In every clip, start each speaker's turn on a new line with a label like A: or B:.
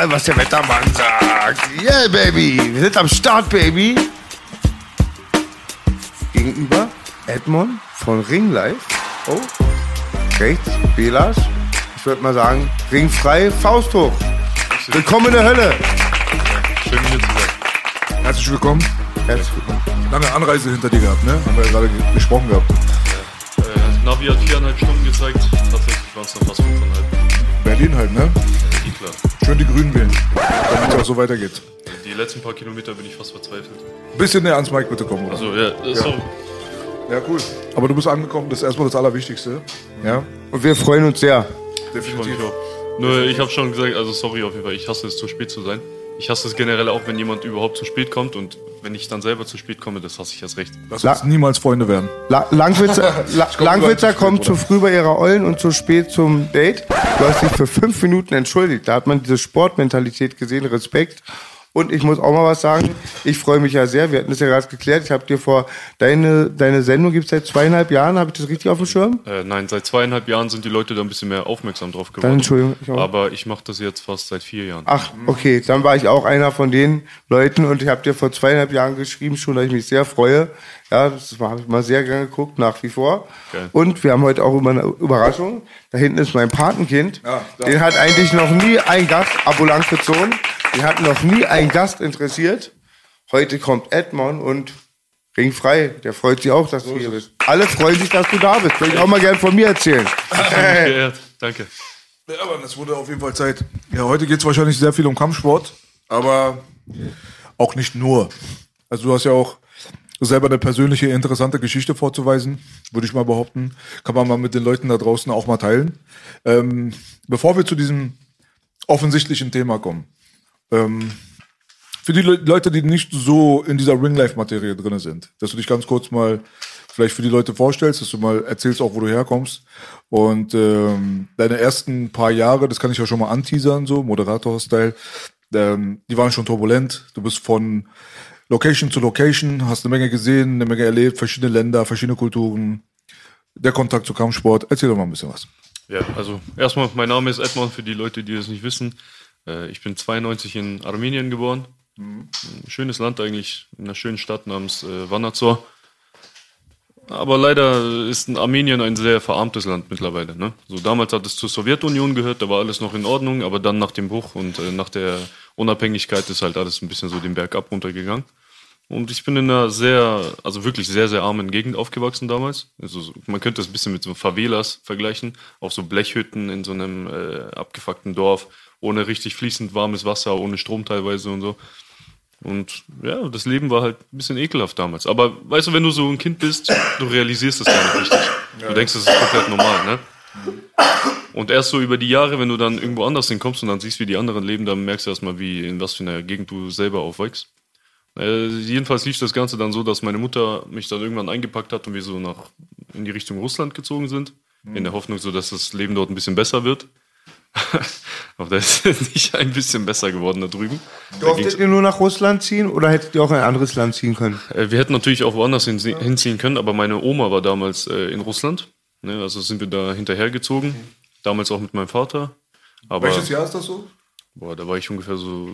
A: egal, was der Wettermann sagt. Yeah, Baby. Wir sind am Start, Baby. Gegenüber Edmond von Ring Life. Oh, rechts Belas. Ich würde mal sagen, ringfrei, Faust hoch. Willkommen in der Hölle.
B: Schön hier zu sein.
C: Herzlich willkommen.
A: Herzlich willkommen.
C: Lange Anreise hinter dir gehabt, ne? Haben wir ja gerade ge- gesprochen gehabt.
B: Äh, Navi hat viereinhalb Stunden gezeigt. Tatsächlich waren es dann fast fünfeinhalb.
C: Berlin halt, ne?
B: Klar.
C: Schön die Grünen wählen, damit es auch so weitergeht.
B: Die letzten paar Kilometer bin ich fast verzweifelt.
C: Bisschen näher ans Mike bitte kommen. Oder?
B: Also ja, äh, sorry.
C: Ja, cool. Aber du bist angekommen, das ist erstmal das Allerwichtigste. Ja,
A: Und wir freuen uns sehr.
B: Ich mich auch. Nur ich habe schon gesagt, also sorry auf jeden Fall, ich hasse es zu spät zu sein. Ich hasse es generell auch, wenn jemand überhaupt zu spät kommt und wenn ich dann selber zu spät komme, das hasse ich erst recht.
C: Lass
A: La-
C: uns niemals Freunde werden.
A: La Langwitzer, La Langwitzer
C: zu spät,
A: kommt zu
C: oder?
A: früh bei ihrer Ollen und zu spät zum Date. Du hast dich für fünf Minuten entschuldigt. Da hat man diese Sportmentalität gesehen. Respekt. Und ich muss auch mal was sagen. Ich freue mich ja sehr. Wir hatten das ja gerade geklärt. Ich habe dir vor, deine, deine Sendung gibt es seit zweieinhalb Jahren. Habe ich das richtig auf dem Schirm?
B: Äh, nein, seit zweieinhalb Jahren sind die Leute da ein bisschen mehr aufmerksam drauf geworden.
A: Dann Entschuldigung, ich auch.
B: Aber ich mache das jetzt fast seit vier Jahren.
A: Ach, okay. Dann war ich auch einer von den Leuten und ich habe dir vor zweieinhalb Jahren geschrieben, schon, dass ich mich sehr freue. Ja, das habe ich mal sehr gerne geguckt, nach wie vor.
B: Geil.
A: Und wir haben heute auch immer eine Überraschung. Da hinten ist mein Patenkind.
C: Ja.
A: Den hat eigentlich noch nie ein Gast, Abulang Zonen, den hat noch nie ein Gast interessiert. Heute kommt Edmond und ringfrei. Der freut sich auch, dass du hier bist. Alle freuen sich, dass du da bist. Würde ich auch mal gern von mir erzählen.
B: Geehrt, danke.
C: Ja, aber das wurde auf jeden Fall Zeit. Ja, heute geht es wahrscheinlich sehr viel um Kampfsport, aber auch nicht nur. Also du hast ja auch selber eine persönliche, interessante Geschichte vorzuweisen, würde ich mal behaupten. Kann man mal mit den Leuten da draußen auch mal teilen. Ähm, bevor wir zu diesem offensichtlichen Thema kommen. Ähm, für die Le Leute, die nicht so in dieser Ringlife-Materie drin sind, dass du dich ganz kurz mal vielleicht für die Leute vorstellst, dass du mal erzählst auch, wo du herkommst. Und ähm, deine ersten paar Jahre, das kann ich ja schon mal anteasern, so Moderator-Style, ähm, die waren schon turbulent. Du bist von Location zu Location, hast eine Menge gesehen, eine Menge erlebt, verschiedene Länder, verschiedene Kulturen. Der Kontakt zu Kampfsport. Erzähl doch mal ein bisschen was.
B: Ja, also erstmal, mein Name ist Edmond, für die Leute, die es nicht wissen. Äh, ich bin 92 in Armenien geboren. Ein schönes Land eigentlich, in einer schönen Stadt namens äh, Vanazor. Aber leider ist in Armenien ein sehr verarmtes Land mittlerweile. Ne? So damals hat es zur Sowjetunion gehört, da war alles noch in Ordnung, aber dann nach dem Bruch und äh, nach der Unabhängigkeit ist halt alles ein bisschen so den Berg ab runtergegangen. Und ich bin in einer sehr, also wirklich sehr, sehr armen Gegend aufgewachsen damals. Also so- man könnte das ein bisschen mit so Favelas vergleichen. Auch so Blechhütten in so einem äh, abgefuckten Dorf, ohne richtig fließend warmes Wasser, ohne Strom teilweise und so. Und ja, das Leben war halt ein bisschen ekelhaft damals. Aber weißt du, wenn du so ein Kind bist, du realisierst das gar nicht richtig. Du denkst, das ist komplett normal, ne? Und erst so über die Jahre, wenn du dann irgendwo anders hinkommst und dann siehst, wie die anderen leben, dann merkst du erstmal, wie, in was für einer Gegend du selber aufwächst. Äh, jedenfalls lief das Ganze dann so, dass meine Mutter mich dann irgendwann eingepackt hat und wir so nach, in die Richtung Russland gezogen sind. In der Hoffnung, so dass das Leben dort ein bisschen besser wird. Aber das ist nicht ein bisschen besser geworden da drüben. Da
A: Durftet ihr nur nach Russland ziehen oder hättet ihr auch in ein anderes Land ziehen können?
B: Äh, Wir hätten natürlich auch woanders hin, hinziehen können, aber meine Oma war damals äh, in Russland. Ne, also sind wir da hinterhergezogen. Damals auch mit meinem Vater. Aber
C: Welches Jahr ist das so?
B: boah, da war ich ungefähr so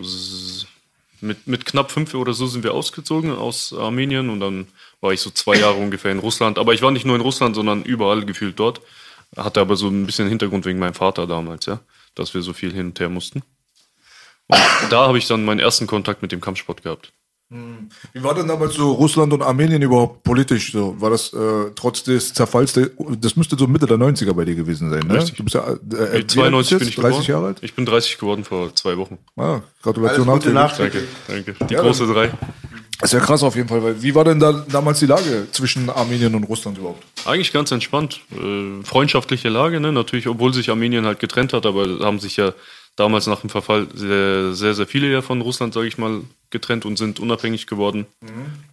B: mit, mit knapp fünf oder so sind wir ausgezogen aus Armenien und dann war ich so zwei Jahre ungefähr in Russland. Aber ich war nicht nur in Russland, sondern überall gefühlt dort. Hatte aber so ein bisschen Hintergrund wegen meinem Vater damals, ja, dass wir so viel hin und her mussten. Und da habe ich dann meinen ersten Kontakt mit dem Kampfsport gehabt.
C: Wie war denn damals so Russland und Armenien überhaupt politisch so? War das äh, trotz des Zerfalls, der, das müsste so Mitte der 90er bei dir gewesen sein, ne?
B: Richtig.
C: Du bist ja äh, bist
B: 92
C: du
B: bin ich
C: 30
B: geworden.
C: Jahre alt?
B: Ich bin 30 geworden vor zwei Wochen.
C: Ah, Gratulation
A: Alles Gute.
B: Danke, danke. Die
C: Ja,
B: große
C: dann-
B: drei.
C: Das ist ja krass auf jeden Fall. Weil wie war denn da damals die Lage zwischen Armenien und Russland überhaupt?
B: Eigentlich ganz entspannt. Äh, freundschaftliche Lage, ne? Natürlich, obwohl sich Armenien halt getrennt hat, aber haben sich ja damals nach dem Verfall sehr, sehr, sehr viele ja von Russland, sage ich mal, getrennt und sind unabhängig geworden.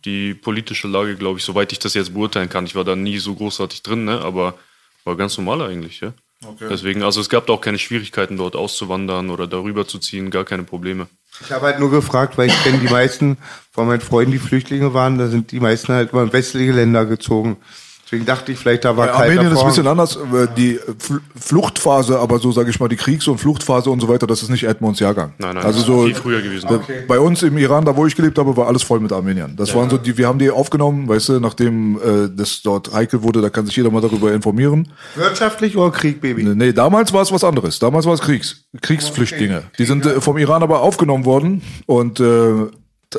B: Die politische Lage, glaube ich, soweit ich das jetzt beurteilen kann, ich war da nie so großartig drin, ne? aber war ganz normal eigentlich, ja.
C: Okay.
B: Deswegen, also es gab auch keine Schwierigkeiten, dort auszuwandern oder darüber zu ziehen, gar keine Probleme.
A: Ich habe halt nur gefragt, weil ich kenne die meisten von meinen Freunden, die Flüchtlinge waren, da sind die meisten halt immer in westliche Länder gezogen. Deswegen dachte ich, vielleicht da war kalter
C: Armenien ist ein bisschen anders. äh, Die Fl- Fluchtphase, aber so sage ich mal, die Kriegs- und Fluchtphase und so weiter, das ist nicht Edmonds Jahrgang.
B: Nein, nein,
C: also
B: das ist
C: so
B: viel früher gewesen.
C: Äh, Bei uns im Iran, da wo ich gelebt habe, war alles voll mit Armeniern. Das waren so die, wir haben die aufgenommen, weißt du, nachdem äh, das dort heikel wurde, da kann sich jeder mal darüber informieren.
A: Wirtschaftlich oder Krieg, Baby?
C: Nee, damals war es was anderes. Damals war es Kriegs, Kriegsflüchtlinge. Die sind äh, vom Iran aber aufgenommen worden und äh,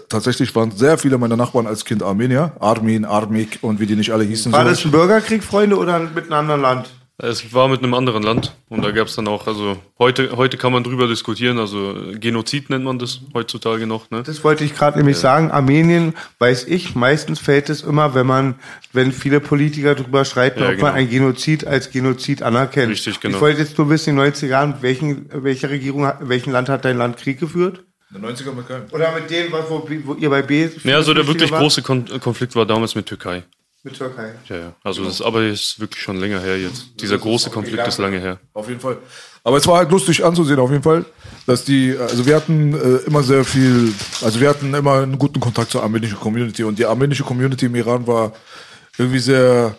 C: tatsächlich waren sehr viele meiner Nachbarn als Kind Armenier. Armin, Armik und wie die nicht alle hießen.
A: War
C: so.
A: das ein Bürgerkrieg, Freunde, oder mit einem anderen Land?
B: Es war mit einem anderen Land und da gab es dann auch, also heute, heute kann man drüber diskutieren, also Genozid nennt man das heutzutage noch. Ne?
A: Das wollte ich gerade nämlich sagen. Armenien, weiß ich, meistens fällt es immer, wenn man, wenn viele Politiker drüber schreiten,
B: Ja,
A: ob man
B: genau.
A: ein Genozid als Genozid anerkennt.
B: Richtig, genau.
A: Ich wollte jetzt nur wissen, in den 90er Jahren, welchen, welche Regierung, hat- welchen Land hat dein Land Krieg geführt?
C: Den 90er mit keinem.
A: Oder mit dem, was- wo, wo ihr bei B.
B: Ja, also der wirklich große Kon Konflikt war damals mit Türkei.
A: Mit Türkei.
B: Ja, ja. Also das aber ist wirklich schon länger her jetzt. Dieser große Konflikt ist lange her.
C: Auf jeden Fall. Aber es war halt lustig anzusehen, auf jeden Fall, dass die, also wir hatten äh, immer sehr viel, also wir hatten immer einen guten Kontakt zur armenischen Community und die armenische Community im Iran war irgendwie sehr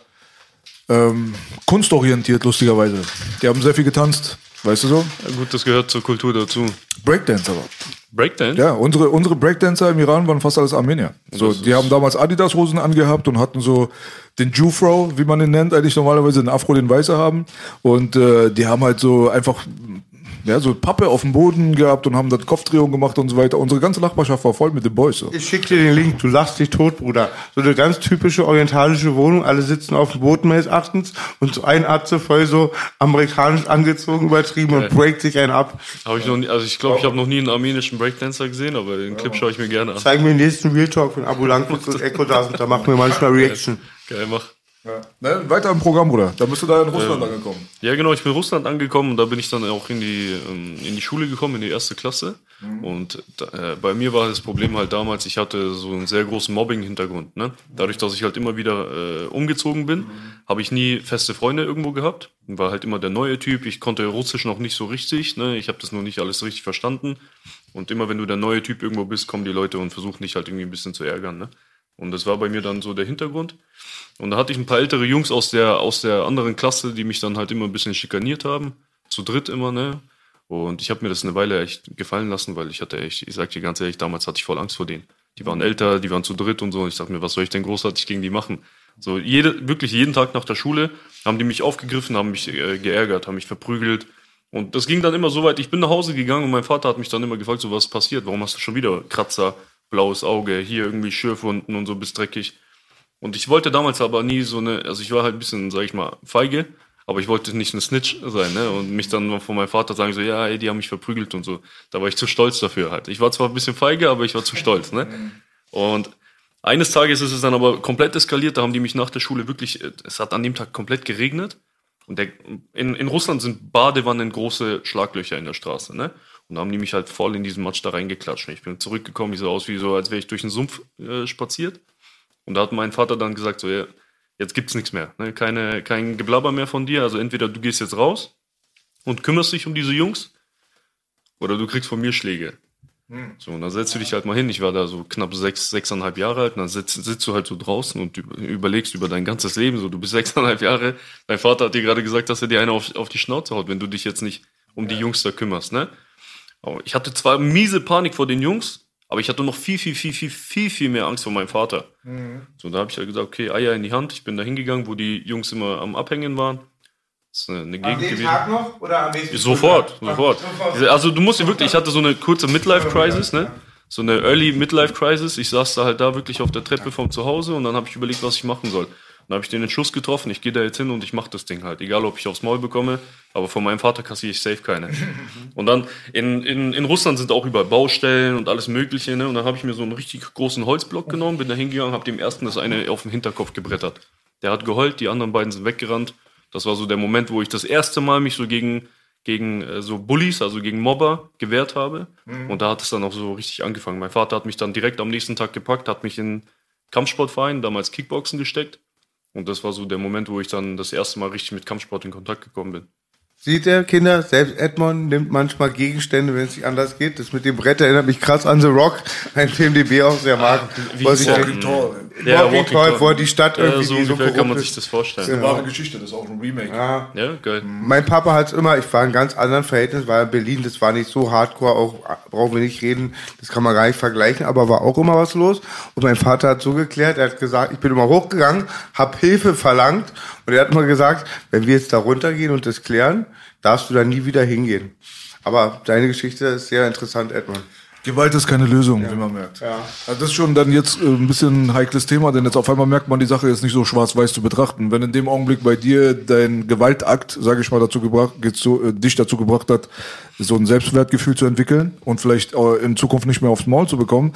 C: ähm, kunstorientiert, lustigerweise. Die haben sehr viel getanzt, weißt du so?
B: Ja, gut, das gehört zur Kultur dazu.
C: Breakdance aber.
B: Breakdance?
C: Ja, unsere, unsere Breakdancer im Iran waren fast alles Armenier. So,
B: das
C: die haben damals Adidas-Hosen angehabt und hatten so den Jufro, wie man ihn nennt, eigentlich normalerweise den Afro, den Weiße haben. Und äh, die haben halt so einfach ja, so Pappe auf dem Boden gehabt und haben dann Kopfdrehung gemacht und so weiter. Unsere ganze Nachbarschaft war voll mit den Boys. So.
A: Ich schick dir den Link, du lachst dich tot, Bruder. So eine ganz typische orientalische Wohnung, alle sitzen auf dem Boden meines Erachtens und so ein Atze voll so amerikanisch angezogen, übertrieben und breakt sich einen ab.
B: Habe ich noch nie, also ich glaube, ich habe noch nie einen armenischen Breakdancer gesehen, aber den Clip schaue ich mir gerne an.
A: Zeigen wir den nächsten Real Talk, wenn Abu Langwitz und Echo da sind, da machen wir manchmal Reaction.
B: Geil, mach.
C: Ne, weiter im Programm, Bruder. Da bist du da in Russland angekommen.
B: Ja, genau, ich bin in Russland angekommen und da bin ich dann auch in die, ähm, in die Schule gekommen, in die erste Klasse. Und da, äh, bei mir war das Problem halt damals, ich hatte so einen sehr großen Mobbing-Hintergrund. Ne? Dadurch, dass ich halt immer wieder äh, umgezogen bin, habe ich nie feste Freunde irgendwo gehabt. War halt immer der neue Typ. Ich konnte Russisch noch nicht so richtig. Ne? Ich habe das noch nicht alles richtig verstanden. Und immer wenn du der neue Typ irgendwo bist, kommen die Leute und versuchen dich halt irgendwie ein bisschen zu ärgern. Ne? Und das war bei mir dann so der Hintergrund. Und da hatte ich ein paar ältere Jungs aus der, aus der anderen Klasse, die mich dann halt immer ein bisschen schikaniert haben. Zu dritt immer, ne? Und ich habe mir das eine Weile echt gefallen lassen, weil ich hatte echt, ich sag dir ganz ehrlich, damals hatte ich voll Angst vor denen. Die waren älter, die waren zu dritt und so. Und ich dachte mir, was soll ich denn großartig gegen die machen? So, jede, wirklich jeden Tag nach der Schule haben die mich aufgegriffen, haben mich äh, geärgert, haben mich verprügelt. Und das ging dann immer so weit, ich bin nach Hause gegangen und mein Vater hat mich dann immer gefragt, so was passiert, warum hast du schon wieder Kratzer, blaues Auge, hier irgendwie Schürfwunden und so, bist dreckig. Und ich wollte damals aber nie so eine, also ich war halt ein bisschen, sag ich mal, feige, aber ich wollte nicht ein Snitch sein, ne? Und mich dann von meinem Vater sagen so, ja, ey, die haben mich verprügelt und so. Da war ich zu stolz dafür halt. Ich war zwar ein bisschen feige, aber ich war zu stolz, ne? Und eines Tages ist es dann aber komplett eskaliert, da haben die mich nach der Schule wirklich, es hat an dem Tag komplett geregnet. Und der, in, in Russland sind Badewannen große Schlaglöcher in der Straße, ne? Und da haben die mich halt voll in diesen Matsch da reingeklatscht. Ich bin zurückgekommen, ich so aus wie so, als wäre ich durch den Sumpf äh, spaziert. Und da hat mein Vater dann gesagt, so, ja, jetzt gibt's nichts mehr, ne? Keine, kein Geblabber mehr von dir. Also entweder du gehst jetzt raus und kümmerst dich um diese Jungs, oder du kriegst von mir Schläge. So, und dann setzt du dich halt mal hin. Ich war da so knapp sechs, sechseinhalb Jahre alt. Und dann sitzt, sitzt du halt so draußen und üb- überlegst über dein ganzes Leben. So, du bist sechseinhalb Jahre. Dein Vater hat dir gerade gesagt, dass er dir eine auf, auf die Schnauze haut, wenn du dich jetzt nicht um die Jungs da kümmerst, ne? Aber ich hatte zwar miese Panik vor den Jungs, aber ich hatte noch viel, viel, viel, viel, viel, viel mehr Angst vor meinem Vater. So, da habe ich halt gesagt, okay, Eier in die Hand. Ich bin da hingegangen, wo die Jungs immer am Abhängen waren. Das ist eine, eine Gegend gewesen.
A: noch oder am nächsten
B: Sofort, sofort. Diese- Also du musst dir wirklich, ich hatte so eine kurze Midlife-Crisis, ne? So eine Early Midlife-Crisis. Ich saß da halt da wirklich auf der Treppe vom Zuhause und dann habe ich überlegt, was ich machen soll. Dann habe ich den Entschluss getroffen, ich gehe da jetzt hin und ich mache das Ding halt. Egal, ob ich aufs Maul bekomme, aber von meinem Vater kassiere ich safe keine. Und dann, in, in, in Russland sind auch überall Baustellen und alles mögliche, ne? Und dann habe ich mir so einen richtig großen Holzblock genommen, bin da hingegangen, habe dem ersten das eine auf den Hinterkopf gebrettert. Der hat geheult, die anderen beiden sind weggerannt. Das war so der Moment, wo ich das erste Mal mich so gegen, gegen äh, so Bullies, also gegen Mobber gewehrt habe. Und da hat es dann auch so richtig angefangen. Mein Vater hat mich dann direkt am nächsten Tag gepackt, hat mich in Kampfsportverein, damals Kickboxen gesteckt. Und das war so der Moment, wo ich dann das erste Mal richtig mit Kampfsport in Kontakt gekommen bin.
A: Sieht ihr, Kinder, selbst Edmond nimmt manchmal Gegenstände, wenn es nicht anders geht. Das mit dem Brett erinnert mich krass an The Rock, ein Film, den wir auch sehr mag.
B: wie
A: Wo
B: hieß Ja,
A: Walking
B: Walking
A: Tall,
B: Tall.
A: wo die Stadt irgendwie
B: so
A: so
B: kann man
A: ist.
B: sich das vorstellen.
C: Eine wahre Geschichte, das ist auch ein Remake.
A: Ja.
B: Ja, geil.
A: Mein Papa hat es immer, ich war in ganz anderen Verhältnissen, war in Berlin, das war nicht so hardcore, auch brauchen wir nicht reden, das kann man gar nicht vergleichen, aber war auch immer was los. Und mein Vater hat so geklärt, er hat gesagt, ich bin immer hochgegangen, hab Hilfe verlangt und er hat immer gesagt, wenn wir jetzt da runtergehen und das klären, darfst du da nie wieder hingehen. Aber deine Geschichte ist sehr interessant, Edmund.
C: Gewalt ist keine Lösung, wie man merkt.
A: Ja.
C: Also das ist schon dann jetzt äh, ein bisschen ein heikles Thema, denn jetzt auf einmal merkt man die Sache jetzt nicht so schwarz-weiß zu betrachten. Wenn in dem Augenblick bei dir dein Gewaltakt, sage ich mal, dazu gebracht, äh, dich dazu gebracht hat, so ein Selbstwertgefühl zu entwickeln und vielleicht auch in Zukunft nicht mehr aufs Maul zu bekommen,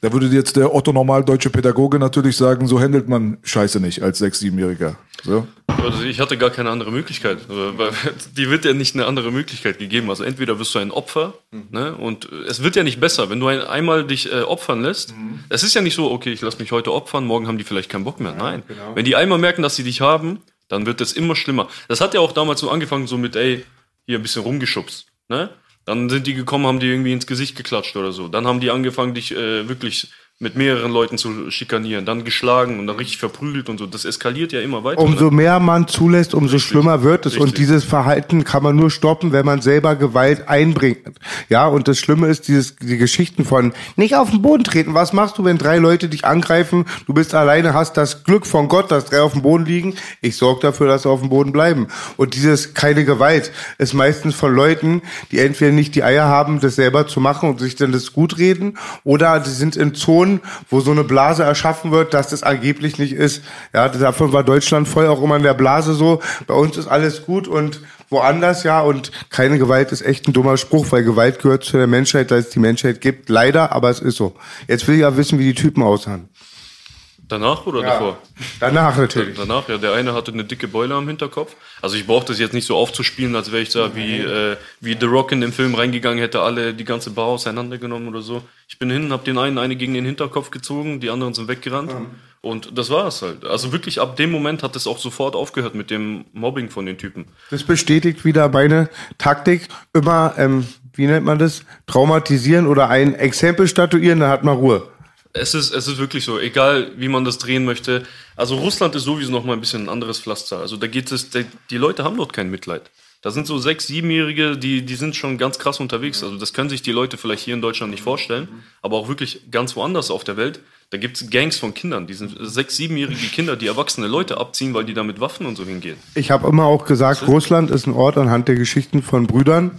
C: da würde jetzt der Otto normal deutsche Pädagoge natürlich sagen, so handelt man Scheiße nicht als sechs, siebenjähriger. So.
B: Also ich hatte gar keine andere Möglichkeit. Weil Die wird ja nicht eine andere Möglichkeit gegeben. Also entweder wirst du ein Opfer, ne? Und es wird ja nicht besser, wenn du ein, einmal dich äh, opfern lässt. Es ist ja nicht so, okay, ich lasse mich heute opfern, morgen haben die vielleicht keinen Bock mehr. Nein. Wenn die einmal merken, dass sie dich haben, dann wird es immer schlimmer. Das hat ja auch damals so angefangen, so mit, ey, hier ein bisschen rumgeschubst. Ne? Dann sind die gekommen, haben die irgendwie ins Gesicht geklatscht oder so. Dann haben die angefangen, dich äh, wirklich mit mehreren Leuten zu schikanieren, dann geschlagen und dann richtig verprügelt und so. Das eskaliert ja immer weiter.
A: Umso
B: ne?
A: mehr man zulässt, umso schlimmer wird es. Und
B: Richtig.
A: dieses Verhalten kann man nur stoppen, wenn man selber Gewalt einbringt. Ja, und das Schlimme ist dieses, die Geschichten von nicht auf den Boden treten. Was machst du, wenn drei Leute dich angreifen? Du bist alleine, hast das Glück von Gott, dass drei auf dem Boden liegen. Ich sorge dafür, dass sie auf dem Boden bleiben. Und dieses keine Gewalt ist meistens von Leuten, die entweder nicht die Eier haben, das selber zu machen und sich dann das gut reden, oder die sind in Zonen, wo so eine Blase erschaffen wird, dass das angeblich nicht ist. Ja, davon war Deutschland voll auch immer in der Blase so. Bei uns ist alles gut und woanders ja und keine Gewalt ist echt ein dummer Spruch, weil Gewalt gehört zu der Menschheit, da es die Menschheit gibt. Leider, aber es ist so. Jetzt will ich ja wissen, wie die Typen aussahen.
B: Danach oder davor?
A: Danach natürlich.
B: Danach, ja. Der eine hatte eine dicke Beule am Hinterkopf. Also ich brauche das jetzt nicht so aufzuspielen, als wäre ich da wie, äh, wie The Rock in dem Film reingegangen, hätte alle die ganze Bar auseinandergenommen oder so. Ich bin hin, hab den einen eine gegen den Hinterkopf gezogen, die anderen sind weggerannt. Und das war es halt. Also wirklich ab dem Moment hat es auch sofort aufgehört mit dem Mobbing von den Typen.
A: Das bestätigt wieder meine Taktik. Immer, ähm, wie nennt man das? Traumatisieren oder ein Exempel statuieren, dann hat man Ruhe.
B: Es ist, es ist wirklich so, egal wie man das drehen möchte. Also Russland ist sowieso noch mal ein bisschen ein anderes Pflaster. Also da geht es, die, die Leute haben dort kein Mitleid. Da sind so sechs, siebenjährige, die, die sind schon ganz krass unterwegs. Also das können sich die Leute vielleicht hier in Deutschland nicht vorstellen, aber auch wirklich ganz woanders auf der Welt. Da gibt es Gangs von Kindern, die sind sechs, siebenjährige Kinder, die erwachsene Leute abziehen, weil die da mit Waffen und so hingehen.
A: Ich habe immer auch gesagt, Russland ist ein Ort anhand der Geschichten von Brüdern,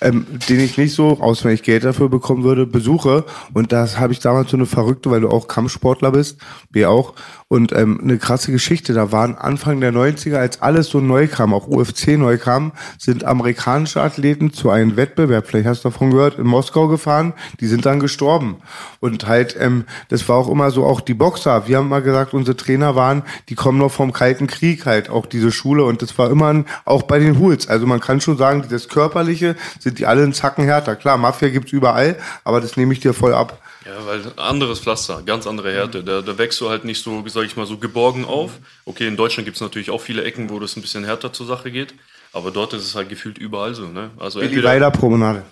A: ähm, den ich nicht so, außer wenn ich Geld dafür bekommen würde, besuche. Und das habe ich damals so eine verrückte, weil du auch Kampfsportler bist, wir auch. Und ähm, eine krasse Geschichte. Da waren Anfang der 90er, als alles so neu kam, auch UFC neu kam, sind amerikanische Athleten zu einem Wettbewerb, vielleicht hast du davon gehört, in Moskau gefahren. Die sind dann gestorben. Und halt, ähm, das war auch auch immer so, auch die Boxer. Wir haben mal gesagt, unsere Trainer waren, die kommen noch vom Kalten Krieg halt, auch diese Schule. Und das war immer, ein, auch bei den Hools. Also man kann schon sagen, das Körperliche sind die alle einen Zacken härter. Klar, Mafia gibt's überall, aber das nehme ich dir voll ab.
B: Ja, weil anderes Pflaster, ganz andere Härte. Da, da wächst du halt nicht so, sag ich mal, so geborgen auf. Okay, in Deutschland gibt's natürlich auch viele Ecken, wo das ein bisschen härter zur Sache geht. Aber dort ist es halt gefühlt überall so, ne? Also
A: Billy Weider Promenade.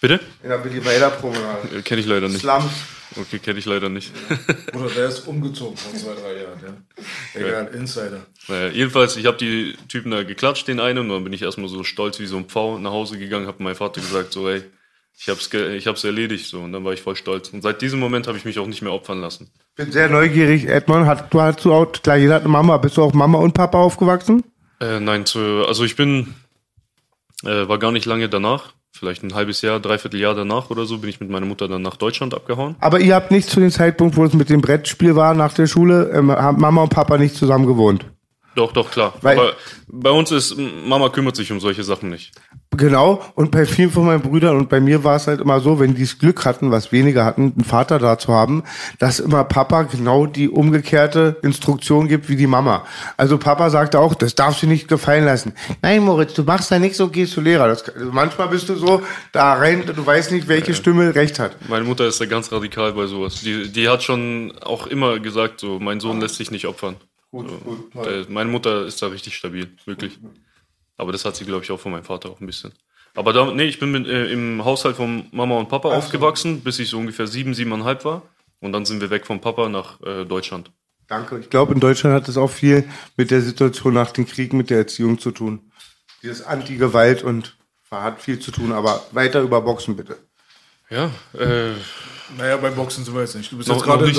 B: Bitte?
A: In der Billy Weider Promenade.
B: Äh, Kenne ich leider nicht.
A: Slums.
B: Okay, kenne ich leider nicht.
C: Oder der ist umgezogen vor zwei, drei Jahren, ja. Egal, Insider.
B: Naja, jedenfalls, ich habe die Typen da geklatscht, den einen, und dann bin ich erstmal so stolz wie so ein Pfau nach Hause gegangen, habe meinem Vater gesagt, so, ey, ich hab's, ich hab's erledigt, so, und dann war ich voll stolz. Und seit diesem Moment habe ich mich auch nicht mehr opfern lassen.
A: Bin sehr neugierig, Edmond. Hat, du hast du auch, klar, jeder hat eine Mama. Bist du auch Mama und Papa aufgewachsen?
B: Äh, nein, zu, also ich bin, äh, war gar nicht lange danach, vielleicht ein halbes Jahr, dreiviertel Jahr danach oder so, bin ich mit meiner Mutter dann nach Deutschland abgehauen.
A: Aber ihr habt nicht zu dem Zeitpunkt, wo es mit dem Brettspiel war, nach der Schule, ähm, haben Mama und Papa nicht zusammen gewohnt.
B: Doch, doch, klar.
A: Weil-
B: Aber bei uns ist, Mama kümmert sich um solche Sachen nicht.
A: Genau, und bei vielen von meinen Brüdern und bei mir war es halt immer so, wenn die das Glück hatten, was weniger hatten, einen Vater da zu haben, dass immer Papa genau die umgekehrte Instruktion gibt wie die Mama. Also Papa sagte auch, das darfst du nicht gefallen lassen. Nein, Moritz, du machst da nichts und gehst zu Lehrer. Das, also manchmal bist du so da rein, du weißt nicht, welche Stimme recht hat.
B: Meine Mutter ist da ganz radikal bei sowas. Die, die hat schon auch immer gesagt, so, mein Sohn lässt sich nicht opfern.
A: Gut, gut,
B: Äh, Meine Mutter ist da richtig stabil, wirklich. Aber das hat sie, glaube ich, auch von meinem Vater auch ein bisschen. Aber da, nee, ich bin mit, äh, im Haushalt von Mama und Papa aufgewachsen, bis ich so ungefähr sieben, siebeneinhalb war. Und dann sind wir weg vom Papa nach äh, Deutschland.
A: Danke. Ich glaube, in Deutschland hat es auch viel mit der Situation nach dem Krieg, mit der Erziehung zu tun. Dieses Anti-Gewalt und hat viel zu tun, aber weiter über Boxen bitte.
B: Ja, äh,
C: Naja, beim Boxen sind wir jetzt nicht. Du bist
B: Noch-
C: jetzt gerade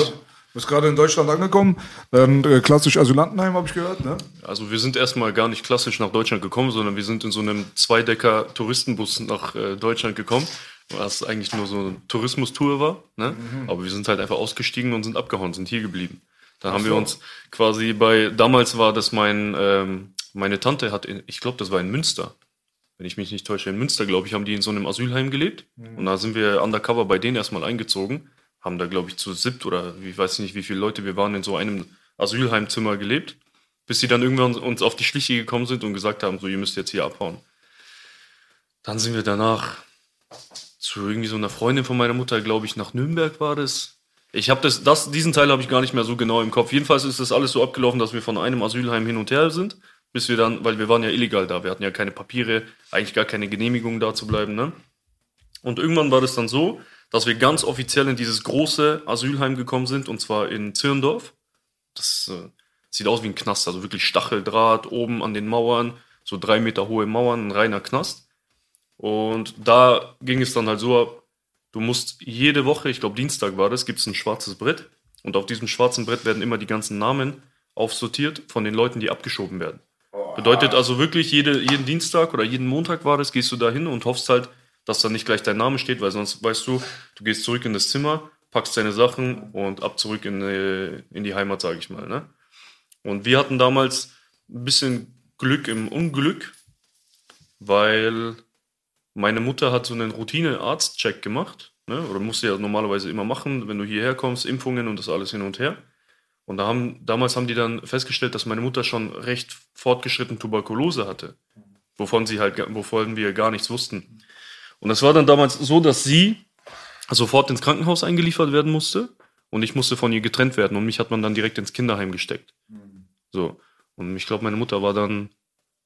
C: Du bist gerade in Deutschland angekommen. Dann äh, klassisch Asylantenheim, habe ich gehört, ne?
B: also wir sind erstmal gar nicht klassisch nach Deutschland gekommen, sondern wir sind in so einem Zweidecker Touristenbus nach äh, Deutschland gekommen, was eigentlich nur so eine Tourismustour war. Ne? Aber wir sind halt einfach ausgestiegen und sind abgehauen, sind hier geblieben. Da haben wir uns quasi bei, damals war das mein, ähm, meine Tante hat, in, ich glaube, das war in Münster. Wenn ich mich nicht täusche, in Münster, glaube ich, haben die in so einem Asylheim gelebt. Und da sind wir undercover bei denen erstmal eingezogen. Haben da, glaube ich, zu siebt oder ich weiß nicht, wie viele Leute wir waren in so einem Asylheimzimmer gelebt. Bis sie dann irgendwann uns auf die Schliche gekommen sind und gesagt haben, so, ihr müsst jetzt hier abhauen. Dann sind wir danach zu irgendwie so einer Freundin von meiner Mutter, glaube ich, nach Nürnberg war das. Ich habe das, das, diesen Teil habe ich gar nicht mehr so genau im Kopf. Jedenfalls ist das alles so abgelaufen, dass wir von einem Asylheim hin und her sind, bis wir dann, weil wir waren ja illegal da, wir hatten ja keine Papiere, eigentlich gar keine Genehmigung da zu bleiben, ne? Und irgendwann war das dann so, dass wir ganz offiziell in dieses große Asylheim gekommen sind, und zwar in Zirndorf. Das äh, sieht aus wie ein Knast, also wirklich Stacheldraht oben an den Mauern, so drei Meter hohe Mauern, ein reiner Knast. Und da ging es dann halt so ab, du musst jede Woche, ich glaube Dienstag war das, gibt es ein schwarzes Brett. Und auf diesem schwarzen Brett werden immer die ganzen Namen aufsortiert von den Leuten, die abgeschoben werden. Bedeutet also wirklich, jede, jeden Dienstag oder jeden Montag war das, gehst du da hin und hoffst halt, dass da nicht gleich dein Name steht, weil sonst weißt du, du gehst zurück in das Zimmer, packst deine Sachen und ab zurück in, äh, in die Heimat, sage ich mal. Ne? Und wir hatten damals ein bisschen Glück im Unglück, weil meine Mutter hat so einen Routine-Arzt-Check gemacht, ne? oder musste ja normalerweise immer machen, wenn du hierher kommst, Impfungen und das alles hin und her. Und da haben, damals haben die dann festgestellt, dass meine Mutter schon recht fortgeschritten Tuberkulose hatte, wovon sie halt, wovon wir gar nichts wussten. Und es war dann damals so, dass sie sofort ins Krankenhaus eingeliefert werden musste und ich musste von ihr getrennt werden und mich hat man dann direkt ins Kinderheim gesteckt. So. Und ich glaube, meine Mutter war dann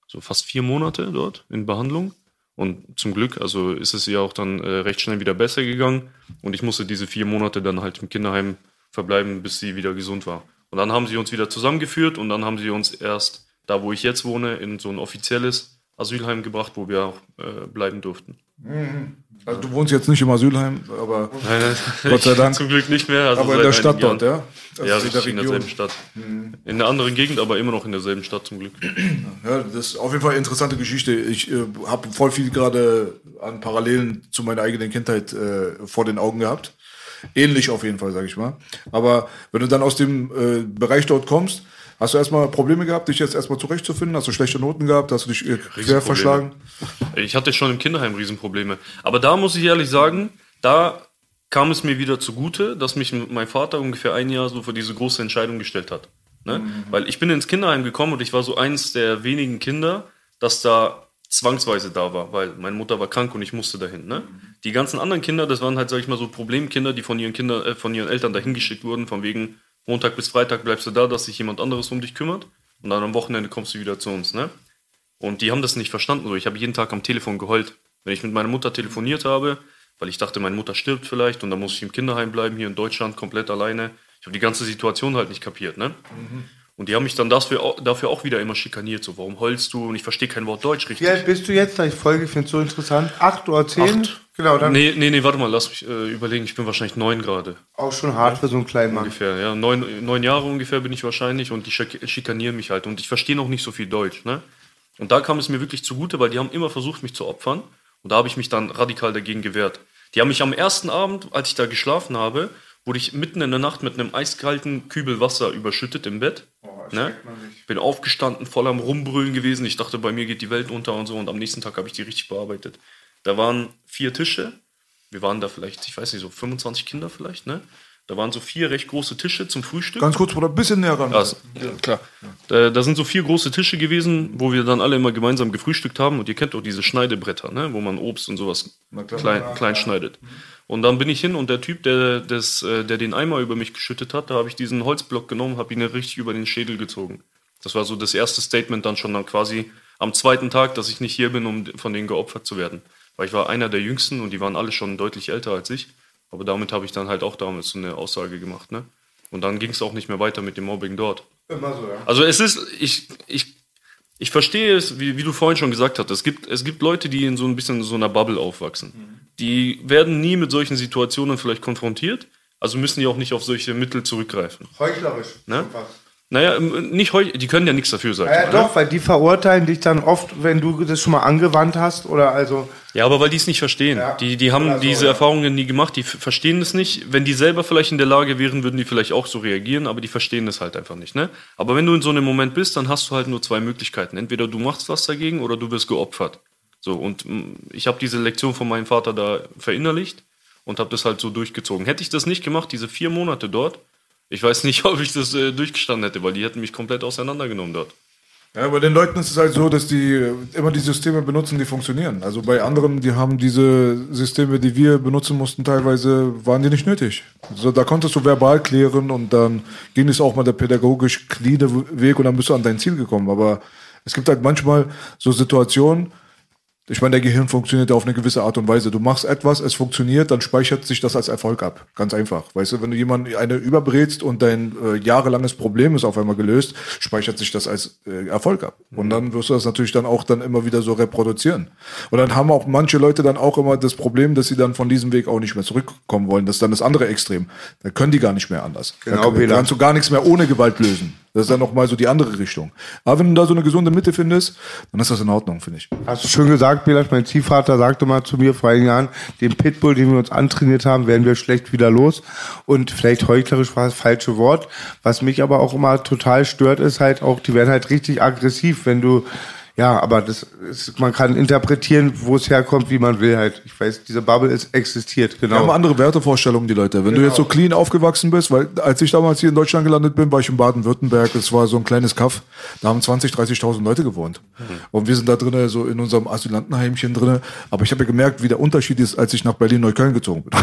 B: so fast vier Monate dort in Behandlung. Und zum Glück, also ist es ihr auch dann äh, recht schnell wieder besser gegangen. Und ich musste diese vier Monate dann halt im Kinderheim verbleiben, bis sie wieder gesund war. Und dann haben sie uns wieder zusammengeführt und dann haben sie uns erst da, wo ich jetzt wohne, in so ein offizielles Asylheim gebracht, wo wir auch äh, bleiben durften.
C: Also du wohnst jetzt nicht im Asylheim, aber,
B: Nein,
C: Gott sei Dank.
B: Zum Glück nicht mehr. Also
C: aber in der Stadt
B: einigen
C: dort, ja?
B: Jahren.
C: Also
B: ja,
C: in
B: richtig in derselben Stadt. In einer anderen Gegend, aber immer noch in derselben Stadt zum Glück.
C: Ja, das ist auf jeden Fall eine interessante Geschichte. Ich äh, habe voll viel gerade an Parallelen zu meiner eigenen Kindheit äh, vor den Augen gehabt. Ähnlich auf jeden Fall, sage ich mal. Aber wenn du dann aus dem äh, Bereich dort kommst, hast du erstmal Probleme gehabt, dich jetzt erstmal zurechtzufinden? Hast du schlechte Noten gehabt? Hast du dich äh, quer verschlagen?
B: Ich hatte schon im Kinderheim Riesenprobleme. Aber da muss ich ehrlich sagen, da kam es mir wieder zugute, dass mich mein Vater ungefähr ein Jahr so vor diese große Entscheidung gestellt hat. Ne? Weil ich bin ins Kinderheim gekommen und ich war so eins der wenigen Kinder, das da zwangsweise da war, weil meine Mutter war krank und ich musste dahin. Ne? Die ganzen anderen Kinder, das waren halt, sag ich mal, so Problemkinder, die von ihren Kindern, äh, von ihren Eltern dahin geschickt wurden, von wegen Montag bis Freitag bleibst du da, dass sich jemand anderes um dich kümmert und dann am Wochenende kommst du wieder zu uns. Ne? Und die haben das nicht verstanden. Ich habe jeden Tag am Telefon geheult. Wenn ich mit meiner Mutter telefoniert habe, weil ich dachte, meine Mutter stirbt vielleicht und dann muss ich im Kinderheim bleiben, hier in Deutschland, komplett alleine. Ich habe die ganze Situation halt nicht kapiert, ne? Und die haben mich dann dafür, auch- dafür auch wieder immer schikaniert. So, warum heulst du? Und ich verstehe kein Wort Deutsch richtig.
A: Wie alt bist du jetzt? Ich folge, finde es so interessant. Acht oder zehn?
B: Acht.
A: Genau, dann
B: Nee, nee, nee, warte mal, lass mich äh, überlegen. Ich bin wahrscheinlich neun gerade.
A: auch schon hart für so einen kleinen Mann.
B: Ungefähr, ja. Neun, neun Jahre ungefähr bin ich wahrscheinlich und die schik- schikanieren mich halt. Und ich verstehe noch nicht so viel Deutsch, ne? Und da kam es mir wirklich zugute, weil die haben immer versucht, mich zu opfern. Und da habe ich mich dann radikal dagegen gewehrt. Die haben mich am ersten Abend, als ich da geschlafen habe, wurde ich mitten in der Nacht mit einem eiskalten Kübel Wasser überschüttet im Bett. ne? Bin aufgestanden, voll am Rumbrüllen gewesen. Ich dachte, bei mir geht die Welt unter und so. Und am nächsten Tag habe ich die richtig bearbeitet. Da waren vier Tische. Wir waren da vielleicht, ich weiß nicht, so 25 Kinder vielleicht, ne? Da waren so vier recht große Tische zum Frühstück.
C: Ganz kurz, Bruder, ein bisschen näher ran.
B: Also, klar. Da, da sind so vier große Tische gewesen, wo wir dann alle immer gemeinsam gefrühstückt haben. Und ihr kennt doch diese Schneidebretter, ne? wo man Obst und sowas klein, klein schneidet. Und dann bin ich hin und der Typ, der, das, äh, der den Eimer über mich geschüttet hat, da habe ich diesen Holzblock genommen, habe ihn richtig über den Schädel gezogen. Das war so das erste Statement dann schon dann quasi am zweiten Tag, dass ich nicht hier bin, um von denen geopfert zu werden. Weil ich war einer der Jüngsten und die waren alle schon deutlich älter als ich. Aber damit habe ich dann halt auch damals so eine Aussage gemacht. Ne? Und dann ging es auch nicht mehr weiter mit dem Mobbing dort.
A: Immer so, ja.
B: Also es ist, ich, ich, ich verstehe es, wie, wie du vorhin schon gesagt hast, es gibt, es gibt Leute, die in so ein bisschen so einer Bubble aufwachsen. Die werden nie mit solchen Situationen vielleicht konfrontiert, also müssen die auch nicht auf solche Mittel zurückgreifen.
A: Heuchlerisch.
B: Ne?
A: fast.
B: Naja, ähm, nicht heu, die können ja nichts dafür, sag ich
A: Ja,
B: mal.
A: doch,
B: Ne?
A: weil die verurteilen dich dann oft, wenn du das schon mal angewandt hast oder also.
B: Ja, aber weil die es nicht verstehen.
A: Ja.
B: Die, die haben
A: so,
B: diese
A: ja.
B: Erfahrungen nie gemacht, die verstehen es nicht. Wenn die selber vielleicht in der Lage wären, würden die vielleicht auch so reagieren, aber die verstehen es halt einfach nicht. Ne? Aber wenn du in so einem Moment bist, dann hast du halt nur zwei Möglichkeiten. Entweder du machst was dagegen oder du wirst geopfert. So, und mm, ich habe diese Lektion von meinem Vater da verinnerlicht und habe das halt so durchgezogen. Hätte ich das nicht gemacht, diese vier Monate dort, ich weiß nicht, ob ich das äh, durchgestanden hätte, weil die hätten mich komplett auseinandergenommen dort.
C: Ja, bei den Leuten ist es halt so, dass die äh, immer die Systeme benutzen, die funktionieren. Also bei anderen, die haben diese Systeme, die wir benutzen mussten, teilweise waren die nicht nötig. So, da konntest du verbal klären und dann ging es auch mal der pädagogisch cleane Weg und dann bist du an dein Ziel gekommen. Aber es gibt halt manchmal so Situationen, ich meine, der Gehirn funktioniert ja auf eine gewisse Art und Weise. Du machst etwas, es funktioniert, dann speichert sich das als Erfolg ab. Ganz einfach. Weißt du, wenn du jemanden eine überbrätst und dein äh, jahrelanges Problem ist auf einmal gelöst, speichert sich das als äh, Erfolg ab. Und dann wirst du das natürlich dann auch dann immer wieder so reproduzieren. Und dann haben auch manche Leute dann auch immer das Problem, dass sie dann von diesem Weg auch nicht mehr zurückkommen wollen. Das ist dann das andere Extrem. Da können die gar nicht mehr anders.
A: Genau,
C: da
A: Bela.
C: kannst du gar nichts mehr ohne Gewalt lösen. Das ist dann nochmal so die andere Richtung. Aber wenn du da so eine gesunde Mitte findest, dann ist das in Ordnung, finde ich.
A: Hast du schön gesagt, Belas, mein Ziehvater sagte mal zu mir vor einigen Jahren, den Pitbull, den wir uns antrainiert haben, werden wir schlecht wieder los. Und vielleicht heuchlerisch war das falsche Wort. Was mich aber auch immer total stört, ist halt auch, die werden halt richtig aggressiv, wenn du, ja, aber das ist, man kann interpretieren, wo es herkommt, wie man will halt. Ich weiß, diese Bubble ist existiert,
C: Die haben
A: genau.
C: andere Wertevorstellungen, die Leute. Wenn du jetzt so clean aufgewachsen bist, weil als ich damals hier in Deutschland gelandet bin, war ich in Baden-Württemberg, es war so ein kleines Kaff, da haben 20, 30.000 Leute gewohnt. Und wir sind da drinnen, so in unserem Asylantenheimchen drinnen. Aber ich habe ja gemerkt, wie der Unterschied ist, als ich nach Berlin-Neukölln gezogen bin.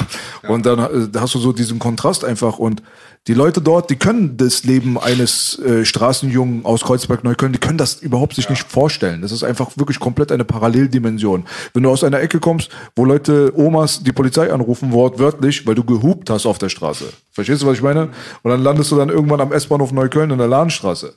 C: Und dann äh, da hast du so diesen Kontrast einfach. Und die Leute dort, die können das Leben eines äh, Straßenjungen aus Kreuzberg-Neukölln, die können das überhaupt sich nicht vorstellen. Das ist einfach wirklich komplett eine Paralleldimension. Wenn du aus einer Ecke kommst, wo Leute, Omas, die Polizei anrufen, wortwörtlich, weil du gehupt hast auf der Straße. Verstehst du, was ich meine? Und dann landest du dann irgendwann am S-Bahnhof Neukölln in der Lahnstraße.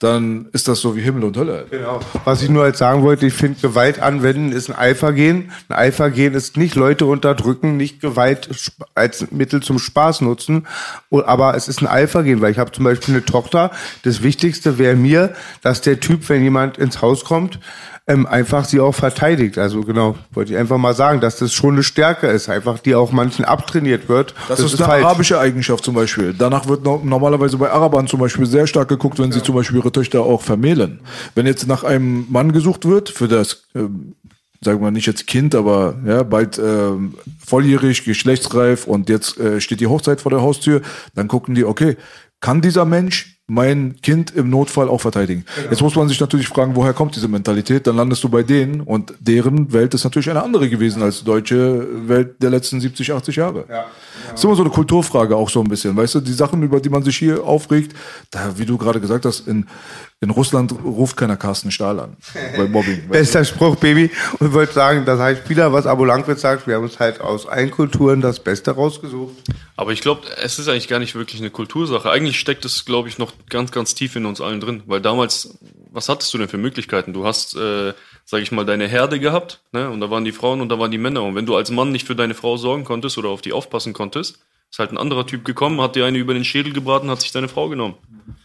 C: Dann ist das so wie Himmel und Hölle.
A: Genau. Was ich nur jetzt sagen wollte, ich finde, Gewalt anwenden ist ein Alpha-Gen. Ein Alpha-Gen ist nicht Leute unterdrücken, nicht Gewalt als Mittel zum Spaß nutzen, O- aber es ist ein Alpha-Gen, weil ich habe zum Beispiel eine Tochter. Das Wichtigste wäre mir, dass der Typ, wenn jemand ins Haus kommt, ähm, einfach sie auch verteidigt. Also genau, wollte ich einfach mal sagen, dass das schon eine Stärke ist, einfach die auch manchen abtrainiert wird.
C: Das, ist, eine arabische Eigenschaft zum Beispiel. Danach wird no normalerweise bei Arabern zum Beispiel sehr stark geguckt, wenn sie zum Beispiel ihre Töchter auch vermählen. Wenn jetzt nach einem Mann gesucht wird für das ähm, sagen wir nicht jetzt Kind, aber ja, bald ähm, volljährig, geschlechtsreif und jetzt äh, steht die Hochzeit vor der Haustür, dann gucken die, okay, kann dieser Mensch mein Kind im Notfall auch verteidigen. Jetzt muss man sich natürlich fragen, woher kommt diese Mentalität? Dann landest du bei denen und deren Welt ist natürlich eine andere gewesen als die deutsche Welt der letzten 70, 80 Jahre. Ja. Das ist immer so eine Kulturfrage auch so ein bisschen. Weißt du, die Sachen, über die man sich hier aufregt, da, wie du gerade gesagt hast, in, in Russland ruft keiner Carsten Stahl an. bei Mobbing.
A: Bester Spruch, Baby. Und ich wollte sagen, das heißt wieder, was Abo Langwitz sagt, wir haben uns halt aus allen Kulturen das Beste rausgesucht.
B: Aber ich glaube, es ist eigentlich gar nicht wirklich eine Kultursache. Eigentlich steckt es, glaube ich, noch ganz, ganz tief in uns allen drin. Weil damals, was hattest du denn für Möglichkeiten? Du hast, äh, sag ich mal, deine Herde gehabt, ne? Und da waren die Frauen und da waren die Männer. Und wenn du als Mann nicht für deine Frau sorgen konntest oder auf die aufpassen konntest, ist halt ein anderer Typ gekommen, hat dir eine über den Schädel gebraten, hat sich deine Frau genommen.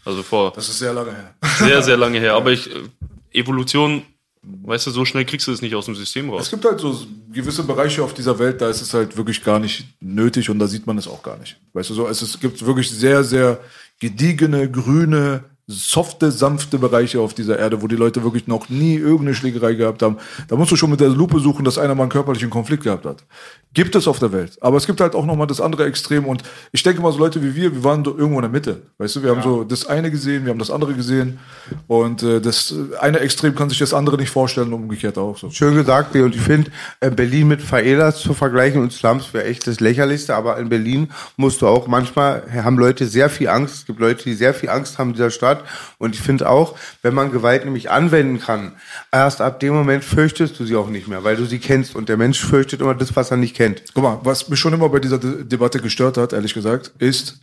B: Also vor
C: Das ist sehr lange her.
B: sehr, sehr lange her. Aber ich, äh, Evolution, weißt du, so schnell kriegst du es nicht aus dem System
C: Es
B: raus.
C: gibt halt so gewisse Bereiche auf dieser Welt, da ist es halt wirklich gar nicht nötig und da sieht man es auch gar nicht. Weißt du so, es, ist, gibt wirklich sehr, sehr gediegene, grüne, softe, sanfte Bereiche auf dieser Erde, wo die Leute wirklich noch nie irgendeine Schlägerei gehabt haben. Da musst du schon mit der Lupe suchen, dass einer mal einen körperlichen Konflikt gehabt hat. Gibt es auf der Welt. Aber es gibt halt auch nochmal das andere Extrem und ich denke mal, so Leute wie wir, wir waren so irgendwo in der Mitte. Weißt du, wir haben so das eine gesehen, wir haben das andere gesehen und äh, das eine Extrem kann sich das andere nicht vorstellen und umgekehrt auch so.
A: Schön gesagt. Und ich finde, äh, Berlin mit Faelas zu vergleichen und Slums wäre echt das Lächerlichste. Aber in Berlin musst du auch manchmal, haben Leute sehr viel Angst. Es gibt Leute, die sehr viel Angst haben in dieser Stadt. Und ich finde auch, wenn man Gewalt nämlich anwenden kann, erst ab dem Moment fürchtest du sie auch nicht mehr, weil du sie kennst. Und der Mensch fürchtet immer das, was er nicht kennt.
C: Guck mal, was mich schon immer bei dieser De Debatte gestört hat, ehrlich gesagt, ist,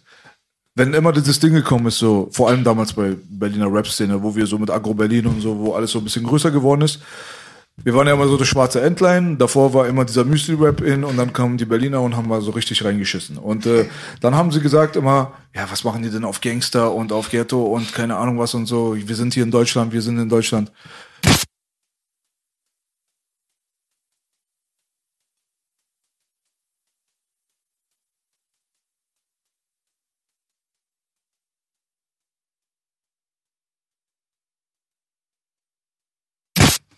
C: wenn immer dieses Ding gekommen ist, so, vor allem damals bei Berliner Rap-Szene, wo wir so mit Agro Berlin und so, wo alles so ein bisschen größer geworden ist. Wir waren ja immer so das schwarze Entlein, davor war immer dieser Müsli-Rap in und dann kamen die Berliner und haben mal so richtig reingeschissen. Und äh, dann haben sie gesagt immer, ja, was machen die denn auf Gangster und auf Ghetto und keine Ahnung was und so. Wir sind hier in Deutschland, wir sind in Deutschland.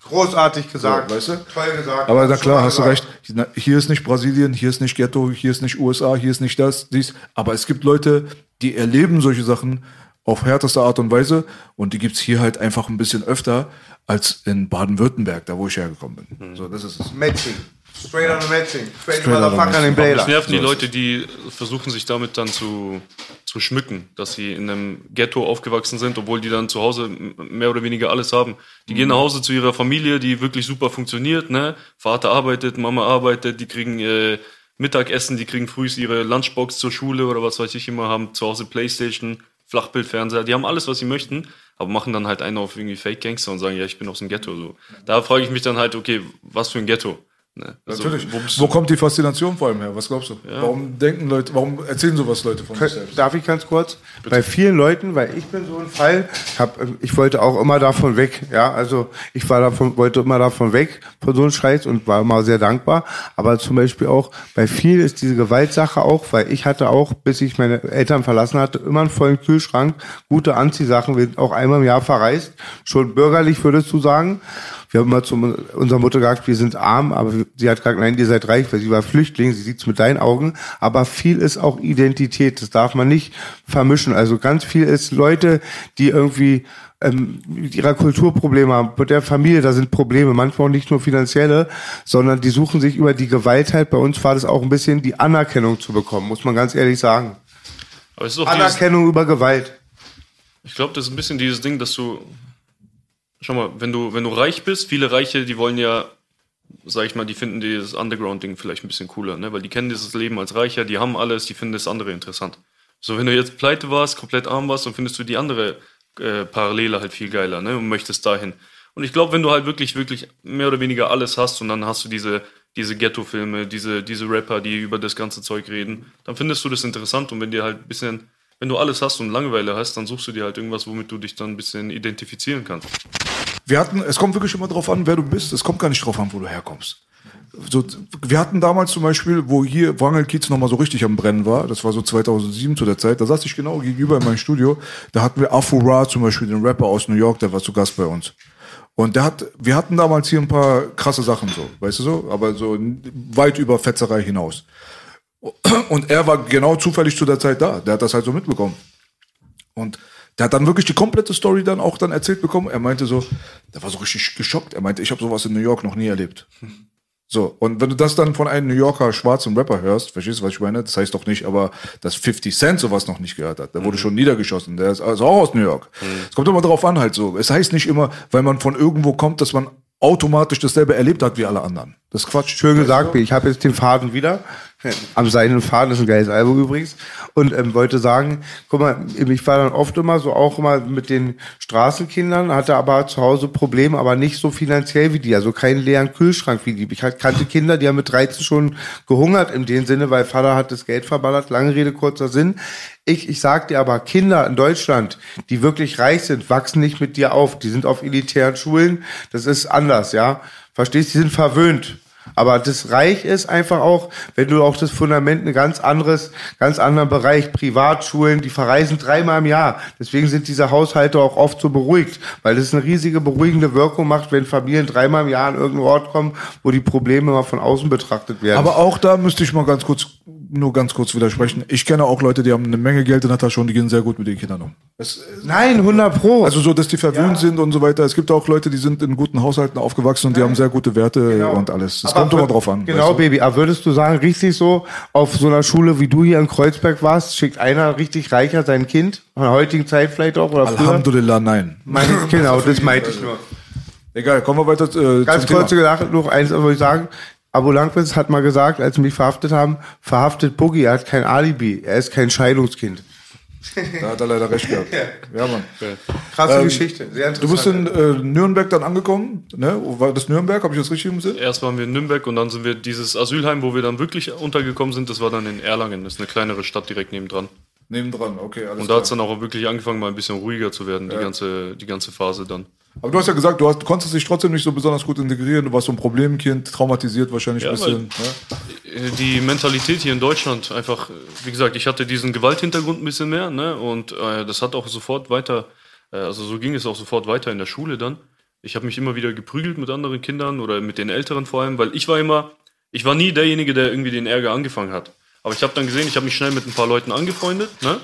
A: Großartig gesagt.
C: So, weißt du?
A: Toll gesagt.
C: Aber na klar, hast du recht. Hier ist nicht Brasilien, hier ist nicht Ghetto, hier ist nicht USA, hier ist nicht das, dies. Aber es gibt Leute, die erleben solche Sachen auf härteste Art und Weise und die gibt's hier halt einfach ein bisschen öfter als in Baden-Württemberg, da wo ich hergekommen bin. So, das ist es.
A: Matching. Straight on the matching. Straight,
C: Straight on the
A: Motherfucker in
B: Aber mich
A: Baylor.
B: nerven die Leute, die versuchen sich damit dann zu, zu schmücken, dass sie in einem Ghetto aufgewachsen sind, obwohl die dann zu Hause mehr oder weniger alles haben. Die gehen nach Hause zu ihrer Familie, die wirklich super funktioniert, ne? Vater arbeitet, Mama arbeitet, die kriegen äh, Mittagessen, die kriegen früh ihre Lunchbox zur Schule oder was weiß ich immer, haben zu Hause Playstation, Flachbildfernseher, die haben alles, was sie möchten, aber machen dann halt einen auf irgendwie Fake Gangster und sagen, ja, ich bin aus dem Ghetto. So. Da frage ich mich dann halt, okay, was für ein Ghetto? Ne? Also,
C: Natürlich.
B: wo bist
C: Wo kommt die Faszination vor allem her? Was glaubst du? Warum denken Leute, warum erzählen sowas Leute von sich selbst?
A: Darf ich ganz kurz? Bei vielen Leuten, weil ich bin so ein Fall, hab, ähm, ich wollte auch immer davon weg, ja, also ich war davon, wollte immer davon weg, von so einem Scheiß und war immer sehr dankbar, aber zum Beispiel auch, bei vielen ist diese Gewaltsache auch, weil ich hatte auch, bis ich meine Eltern verlassen hatte, immer einen vollen Kühlschrank, gute Anziehsachen, wir sind auch einmal im Jahr verreist, schon bürgerlich würdest du sagen, wir haben mal zu unserer Mutter gesagt, wir sind arm, aber sie hat gesagt, nein, ihr seid reich, weil sie war Flüchtling, sie sieht's mit deinen Augen. Aber viel ist auch Identität, das darf man nicht vermischen. Also ganz viel ist Leute, die irgendwie ähm, mit ihrer Kultur Probleme haben, mit der Familie, da sind Probleme, manchmal auch nicht nur finanzielle, sondern die suchen sich über die Gewalt halt. Bei uns war das auch ein bisschen die Anerkennung zu bekommen, muss man ganz ehrlich sagen.
B: Doch dieses,
A: Anerkennung über Gewalt.
B: Ich glaube, das ist ein bisschen dieses Ding, dass du, schau mal, wenn du, wenn du reich bist, viele Reiche, die wollen ja, sag ich mal, die finden dieses Underground-Ding vielleicht ein bisschen cooler, ne? Weil die kennen dieses Leben als Reicher, die haben alles, die finden das andere interessant. So, wenn du jetzt pleite warst, komplett arm warst, dann findest du die andere äh, Parallele halt viel geiler, ne? Und möchtest dahin. Und ich glaube, wenn du halt wirklich, wirklich mehr oder weniger alles hast und dann hast du diese, diese Ghetto-Filme, diese, diese Rapper, die über das ganze Zeug reden, dann findest du das interessant und wenn dir halt ein bisschen, wenn du alles hast und Langeweile hast, dann suchst du dir halt irgendwas, womit du dich dann ein bisschen identifizieren kannst.
C: Wir hatten, es kommt wirklich immer drauf an, wer du bist. Es kommt gar nicht drauf an, wo du herkommst. So, wir hatten damals zum Beispiel, wo hier Wrangelkiez nochmal so richtig am Brennen war, das war so 2007 zu der Zeit, da saß ich genau gegenüber in meinem Studio, da hatten wir Afro Ra zum Beispiel, den Rapper aus New York, der war zu Gast bei uns. Und der hat, wir hatten damals hier ein paar krasse Sachen so, weißt du so, aber so weit über Fetzerei hinaus. Und er war genau zufällig zu der Zeit da. Der hat das halt so mitbekommen. Und der hat dann wirklich die komplette Story dann auch dann erzählt bekommen. Er meinte so, der war so richtig geschockt. Er meinte, ich habe sowas in New York noch nie erlebt. So, und wenn du das dann von einem New Yorker schwarzen Rapper hörst, verstehst du, was ich meine? Das heißt doch nicht, aber dass 50 Cent sowas noch nicht gehört hat. Der wurde schon niedergeschossen. Der ist also auch aus New York. Es kommt immer darauf an halt so. Es heißt nicht immer, weil man von irgendwo kommt, dass man automatisch dasselbe erlebt hat wie alle anderen. Das ist Quatsch.
A: Schön gesagt, ich habe jetzt den Faden wieder. Am seinen Faden ist ein geiles Album übrigens. Und ähm, wollte sagen, guck mal, ich war dann oft immer so auch immer mit den Straßenkindern, hatte aber zu Hause Probleme, aber nicht so finanziell wie die, also keinen leeren Kühlschrank wie die. Ich kannte Kinder, die haben mit 13 schon gehungert in dem Sinne, weil Vater hat das Geld verballert. Lange Rede, kurzer Sinn. Ich, ich sag dir aber, Kinder in Deutschland, die wirklich reich sind, wachsen nicht mit dir auf. Die sind auf elitären Schulen. Das ist anders, ja. Verstehst? Die sind verwöhnt. Aber das Reich ist einfach auch, wenn du auch das Fundament ein ganz anderes, ganz anderen Bereich, Privatschulen, die verreisen dreimal im Jahr. Deswegen sind diese Haushalte auch oft so beruhigt, weil das eine riesige beruhigende Wirkung macht, wenn Familien dreimal im Jahr an irgendeinen Ort kommen, wo die Probleme mal von außen betrachtet werden.
C: Aber auch da müsste ich mal ganz kurz, nur ganz kurz widersprechen. Ich kenne auch Leute, die haben eine Menge Geld in der Tasche und die gehen sehr gut mit den Kindern um. Es,
A: Nein, 100 Pro.
C: also so, dass die verwöhnt sind und so weiter. Es gibt auch Leute, die sind in guten Haushalten aufgewachsen und die haben sehr gute Werte und alles. Das kommt
A: Aber
C: immer drauf an.
A: Genau,
C: weißt du?
A: Baby. Aber würdest du sagen, richtig so, auf so einer Schule, wie du hier in Kreuzberg warst, schickt einer richtig reicher sein Kind? Von der heutigen Zeit vielleicht auch oder früher?
C: Alhamdulillah, nein.
A: Meine, genau, das meinte ich nur.
C: Egal, kommen wir weiter äh,
A: Ganz
C: Thema.
A: Gedache, noch eins wollte ich sagen. Abu Langwitz hat mal gesagt, als sie mich verhaftet haben, verhaftet Boogie, er hat kein Alibi, er ist kein Scheidungskind.
C: Da hat er leider recht gehabt. Ja, Mann.
A: Krasse
C: Ähm,
A: Geschichte, sehr interessant.
C: Du bist in äh, Nürnberg dann angekommen, ne? War das Nürnberg? Habe ich das richtig im Sinn?
B: Erst waren wir in Nürnberg und dann sind wir dieses Asylheim, wo wir dann wirklich untergekommen sind, das war dann in Erlangen. Das ist eine kleinere Stadt direkt nebendran.
C: Nebendran, okay, alles
B: Und da hat es dann auch wirklich angefangen, mal ein bisschen ruhiger zu werden, die, ganze, die ganze Phase dann.
C: Aber du hast ja gesagt, du, hast, du konntest dich trotzdem nicht so besonders gut integrieren. Du warst so ein Problemkind, traumatisiert wahrscheinlich
B: Ja,
C: ein bisschen. Ne?
B: Die Mentalität hier in Deutschland einfach, wie gesagt, ich hatte diesen Gewalthintergrund ein bisschen mehr, ne? Und äh, das hat auch sofort weiter, äh, also so ging es auch sofort weiter in der Schule dann. Ich habe mich immer wieder geprügelt mit anderen Kindern oder mit den Älteren vor allem, weil ich war immer, ich war nie derjenige, der irgendwie den Ärger angefangen hat. Aber ich habe dann gesehen, ich habe mich schnell mit ein paar Leuten angefreundet, ne?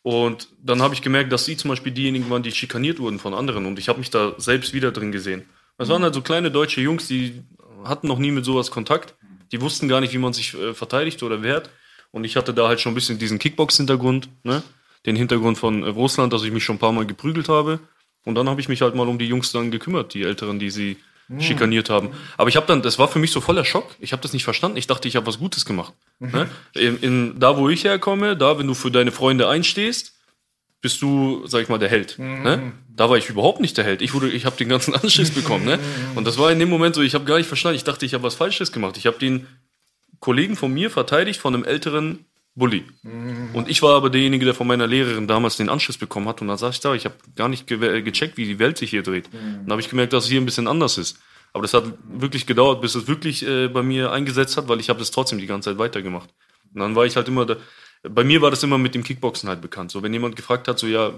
B: Und dann habe ich gemerkt, dass sie zum Beispiel diejenigen waren, die schikaniert wurden von anderen. Und ich habe mich da selbst wieder drin gesehen. Das waren halt so kleine deutsche Jungs, die hatten noch nie mit sowas Kontakt. Die wussten gar nicht, wie man sich äh, verteidigt oder wehrt. Und ich hatte da halt schon ein bisschen diesen Kickbox-Hintergrund, ne? Den Hintergrund von äh, Russland, dass ich mich schon ein paar Mal geprügelt habe. Und dann habe ich mich halt mal um die Jungs dann gekümmert, die Älteren, die sie schikaniert haben. Aber ich habe dann, das war für mich so voller Schock. Ich habe das nicht verstanden. Ich dachte, ich habe was Gutes gemacht. Ne? In, in, da, wo ich herkomme, da, wenn du für deine Freunde einstehst, bist du, sag ich mal, der Held. Ne? Da war ich überhaupt nicht der Held. Ich wurde, ich habe den ganzen Anschiss bekommen. Ne? Und das war in dem Moment so, ich habe gar nicht verstanden. Ich dachte, ich habe was Falsches gemacht. Ich habe den Kollegen von mir verteidigt von einem älteren Bully. Und ich war aber derjenige, der von meiner Lehrerin damals den Anschluss bekommen hat. Und dann saß ich da, ich habe gar nicht ge gecheckt, wie die Welt sich hier dreht. Dann habe ich gemerkt, dass es hier ein bisschen anders ist. Aber das hat wirklich gedauert, bis es wirklich äh, bei mir eingesetzt hat, weil ich habe das trotzdem die ganze Zeit weitergemacht. Und dann war ich halt immer, da, bei mir war das immer mit dem Kickboxen halt bekannt. So, wenn jemand gefragt hat, so ja,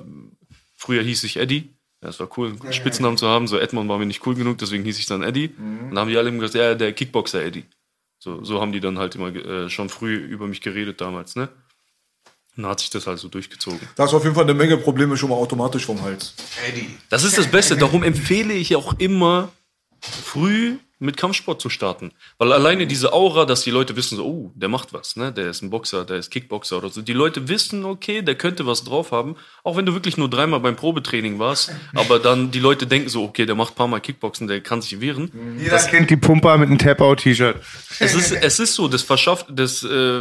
B: früher hieß ich Eddie, ja, es war cool, einen Spitznamen zu haben. So Edmond war mir nicht cool genug, deswegen hieß ich dann Eddie. Und dann haben die alle immer gesagt, ja, der Kickboxer Eddie. So, so haben die dann halt immer äh, schon früh über mich geredet damals, ne? Und dann hat sich das halt so durchgezogen.
C: Da hast du auf jeden Fall eine Menge Probleme schon mal automatisch vom Hals.
B: Das ist das Beste. Darum empfehle ich auch immer, früh mit Kampfsport zu starten. Weil alleine diese Aura, dass die Leute wissen, so, oh, der macht was, ne? Der ist ein Boxer, der ist Kickboxer oder so. Die Leute wissen, okay, der könnte was drauf haben. Auch wenn du wirklich nur dreimal beim Probetraining warst. Aber dann die Leute denken so, okay, der macht ein paar Mal Kickboxen, der kann sich wehren.
A: Jeder kennt die Pumper mit einem Tap-Out-T-Shirt.
B: Es ist, es ist so, das verschafft, das äh,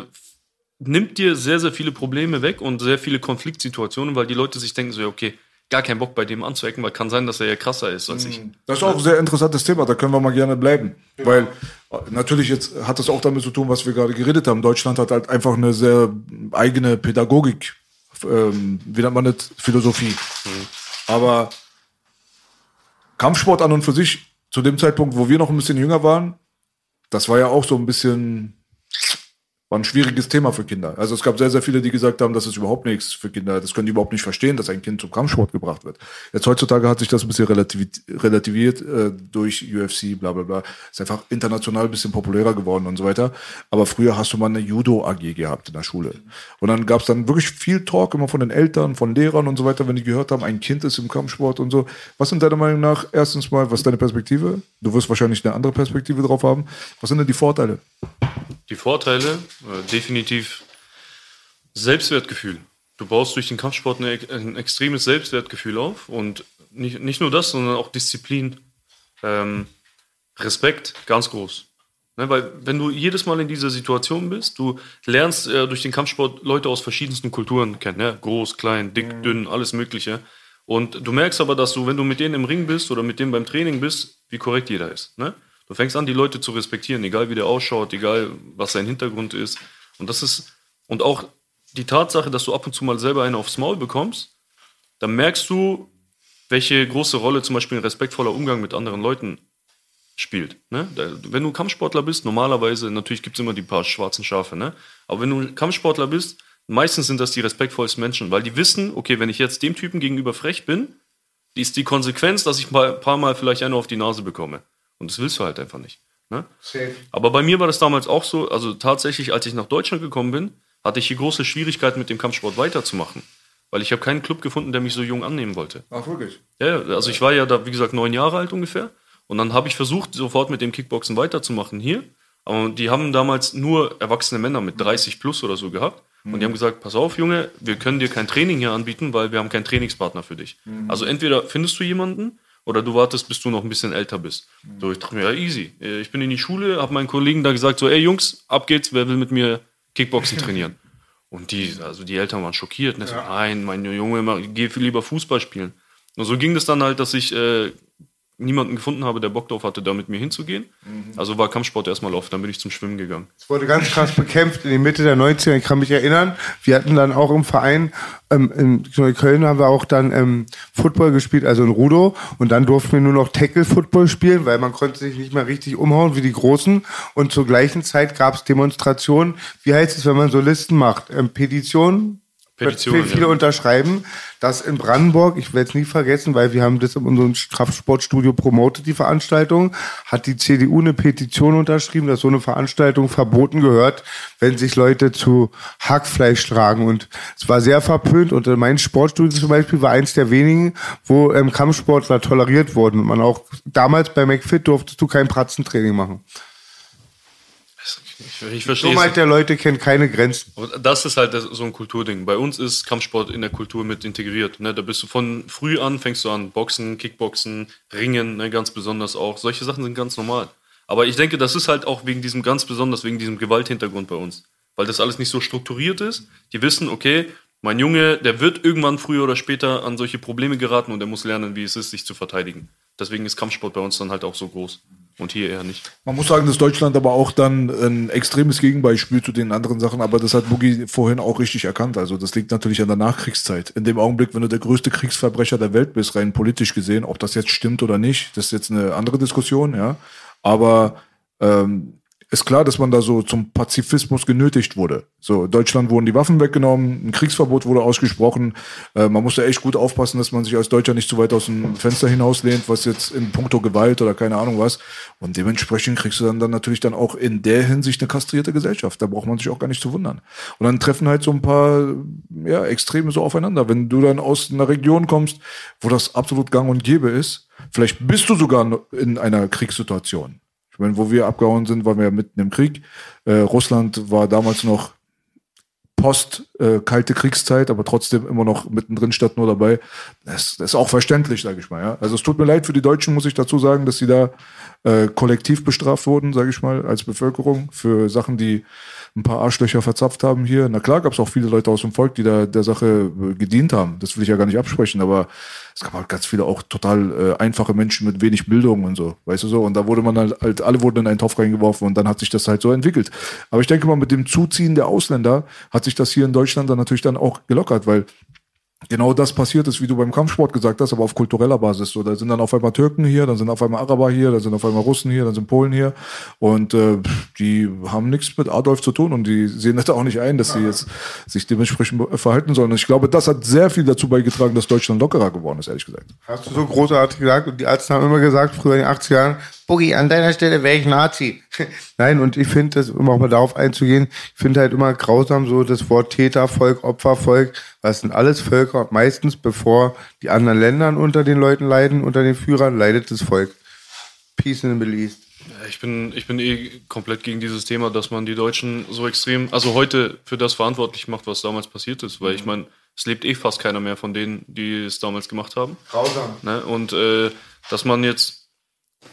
B: nimmt dir sehr, sehr viele Probleme weg und sehr viele Konfliktsituationen, weil die Leute sich denken so, ja, okay, gar keinen Bock bei dem anzuecken, weil kann sein, dass er ja krasser ist als ich.
C: Das ist auch ein sehr interessantes Thema, da können wir mal gerne bleiben. Weil äh, natürlich jetzt hat das auch damit zu tun, was wir gerade geredet haben. Deutschland hat halt einfach eine sehr eigene Pädagogik, ähm, wie nennt man das, Philosophie. Aber Kampfsport an und für sich, zu dem Zeitpunkt, wo wir noch ein bisschen jünger waren, das war ja auch so ein bisschen War ein schwieriges Thema für Kinder. Also es gab sehr, sehr viele, die gesagt haben, das ist überhaupt nichts für Kinder. Das können die überhaupt nicht verstehen, dass ein Kind zum Kampfsport gebracht wird. Jetzt heutzutage hat sich das ein bisschen relativiert, relativiert äh, durch UFC, bla bla bla. Ist einfach international ein bisschen populärer geworden und so weiter. Aber früher hast du mal eine Judo-AG gehabt in der Schule. Und dann gab es dann wirklich viel Talk immer von den Eltern, von Lehrern und so weiter, wenn die gehört haben, ein Kind ist im Kampfsport und so. Was sind deiner Meinung nach, erstens mal, was ist deine Perspektive? Du wirst wahrscheinlich eine andere Perspektive drauf haben. Was sind denn die Vorteile?
B: Die Vorteile, äh, definitiv Selbstwertgefühl. Du baust durch den Kampfsport eine, ein extremes Selbstwertgefühl auf und nicht, nicht nur das, sondern auch Disziplin. Ähm, Respekt, ganz groß. Ne, weil wenn du jedes Mal in dieser Situation bist, du lernst äh, durch den Kampfsport Leute aus verschiedensten Kulturen kennen, ne? groß, klein, dick, dünn, alles Mögliche. Und du merkst aber, dass du, wenn du mit denen im Ring bist oder mit denen beim Training bist, wie korrekt jeder ist. Ne? Du fängst an, die Leute zu respektieren, egal wie der ausschaut, egal was sein Hintergrund ist. Und das ist, und auch die Tatsache, dass du ab und zu mal selber einen aufs Maul bekommst, dann merkst du, welche große Rolle zum Beispiel ein respektvoller Umgang mit anderen Leuten spielt. Ne? Wenn du Kampfsportler bist, normalerweise, natürlich gibt es immer die paar schwarzen Schafe, ne? aber wenn du Kampfsportler bist, meistens sind das die respektvollsten Menschen, weil die wissen, okay, wenn ich jetzt dem Typen gegenüber frech bin, ist die Konsequenz, dass ich ein paar, Mal vielleicht eine auf die Nase bekomme. Und das willst du halt einfach nicht. Ne? Aber bei mir war das damals auch so, also tatsächlich, als ich nach Deutschland gekommen bin, hatte ich hier große Schwierigkeiten mit dem Kampfsport weiterzumachen. Weil ich habe keinen Club gefunden, der mich so jung annehmen wollte.
C: Ach, wirklich?
B: Ja, also ich war ja da, wie gesagt, neun Jahre alt ungefähr. Und dann habe ich versucht, sofort mit dem Kickboxen weiterzumachen hier. Aber die haben damals nur erwachsene Männer mit 30 plus oder so gehabt. Und die haben gesagt, pass auf, Junge, wir können dir kein Training hier anbieten, weil wir haben keinen Trainingspartner für dich. Also entweder findest du jemanden oder du wartest, bis du noch ein bisschen älter bist. So, ich dachte mir, ja, easy. Äh, Ich bin in die Schule, habe meinen Kollegen da gesagt, so, ey Jungs, ab geht's, wer will mit mir Kickboxen trainieren? Und die, also die Eltern waren schockiert. Ne? So, Nein, mein Junge, geh viel lieber Fußball spielen. Und so ging das dann halt, dass ich äh, niemanden gefunden habe, der Bock drauf hatte, da mit mir hinzugehen. Also war Kampfsport erstmal auf, dann bin ich zum Schwimmen gegangen.
A: Es wurde ganz krass bekämpft in der Mitte der 90er. Ich kann mich erinnern, wir hatten dann auch im Verein, ähm, in Neukölln haben wir auch dann ähm, Football gespielt, also in Rudo. Und dann durften wir nur noch Tackle-Football spielen, weil man konnte sich nicht mehr richtig umhauen wie die Großen. Und zur gleichen Zeit gab es Demonstrationen. Wie heißt es, wenn man so Listen macht? Ähm, Petitionen?
B: Petitionen,
A: Viele
B: ja.
A: unterschreiben, dass in Brandenburg, ich werde es nie vergessen, weil wir haben das in unserem Kraftsportstudio promotet, die Veranstaltung, hat die CDU eine Petition unterschrieben, dass so eine Veranstaltung verboten gehört, wenn sich Leute zu Hackfleisch tragen. Und es war sehr verpönt und mein Sportstudio zum Beispiel war eins der wenigen, wo ähm, Kampfsportler toleriert wurden. Und man auch damals bei McFit durftest du kein Pratzentraining machen.
B: Ich, ich verstehe
A: Dummheit der Leute kennt keine Grenzen.
B: Aber das ist halt so ein Kulturding. Bei uns ist Kampfsport in der Kultur mit integriert. Ne? Da bist du von früh an, fängst du an, Boxen, Kickboxen, Ringen, ne? ganz besonders auch. Solche Sachen sind ganz normal. Aber ich denke, das ist halt auch wegen diesem ganz besonders, wegen diesem Gewalthintergrund bei uns. Weil das alles nicht so strukturiert ist. Die wissen, okay, mein Junge, der wird irgendwann früher oder später an solche Probleme geraten und er muss lernen, wie es ist, sich zu verteidigen. Deswegen ist Kampfsport bei uns dann halt auch so groß. Und hier eher nicht.
C: Man muss sagen, dass Deutschland aber auch dann ein extremes Gegenbeispiel zu den anderen Sachen, aber das hat Boogie vorhin auch richtig erkannt. Also das liegt natürlich an der Nachkriegszeit. In dem Augenblick, wenn du der größte Kriegsverbrecher der Welt bist, rein politisch gesehen, ob das jetzt stimmt oder nicht, das ist jetzt eine andere Diskussion, ja. Aber ähm, ist klar, dass man da so zum Pazifismus genötigt wurde. So, Deutschland wurden die Waffen weggenommen, ein Kriegsverbot wurde ausgesprochen. Äh, man musste echt gut aufpassen, dass man sich als Deutscher nicht zu weit aus dem Fenster hinauslehnt, was jetzt in puncto Gewalt oder keine Ahnung was. Und dementsprechend kriegst du dann, dann natürlich dann auch in der Hinsicht eine kastrierte Gesellschaft. Da braucht man sich auch gar nicht zu wundern. Und dann treffen halt so ein paar ja, Extreme so aufeinander. Wenn du dann aus einer Region kommst, wo das absolut gang und gäbe ist, vielleicht bist du sogar in einer Kriegssituation. Ich meine, wo wir abgehauen sind, waren wir ja mitten im Krieg. Äh, Russland war damals noch post äh, Kriegszeit, aber trotzdem immer noch mittendrin statt nur dabei. Das, das ist auch verständlich, sage ich mal. Ja? Also es tut mir leid für die Deutschen, muss ich dazu sagen, dass sie da äh, kollektiv bestraft wurden, sage ich mal, als Bevölkerung für Sachen, die ein paar Arschlöcher verzapft haben hier. Na klar, gab es auch viele Leute aus dem Volk, die da der Sache äh, gedient haben. Das will ich ja gar nicht absprechen, aber es gab halt ganz viele auch total äh, einfache Menschen mit wenig Bildung und so, weißt du so. Und da wurde man halt, halt, alle wurden in einen Topf reingeworfen und dann hat sich das halt so entwickelt. Aber ich denke mal, mit dem Zuziehen der Ausländer hat sich das hier in Deutschland dann natürlich dann auch gelockert, weil genau das passiert ist, wie du beim Kampfsport gesagt hast, aber auf kultureller Basis. So, da sind dann auf einmal Türken hier, dann sind auf einmal Araber hier, dann sind auf einmal Russen hier, dann sind Polen hier und äh, die haben nichts mit Adolf zu tun und die sehen das auch nicht ein, dass sie jetzt sich dementsprechend verhalten sollen. Und ich glaube, das hat sehr viel dazu beigetragen, dass Deutschland lockerer geworden ist, ehrlich gesagt.
A: Hast du so großartig gesagt und die Ärzte haben immer gesagt, früher in den 80er Jahren, Boogie, an deiner Stelle wäre ich Nazi. Nein, und ich finde, das, um auch mal darauf einzugehen, ich finde halt immer grausam so das Wort Tätervolk, Opfervolk, was sind alles Völker, meistens bevor die anderen Länder unter den Leuten leiden, unter den Führern, leidet das Volk. Peace in the Middle East.
B: Ich bin, ich bin eh komplett gegen dieses Thema, dass man die Deutschen so extrem, also heute für das verantwortlich macht, was damals passiert ist. Weil ich meine, es lebt eh fast keiner mehr von denen, die es damals gemacht haben.
A: Grausam.
B: Ne? Und äh, dass man jetzt,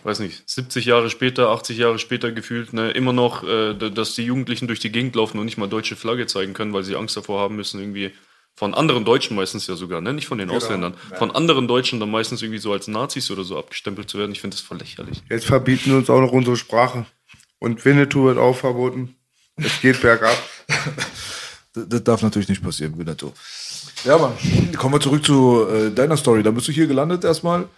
B: weiß nicht, 70 Jahre später, 80 Jahre später gefühlt, ne, immer noch, äh, dass die Jugendlichen durch die Gegend laufen und nicht mal deutsche Flagge zeigen können, weil sie Angst davor haben müssen, irgendwie von anderen Deutschen meistens ja sogar, ne? nicht von den Ausländern, von anderen Deutschen dann meistens irgendwie so als Nazis oder so abgestempelt zu werden. Ich finde das voll lächerlich.
A: Jetzt verbieten uns auch noch unsere Sprache. Und Winnetou wird auch verboten. Es geht bergab.
C: Das, das darf natürlich nicht passieren, Winnetou. Ja, Mann. Kommen wir zurück zu äh, deiner Story. Da bist du hier gelandet erstmal.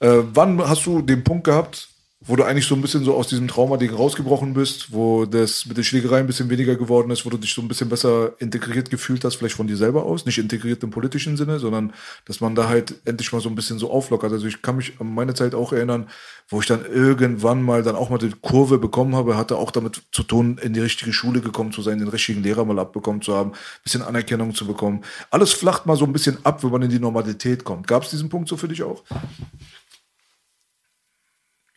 C: Äh, wann hast du den Punkt gehabt, wo du eigentlich so ein bisschen so aus diesem Trauma-Ding rausgebrochen bist, wo das mit den Schlägereien ein bisschen weniger geworden ist, wo du dich so ein bisschen besser integriert gefühlt hast, vielleicht von dir selber aus, nicht integriert im politischen Sinne, sondern dass man da halt endlich mal so ein bisschen so auflockert. Also ich kann mich an meine Zeit auch erinnern, wo ich dann irgendwann mal dann auch mal die Kurve bekommen habe, hatte auch damit zu tun, in die richtige Schule gekommen zu sein, den richtigen Lehrer mal abbekommen zu haben, bisschen Anerkennung zu bekommen. Alles flacht mal so ein bisschen ab, wenn man in die Normalität kommt. Gab es diesen Punkt so für dich auch?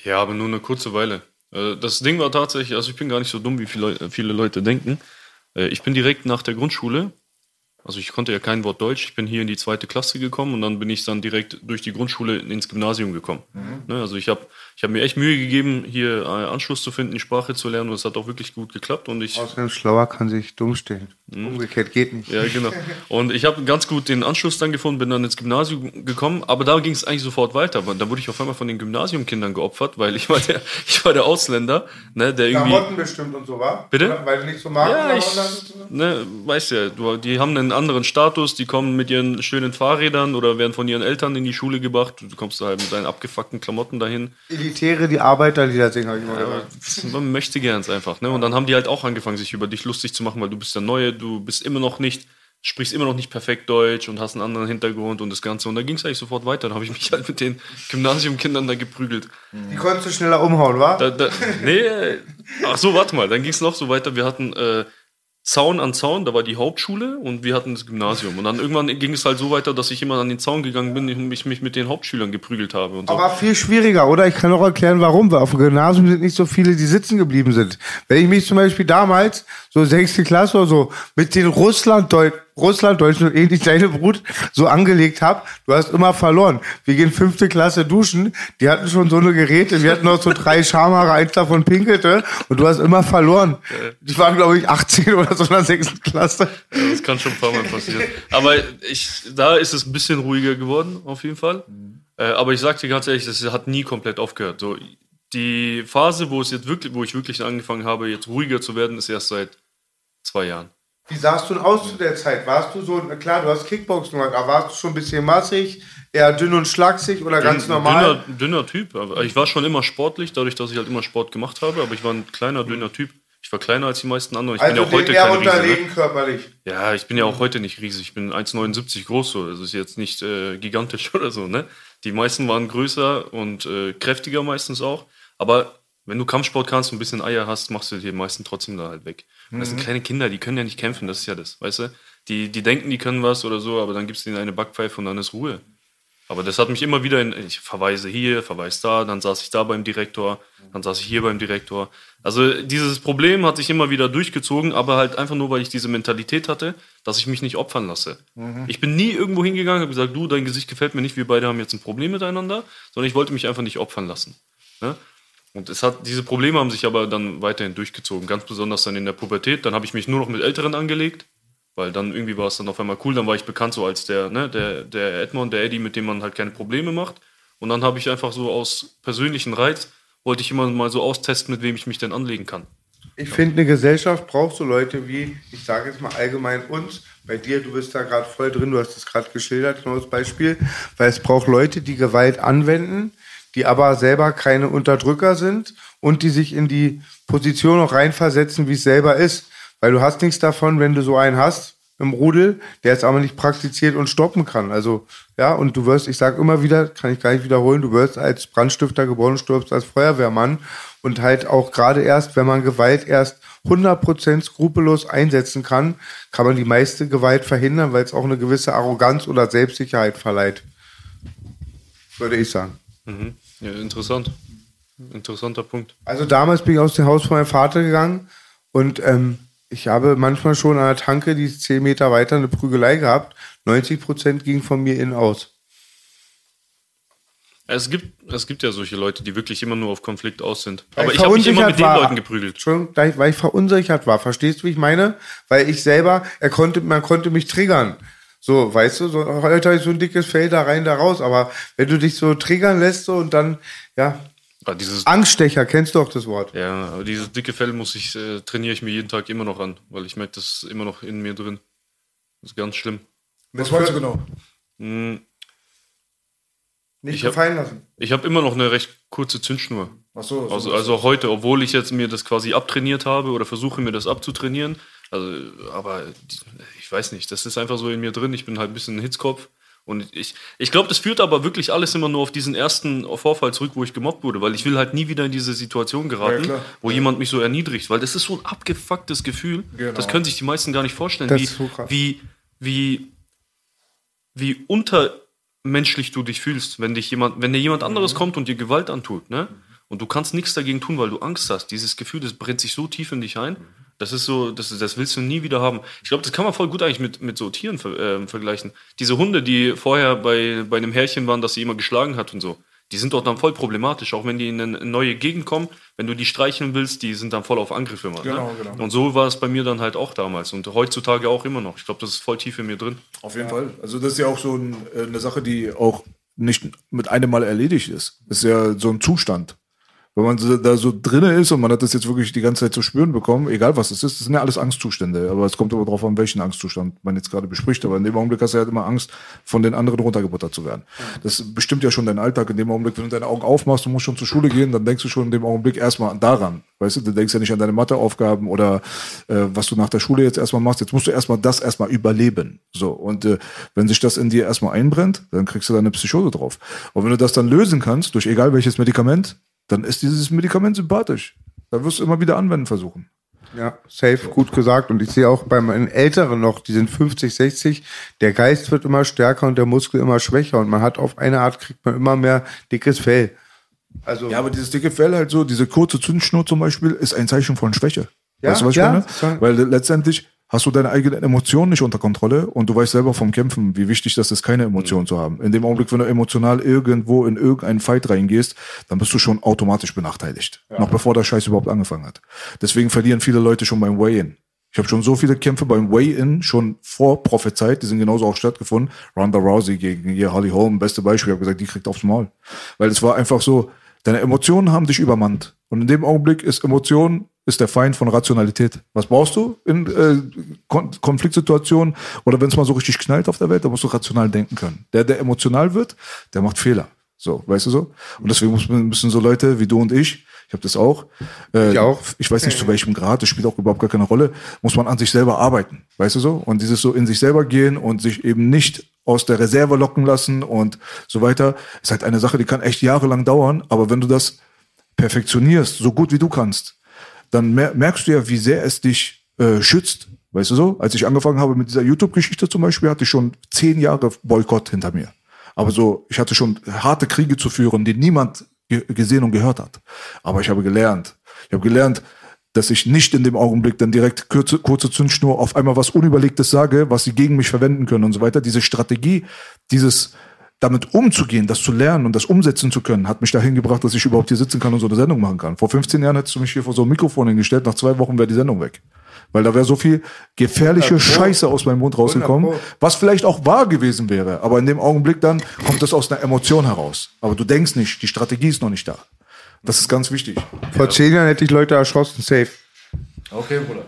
B: Ja, aber nur eine kurze Weile. Äh, Das Ding war tatsächlich, also ich bin gar nicht so dumm, wie viele, Leu- viele Leute denken. Äh, Ich bin direkt nach der Grundschule, also ich konnte ja kein Wort Deutsch, ich bin hier in die zweite Klasse gekommen und dann bin ich dann direkt durch die Grundschule ins Gymnasium gekommen. Ne, Also ich habe ich hab mir echt Mühe gegeben, hier äh, Anschluss zu finden, die Sprache zu lernen und es hat auch wirklich gut geklappt und ich...
A: Außerdem schlauer kann sich dumm stellen. Umgekehrt geht nicht.
B: Ja, genau. Und ich habe ganz gut den Anschluss dann gefunden, bin dann ins Gymnasium gekommen, aber da ging es eigentlich sofort weiter. Da wurde ich auf einmal von den Gymnasiumkindern geopfert, weil ich war der, ich war der Ausländer, ne, der irgendwie.
A: Klamotten bestimmt und so, war?
B: Bitte?
A: Oder? Weil du nicht so magst.
B: Ja, ich, ne, weißt ja, du, die haben einen anderen Status, die kommen mit ihren schönen Fahrrädern oder werden von ihren Eltern in die Schule gebracht. Du kommst da halt mit deinen abgefuckten Klamotten dahin.
A: Elitäre, die Arbeiterlieder singen, habe ich mal gehört.
B: Man möchte gern einfach, ne? Und dann haben die halt auch angefangen, sich über dich lustig zu machen, weil du bist der Neue, du bist immer noch nicht, sprichst immer noch nicht perfekt Deutsch und hast einen anderen Hintergrund und das Ganze. Und da ging es eigentlich sofort weiter. Dann habe ich mich halt mit den Gymnasiumkindern da geprügelt.
A: Die konntest du schneller umhauen, wa?
B: Da, da, nee, ach so, warte mal, dann ging es noch so weiter. Wir hatten äh, Zaun an Zaun, da war die Hauptschule und wir hatten das Gymnasium. Und dann irgendwann ging es halt so weiter, dass ich immer an den Zaun gegangen bin und mich, mich mit den Hauptschülern geprügelt habe. Und so.
A: Aber viel schwieriger, oder? Ich kann auch erklären, warum. Weil auf dem Gymnasium sind nicht so viele, die sitzen geblieben sind. Wenn ich mich zum Beispiel damals, so sechste Klasse oder so, mit den Russlanddeutschen, Russlanddeutschen und ähnlich deine Brut so angelegt habe, du hast immer verloren. Wir gehen fünfte Klasse duschen, die hatten schon so eine Geräte, wir hatten noch so drei Schamhaare, eins davon pinkelte und du hast immer verloren. Die waren, glaube ich, 18 oder so in der sechsten Klasse.
B: Ja, das kann schon ein paar Mal passieren. Aber ich, da ist es ein bisschen ruhiger geworden, auf jeden Fall. Äh, aber ich sag dir ganz ehrlich, das hat nie komplett aufgehört. So, die Phase, wo es jetzt wirklich, wo ich wirklich angefangen habe, jetzt ruhiger zu werden, ist erst seit zwei Jahren.
A: Wie sahst du denn aus zu der Zeit? Warst du so, klar, du hast Kickboxen gemacht, aber warst du schon ein bisschen massig, eher dünn und schlaksig oder ganz
B: Dünn-
A: normal?
B: Dünner, dünner Typ. Aber ich war schon immer sportlich, dadurch, dass ich halt immer Sport gemacht habe. Aber ich war ein kleiner, dünner Typ. Ich war kleiner als die meisten anderen. Ich bin ja
A: also
B: auch heute
A: eher
B: kein Riese.
A: unterlegen
B: Ne?
A: körperlich.
B: Ja, ich bin ja auch heute nicht riesig. Ich bin 1,79 groß. So. Das ist jetzt nicht äh, gigantisch oder so. Ne? Die meisten waren größer und äh, kräftiger meistens auch. Aber wenn du Kampfsport kannst und ein bisschen Eier hast, machst du die meisten trotzdem da halt weg. Und das sind kleine Kinder, die können ja nicht kämpfen. Das ist ja das, weißt du? Die, die denken, die können was oder so, aber dann gibst du ihnen eine Backpfeife und dann ist Ruhe. Aber das hat mich immer wieder in, ich verweise hier, verweise da, dann saß ich da beim Direktor, dann saß ich hier beim Direktor. Also dieses Problem hat sich immer wieder durchgezogen, aber halt einfach nur, weil ich diese Mentalität hatte, dass ich mich nicht opfern lasse. Ich bin nie irgendwo hingegangen, habe gesagt, du, dein Gesicht gefällt mir nicht, wir beide haben jetzt ein Problem miteinander, sondern ich wollte mich einfach nicht opfern lassen. Ne? Und es hat, diese Probleme haben sich aber dann weiterhin durchgezogen, ganz besonders dann in der Pubertät. Dann habe ich mich nur noch mit Älteren angelegt, weil dann irgendwie war es dann auf einmal cool. Dann war ich bekannt so als der, ne, der, der Edmond, der Eddie, mit dem man halt keine Probleme macht. Und dann habe ich einfach so aus persönlichen Reiz, wollte ich immer mal so austesten, mit wem ich mich denn anlegen kann.
A: Ich finde, eine Gesellschaft braucht so Leute wie, ich sage jetzt mal allgemein uns. Bei dir, du bist da gerade voll drin, du hast es gerade geschildert, genau das Beispiel. Weil es braucht Leute, die Gewalt anwenden, die aber selber keine Unterdrücker sind und die sich in die Position auch reinversetzen, wie es selber ist. Weil du hast nichts davon, wenn du so einen hast im Rudel, der es aber nicht praktiziert und stoppen kann. Also, ja, und du wirst, ich sage immer wieder, kann ich gar nicht wiederholen, du wirst als Brandstifter geboren und stirbst als Feuerwehrmann. Und halt auch gerade erst, wenn man Gewalt erst 100% skrupellos einsetzen kann, kann man die meiste Gewalt verhindern, weil es auch eine gewisse Arroganz oder Selbstsicherheit verleiht. Würde ich sagen.
B: Mhm. Ja, interessant. Interessanter Punkt.
A: Also damals bin ich aus dem Haus von meinem Vater gegangen und ähm, ich habe manchmal schon an der Tanke, die ist 10 Meter weiter, eine Prügelei gehabt. 90 Prozent ging von mir innen aus.
B: Es gibt, es gibt ja solche Leute, die wirklich immer nur auf Konflikt aus sind.
A: Weil
B: Aber
A: ich
B: ich habe mich immer mit den
A: war.
B: Leuten geprügelt.
A: Ich- weil ich verunsichert war. Verstehst du, wie ich meine? Weil ich selber, er konnte, man konnte mich triggern. So, weißt du, so, heute habe ich so ein dickes Fell da rein, da raus. Aber wenn du dich so triggern lässt so und dann, ja,
B: Aber dieses,
A: Angststecher, kennst du auch das Wort?
B: ja, aber dieses dicke Fell muss ich, äh, trainiere ich mir jeden Tag immer noch an, weil ich merke, das ist immer noch in mir drin. Das ist ganz schlimm.
C: Was meinst du genau?
B: Hm,
A: Nicht
B: Ich hab-
A: gefallen lassen.
B: Ich habe immer noch eine recht kurze Zündschnur.
C: Ach so, so
B: Also, also auch heute, obwohl ich jetzt mir das quasi abtrainiert habe oder versuche mir das abzutrainieren. Also, aber ich weiß nicht, das ist einfach so in mir drin. Ich bin halt ein bisschen ein Hitzkopf. Und ich, ich glaube, das führt aber wirklich alles immer nur auf diesen ersten Vorfall zurück, wo ich gemobbt wurde, weil ich will halt nie wieder in diese Situation geraten,
C: klar.
B: wo jemand mich so erniedrigt, weil das ist so ein abgefucktes Gefühl.
C: Genau.
B: Das können sich die meisten gar nicht vorstellen, wie,
A: so
B: wie, wie, wie untermenschlich du dich fühlst, wenn dich jemand, wenn dir jemand
A: Mhm.
B: anderes kommt und dir Gewalt antut, ne? Und du kannst nichts dagegen tun, weil du Angst hast. Dieses Gefühl, das brennt sich so tief in dich ein. Das ist so, das, das willst du nie wieder haben. Ich glaube, das kann man voll gut eigentlich mit, mit so Tieren äh, vergleichen. Diese Hunde, die vorher bei, bei einem Härchen waren, das sie immer geschlagen hat und so, die sind doch dann voll problematisch. Auch wenn die in eine neue Gegend kommen, wenn du die streicheln willst, die sind dann voll auf Angriff immer.
C: Genau,
B: ne?
C: genau.
B: Und so war es bei mir dann halt auch damals und heutzutage auch immer noch. Ich glaube, das ist voll tief in mir drin.
C: Auf jeden Fall. Also das ist ja auch so ein, äh, eine Sache, die auch nicht mit einem Mal erledigt ist. Das ist ja so ein Zustand. Wenn man da so drinne ist und man hat das jetzt wirklich die ganze Zeit zu spüren bekommen, egal was es ist, das sind ja alles Angstzustände. Aber es kommt aber drauf an, welchen Angstzustand man jetzt gerade bespricht. Aber in dem Augenblick hast du halt immer Angst, von den anderen runtergebuttert zu werden. Das bestimmt ja schon deinen Alltag. In dem Augenblick, wenn du deine Augen aufmachst, du musst schon zur Schule gehen, dann denkst du schon in dem Augenblick erstmal daran. Weißt du, du denkst ja nicht an deine Matheaufgaben oder äh, was du nach der Schule jetzt erstmal machst. Jetzt musst du erstmal das erstmal überleben. So. Und äh, wenn sich das in dir erstmal einbrennt, dann kriegst du da eine Psychose drauf. Und wenn du das dann lösen kannst, durch egal welches Medikament, dann ist dieses Medikament sympathisch. Dann wirst du immer wieder anwenden versuchen.
A: Ja, safe, gut gesagt. Und ich sehe auch bei meinen Älteren noch, die sind 50, 60, der Geist wird immer stärker und der Muskel immer schwächer. Und man hat auf eine Art, kriegt man immer mehr dickes Fell. Also,
C: Ja, aber dieses dicke Fell halt so, diese kurze Zündschnur zum Beispiel, ist ein Zeichen von Schwäche.
A: Ja,
C: weißt du, was ich
A: ja,
C: meine? Weil letztendlich hast du deine eigenen Emotionen nicht unter Kontrolle und du weißt selber vom Kämpfen, wie wichtig das ist, keine Emotionen zu haben. In dem Augenblick, wenn du emotional irgendwo in irgendeinen Fight reingehst, dann bist du schon automatisch benachteiligt. Noch bevor der Scheiß überhaupt angefangen hat. Deswegen verlieren viele Leute schon beim Weigh-In. Ich habe schon so viele Kämpfe beim Weigh-In schon vorprophezeit, die sind genauso auch stattgefunden. Ronda Rousey gegen hier Holly Holm, beste Beispiel. Ich habe gesagt, die kriegt aufs Maul. Weil es war einfach so, deine Emotionen haben dich übermannt. Und in dem Augenblick ist Emotion ist der Feind von Rationalität. Was brauchst du in äh, Kon Konfliktsituationen oder wenn es mal so richtig knallt auf der Welt, dann musst du rational denken können. Der, der emotional wird, der macht Fehler. So, weißt du so? Und deswegen müssen so Leute wie du und ich, ich habe das auch, äh,
A: Ich auch.
C: ich weiß nicht zu welchem Grad, das spielt auch überhaupt gar keine Rolle, muss man an sich selber arbeiten, weißt du so? Und dieses so in sich selber gehen und sich eben nicht aus der Reserve locken lassen und so weiter, ist halt eine Sache, die kann echt jahrelang dauern, aber wenn du das perfektionierst, so gut wie du kannst, dann mer merkst du ja, wie sehr es dich äh, schützt. Weißt du so? Als ich angefangen habe mit dieser YouTube-Geschichte zum Beispiel, hatte ich schon zehn Jahre Boykott hinter mir. Aber so, ich hatte schon harte Kriege zu führen, die niemand ge gesehen und gehört hat. Aber ich habe gelernt. Ich habe gelernt, dass ich nicht in dem Augenblick dann direkt kurze, kurze Zündschnur auf einmal was Unüberlegtes sage, was sie gegen mich verwenden können und so weiter. Diese Strategie, dieses damit umzugehen, das zu lernen und das umsetzen zu können, hat mich dahin gebracht, dass ich überhaupt hier sitzen kann und so eine Sendung machen kann. Vor 15 Jahren hättest du mich hier vor so einem Mikrofon hingestellt, nach zwei Wochen wäre die Sendung weg. Weil da wäre so viel gefährliche
A: 100 Pro.
C: Scheiße aus meinem Mund rausgekommen,
A: 100 Pro.
C: was vielleicht auch wahr gewesen wäre. Aber in dem Augenblick dann kommt das aus einer Emotion heraus. Aber du denkst nicht, die Strategie ist noch nicht da. Das ist ganz wichtig.
A: vor zehn Jahren hätte ich Leute erschossen, safe.
C: Okay, Bruder.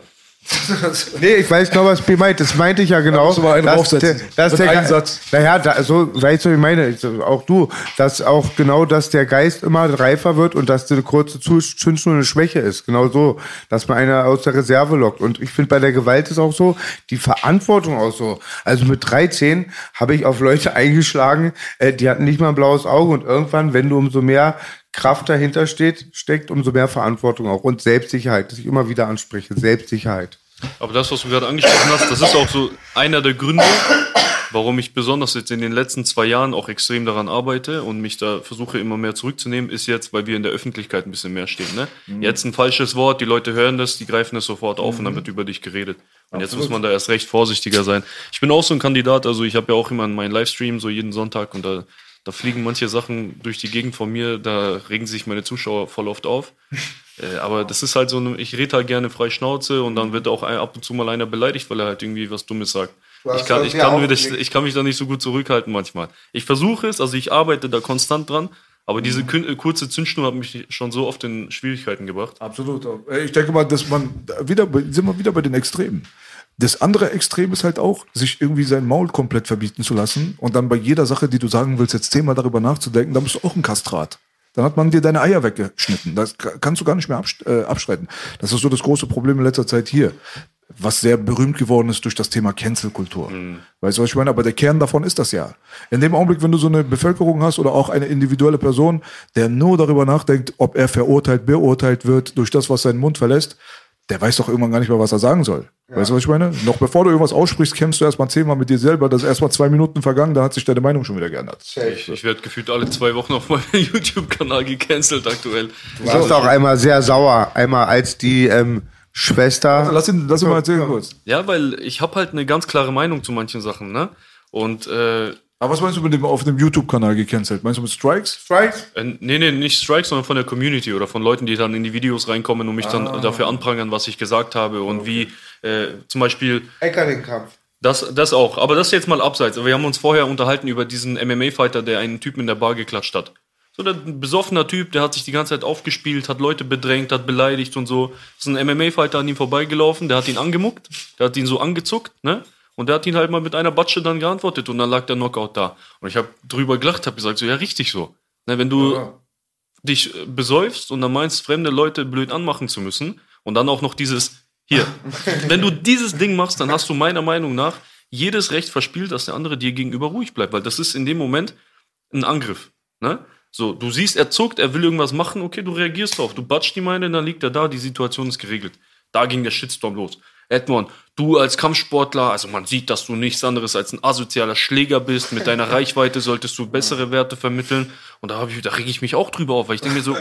A: Nee, ich weiß genau, was B meint. Das meinte ich ja genau.
C: musst du mal einen
A: dass
C: draufsetzen.
A: der- dass der
C: einem
A: Ge-
C: Satz.
A: Naja, da, so, weißt du, wie ich meine, auch du, dass auch genau, dass der Geist immer reifer wird und dass eine kurze Zündschnur eine Schwäche ist. Genau so, dass man einer aus der Reserve lockt. Und ich finde, bei der Gewalt ist auch so, die Verantwortung auch so. Also mit 13 habe ich auf Leute eingeschlagen, äh, die hatten nicht mal ein blaues Auge und irgendwann, wenn du umso mehr Kraft dahinter steht, steckt, umso mehr Verantwortung auch und Selbstsicherheit, das ich immer wieder anspreche, Selbstsicherheit.
B: Aber das, was du gerade angesprochen hast, das ist auch so einer der Gründe, warum ich besonders jetzt in den letzten zwei Jahren auch extrem daran arbeite und mich da versuche immer mehr zurückzunehmen, ist jetzt, weil wir in der Öffentlichkeit ein bisschen mehr stehen. Ne? Jetzt ein falsches Wort, die Leute hören das, die greifen das sofort auf und dann wird über dich geredet. Und jetzt muss man da erst recht vorsichtiger sein. Ich bin auch so ein Kandidat, also ich habe ja auch immer meinen Livestream, so jeden Sonntag und da, da fliegen manche Sachen durch die Gegend von mir, da regen sich meine Zuschauer voll oft auf. Äh, aber das ist halt so, eine, ich rede halt gerne frei Schnauze und dann wird auch ein, ab und zu mal einer beleidigt, weil er halt irgendwie was Dummes sagt. Ich kann, ich, kann das, ich kann mich da nicht so gut zurückhalten manchmal. Ich versuche es, also ich arbeite da konstant dran, aber diese kün- äh, kurze Zündschnur hat mich schon so oft in Schwierigkeiten gebracht.
C: Absolut. Ich denke mal, dass man wieder sind wir wieder bei den Extremen. Das andere Extrem ist halt auch, sich irgendwie sein Maul komplett verbieten zu lassen und dann bei jeder Sache, die du sagen willst, jetzt zehnmal darüber nachzudenken, dann bist du auch ein Kastrat. Dann hat man dir deine Eier weggeschnitten. Das ka- kannst du gar nicht mehr äh, abstreiten. Das ist so das große Problem in letzter Zeit hier. Was sehr berühmt geworden ist durch das Thema Cancel-Kultur. Weißt du, was ich meine? Aber der Kern davon ist das ja. In dem Augenblick, wenn du so eine Bevölkerung hast oder auch eine individuelle Person, der nur darüber nachdenkt, ob er verurteilt, beurteilt wird durch das, was seinen Mund verlässt, der weiß doch irgendwann gar nicht mehr, was er sagen soll. Weißt du, was ich meine? Noch bevor du irgendwas aussprichst, kämpfst du erstmal zehnmal mit dir selber. Das ist erstmal zwei Minuten vergangen, da hat sich deine Meinung schon wieder geändert.
B: Ich, ich werde gefühlt alle zwei Wochen auf meinem YouTube-Kanal gecancelt aktuell.
A: Du warst auch einmal sehr sauer, einmal als die ähm, Schwester.
C: Lass ihn, lass ihn mal erzählen kurz.
B: Ja, weil ich habe halt eine ganz klare Meinung zu manchen Sachen, ne? Und äh,
C: Aber was meinst du mit dem auf dem YouTube-Kanal gecancelt? Meinst du mit Strikes?
A: Strikes?
B: Äh, nee, nee, nicht Strikes, sondern von der Community oder von Leuten, die dann in die Videos reinkommen und mich dann dafür anprangern, was ich gesagt habe und wie äh, zum Beispiel
A: Eckerding-Kampf.
B: das, das auch. Aber das jetzt mal abseits. Wir haben uns vorher unterhalten über diesen MMA-Fighter, der einen Typen in der Bar geklatscht hat. So der ein besoffener Typ, der hat sich die ganze Zeit aufgespielt, hat Leute bedrängt, hat beleidigt und so. Das ist ein MMA-Fighter an ihm vorbeigelaufen, der hat ihn angemuckt, der hat ihn so angezuckt, ne? Und der hat ihn halt mal mit einer Batsche dann geantwortet und dann lag der Knockout da. Und ich habe drüber gelacht, habe gesagt, so ja, richtig so. Ne, wenn du dich äh, besäufst und dann meinst, fremde Leute blöd anmachen zu müssen und dann auch noch dieses hier. Wenn du dieses Ding machst, dann hast du meiner Meinung nach jedes Recht verspielt, dass der andere dir gegenüber ruhig bleibt, weil das ist in dem Moment ein Angriff. Ne? So, du siehst, er zuckt, er will irgendwas machen, okay, du reagierst drauf, du batschst die Meine, dann liegt er da, die Situation ist geregelt. Da ging der Shitstorm los. Edmond, du als Kampfsportler, also man sieht, dass du nichts anderes als ein asozialer Schläger bist. Mit deiner Reichweite solltest du bessere Werte vermitteln. Und da, ich, da reg ich mich auch drüber auf, weil ich denke mir so,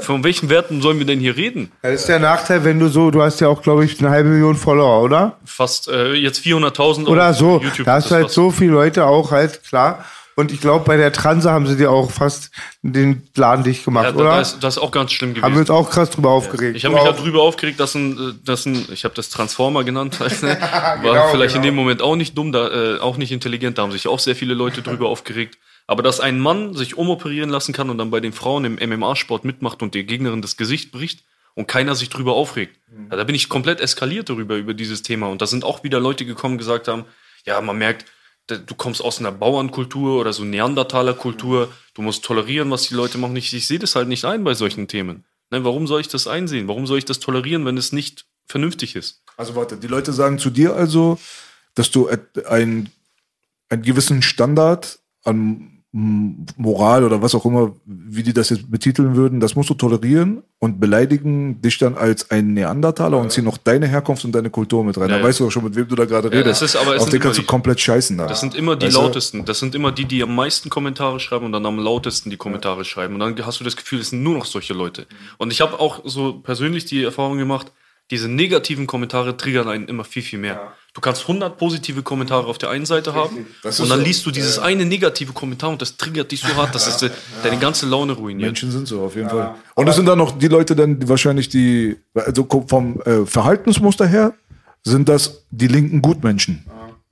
B: von, welchen Werten sollen wir denn hier reden?
A: Das ist der Nachteil, wenn du so, du hast ja auch, glaube ich, eine halbe Million Follower, oder?
B: Fast äh, jetzt 400.000
A: Oder
B: auf
A: so.
B: YouTube.
A: da hast du halt so viele Leute auch halt, klar. Und ich glaube, bei der Transe haben sie dir auch fast den Laden dicht gemacht,
B: Ja, da,
A: oder?
B: da ist, das ist auch ganz schlimm gewesen.
A: haben wir uns auch krass drüber aufgeregt.
B: Ich habe mich ja drüber aufgeregt, dass ein, äh, dass ein ich habe das Transformer genannt, halt, ne? war
A: Genau,
B: vielleicht in
A: genau.
B: dem Moment auch nicht dumm, da, äh, auch nicht intelligent, da haben sich auch sehr viele Leute drüber aufgeregt. Aber dass ein Mann sich umoperieren lassen kann und dann bei den Frauen im MMA-Sport mitmacht und der Gegnerin das Gesicht bricht und keiner sich drüber aufregt,
A: Mhm.
B: ja, da bin ich komplett eskaliert darüber, über dieses Thema. Und da sind auch wieder Leute gekommen, und gesagt haben, ja, man merkt, du kommst aus einer Bauernkultur oder so Neandertaler-Kultur, du musst tolerieren, was die Leute machen. Ich, ich sehe das halt nicht ein bei solchen Themen. Ne, warum soll ich das einsehen? Warum soll ich das tolerieren, wenn es nicht vernünftig ist?
C: Also warte, die Leute sagen zu dir also, dass du et- ein, einen gewissen Standard an Moral oder was auch immer, wie die das jetzt betiteln würden, das musst du tolerieren und beleidigen dich dann als ein Neandertaler und ziehen noch deine Herkunft und deine Kultur mit rein.
B: Ja,
C: Da
B: ja.
C: weißt du auch schon, mit wem du da gerade
B: Ja,
C: redest.
B: das ist
C: Auf den kannst du
B: die-
C: komplett scheißen da.
B: Das sind immer die
C: Weißt du?
B: lautesten. Das sind immer die, die am meisten Kommentare schreiben und dann am lautesten die Kommentare schreiben. Und dann hast du das Gefühl, es sind nur noch solche Leute. Und ich habe auch so persönlich die Erfahrung gemacht, diese negativen Kommentare triggern einen immer viel, viel mehr. Du kannst 100 positive Kommentare auf der einen Seite haben
C: Das
B: und dann
C: so.
B: liest du dieses eine negative Kommentar und das triggert dich so hart, dass es de- deine ganze Laune ruiniert.
C: Menschen sind so, auf jeden Fall. Und es sind dann noch die Leute, dann die wahrscheinlich die, also vom äh, Verhaltensmuster her, sind das die linken Gutmenschen.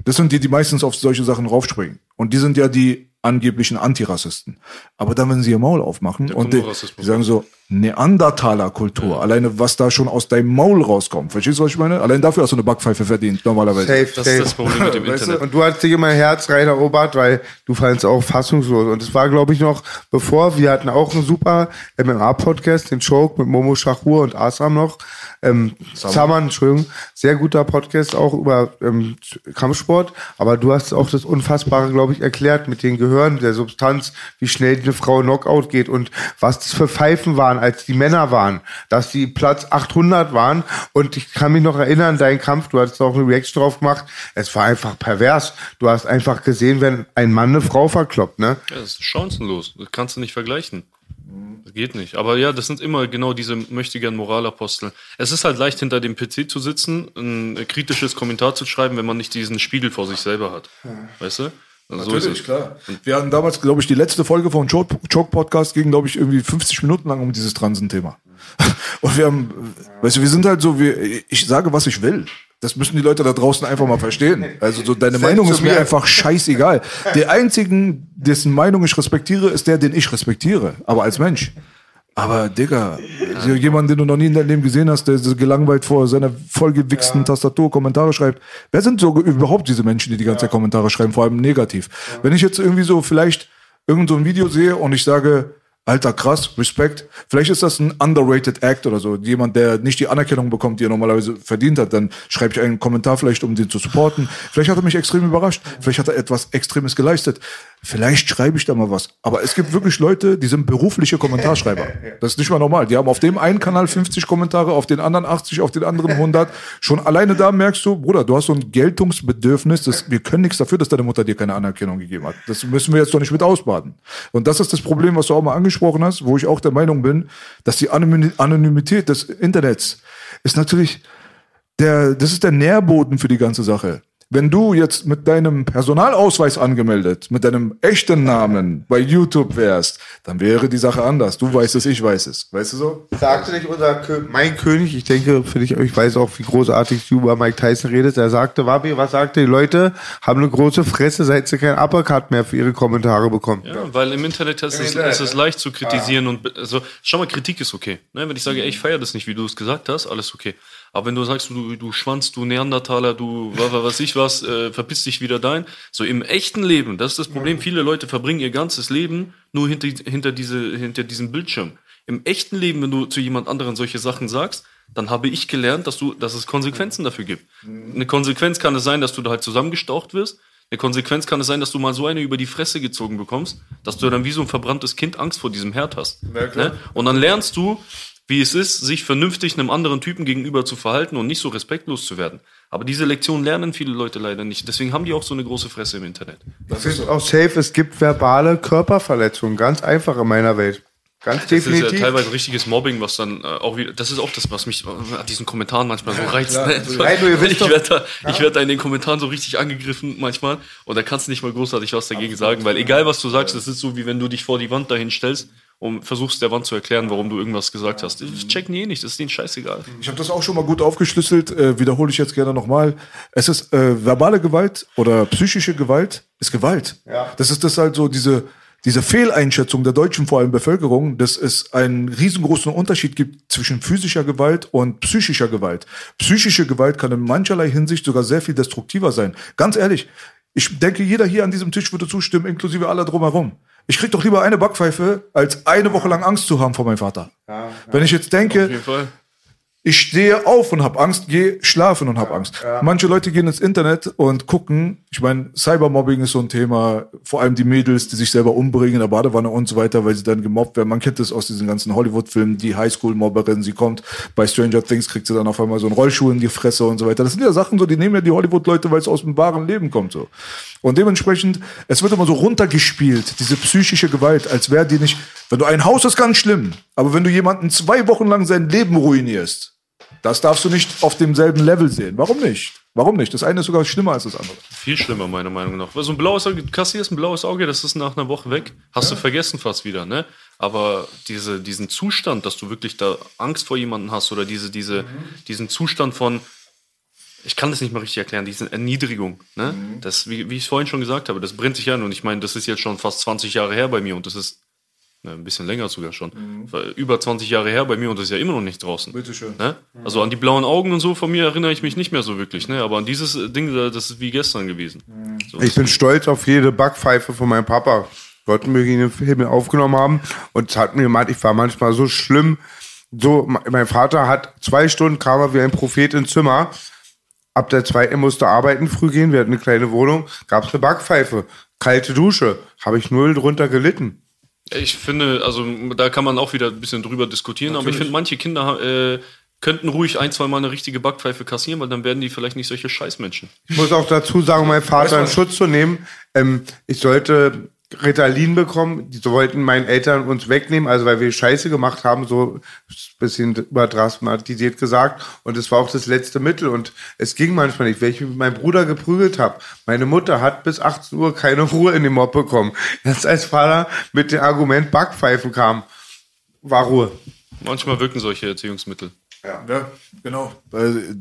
C: Das sind die, die meistens auf solche Sachen raufspringen. Und die sind ja die angeblichen Antirassisten. Aber dann, wenn sie ihr Maul aufmachen und
B: kommt
C: die, die sagen so, Neandertaler-Kultur, alleine was da schon aus deinem Maul rauskommt. Verstehst du, was ich meine? Allein dafür hast du eine Backpfeife verdient, normalerweise.
A: Safe,
B: Das
A: safe.
B: ist das Problem mit dem
C: Weißt du?
B: Internet.
A: Und du hast dich immer Herz reinerobert, weil du fandst auch fassungslos. Und es war, glaube ich, noch bevor, wir hatten auch einen super MMA-Podcast, den Choke mit Momo Shahur und Asam noch. Ähm, Saman, Entschuldigung. Sehr guter Podcast auch über ähm, Kampfsport. Aber du hast auch das Unfassbare, glaube ich, erklärt mit den Gehirn, der Substanz, wie schnell eine Frau Knockout geht und was das für Pfeifen waren, als die Männer waren. Dass die Platz 800 waren. Und ich kann mich noch erinnern, dein Kampf, du hattest auch eine Reaction drauf gemacht. Es war einfach pervers. Du hast einfach gesehen, wenn ein Mann eine Frau verkloppt, ne?
B: Ja, das ist chancenlos. Das kannst du nicht vergleichen. Das geht nicht. Aber ja, das sind immer genau diese möchtegern Moralapostel. Es ist halt leicht, hinter dem PC zu sitzen, ein kritisches Kommentar zu schreiben, wenn man nicht diesen Spiegel vor sich selber hat. Weißt du? Also so ist
C: Natürlich,
B: es.
C: klar. Wir hatten damals, glaube ich, die letzte Folge von Choke Choke Podcast ging, glaube ich, irgendwie 50 Minuten lang um dieses Transenthema. Und wir haben, weißt du, wir sind halt so, wir, ich sage, was ich will. Das müssen die Leute da draußen einfach mal verstehen. Also so deine
A: Selbst
C: Meinung ist mir
A: mir.
C: einfach scheißegal. Der einzigen, dessen Meinung ich respektiere, ist der, den ich respektiere. Aber als Mensch. Aber Digga, so jemand, den du noch nie in deinem Leben gesehen hast, der so gelangweilt vor seiner vollgewichsten Tastatur Kommentare schreibt. Wer sind so überhaupt diese Menschen, die die ganze Zeit Kommentare schreiben, vor allem negativ? Wenn ich jetzt irgendwie so vielleicht irgend so ein Video sehe und ich sage, Alter, krass, Respekt. Vielleicht ist das ein underrated Act oder so. Jemand, der nicht die Anerkennung bekommt, die er normalerweise verdient hat. Dann schreibe ich einen Kommentar vielleicht, um den zu supporten. Vielleicht hat er mich extrem überrascht. Vielleicht hat er etwas Extremes geleistet. Vielleicht schreibe ich da mal was. Aber es gibt wirklich Leute, die sind berufliche Kommentarschreiber. Das ist nicht mal normal. Die haben auf dem einen Kanal 50 Kommentare, auf den anderen 80, auf den anderen 100. Schon alleine da merkst du, Bruder, du hast so ein Geltungsbedürfnis. Das, wir können nichts dafür, dass deine Mutter dir keine Anerkennung gegeben hat. Das müssen wir jetzt doch nicht mit ausbaden. Und das ist das Problem, was du auch mal angesprochen hast, wo ich auch der Meinung bin, dass die Anonymi- Anonymität des Internets ist natürlich der, das ist der Nährboden für die ganze Sache. Wenn du jetzt mit deinem Personalausweis angemeldet, mit deinem echten Namen bei YouTube wärst, dann wäre die Sache anders. Du weißt es, ich weiß es. Weißt du so?
A: Sagte nicht unser Kö mein König, ich denke, für dich, ich weiß auch, wie großartig du über Mike Tyson redest. Er sagte, Wabi, was sagte die Leute? Haben eine große Fresse, seit sie kein Uppercut mehr für ihre Kommentare bekommen.
B: Ja, weil im Internet ist es, ist es leicht zu kritisieren und be- also schau mal, Kritik ist okay. Ne? Wenn ich sage, ey, ich feiere das nicht, wie du es gesagt hast, alles okay. Aber wenn du sagst, du, du Schwanz, du Neandertaler, du wa- wa- was ich was, äh, verpiss dich wieder dein. So im echten Leben, das ist das Problem. Viele Leute verbringen ihr ganzes Leben nur hinter, hinter, diese, hinter diesem Bildschirm. Im echten Leben, wenn du zu jemand anderen solche Sachen sagst, dann habe ich gelernt, dass du, dass es Konsequenzen dafür gibt. Eine Konsequenz kann es sein, dass du da halt zusammengestaucht wirst. Eine Konsequenz kann es sein, dass du mal so eine über die Fresse gezogen bekommst, dass du dann wie so ein verbranntes Kind Angst vor diesem Herd hast. Ne? Und dann lernst du, wie es ist, sich vernünftig einem anderen Typen gegenüber zu verhalten und nicht so respektlos zu werden. Aber diese Lektion lernen viele Leute leider nicht. Deswegen haben die auch so eine große Fresse im Internet.
A: Das ist auch safe, es gibt verbale Körperverletzungen, ganz einfach in meiner Welt. Ganz
B: Das ist ja
A: definitiv.
B: teilweise richtiges Mobbing, was dann äh, auch wieder. Das ist auch das, was mich äh, an diesen Kommentaren manchmal so reizt. Ne?
A: Nein, du, ihr wisst
B: ich werde da, werd da in den Kommentaren so richtig angegriffen manchmal und da kannst du nicht mal großartig was dagegen sagen, weil egal was du sagst, das ist so wie wenn du dich vor die Wand dahin stellst und versuchst der Wand zu erklären, warum du irgendwas gesagt hast. Das checken die eh nicht, das ist denen scheißegal.
C: Ich habe das auch schon mal gut aufgeschlüsselt, äh, wiederhole ich jetzt gerne nochmal. Es ist äh, verbale Gewalt oder psychische Gewalt ist Gewalt.
A: Ja.
C: Das ist das halt so diese diese Fehleinschätzung der deutschen vor allem Bevölkerung, dass es einen riesengroßen Unterschied gibt zwischen physischer Gewalt und psychischer Gewalt. Psychische Gewalt kann in mancherlei Hinsicht sogar sehr viel destruktiver sein. Ganz ehrlich, ich denke, jeder hier an diesem Tisch würde zustimmen, inklusive aller drumherum. Ich krieg doch lieber eine Backpfeife, als eine Woche lang Angst zu haben vor meinem Vater. Wenn ich jetzt denke, ich stehe auf und habe Angst, gehe schlafen und habe Angst. Manche Leute gehen ins Internet und gucken. Ich meine, Cybermobbing ist so ein Thema. Vor allem die Mädels, die sich selber umbringen in der Badewanne und so weiter, weil sie dann gemobbt werden. Man kennt das aus diesen ganzen Hollywood-Filmen. Die Highschool-Mobberin, sie kommt bei Stranger Things, kriegt sie dann auf einmal so einen Rollschuh in die Fresse und so weiter. Das sind ja Sachen so, die nehmen ja die Hollywood-Leute, weil es aus dem wahren Leben kommt so. Und dementsprechend, es wird immer so runtergespielt, diese psychische Gewalt, als wäre die nicht. Wenn du ein Haus ist ganz schlimm, aber wenn du jemanden zwei Wochen lang sein Leben ruinierst, das darfst du nicht auf demselben Level sehen. Warum nicht? Warum nicht? Das eine ist sogar schlimmer als das andere.
B: Viel schlimmer, meiner Meinung nach. Weil so ein blaues Auge, du kassierst ein blaues Auge, das ist nach einer Woche weg. Hast du vergessen fast wieder, ne? Aber diese, diesen Zustand, dass du wirklich da Angst vor jemandem hast oder diese, diese, diesen Zustand von, ich kann das nicht mal richtig erklären, diese Erniedrigung. Ne? Das, wie, wie ich es vorhin schon gesagt habe, das brennt sich an. Und ich meine, das ist jetzt schon fast 20 Jahre her bei mir und das ist ne, ein bisschen länger sogar schon. War Über 20 Jahre her bei mir und das ist ja immer noch nicht draußen.
C: Bitteschön.
B: Ne? Also an die blauen Augen und so von mir erinnere ich mich nicht mehr so wirklich. Ne? Aber an dieses Ding, da, das ist wie gestern gewesen. So,
A: Ich bin stolz auf jede Backpfeife von meinem Papa. Gott möge ihn im Himmel aufgenommen haben. Und es hat mir gemacht, ich war manchmal so schlimm. So, me- mein Vater hat zwei Stunden, kam er wie ein Prophet ins Zimmer. Ab der zweiten musste arbeiten, früh gehen. Wir hatten eine kleine Wohnung. Gab es eine Backpfeife. Kalte Dusche. Habe ich null drunter gelitten.
B: Ich finde, also da kann man auch wieder ein bisschen drüber diskutieren, aber ich finde, manche Kinder äh, könnten ruhig ein, zwei Mal eine richtige Backpfeife kassieren, weil dann werden die vielleicht nicht solche Scheißmenschen.
A: Ich muss auch dazu sagen, meinen Vater in Schutz zu nehmen, ähm, ich sollte Ritalin bekommen. Die wollten meinen Eltern uns wegnehmen, also weil wir Scheiße gemacht haben, so bisschen überdramatisiert gesagt. Und es war auch das letzte Mittel. Und es ging manchmal nicht, weil ich mit meinem Bruder geprügelt habe. Meine Mutter hat bis 18 Uhr keine Ruhe in dem Mob bekommen. Erst als Vater mit dem Argument Backpfeifen kam, war Ruhe.
B: Manchmal wirken solche Erziehungsmittel.
C: Ja, genau. Weil,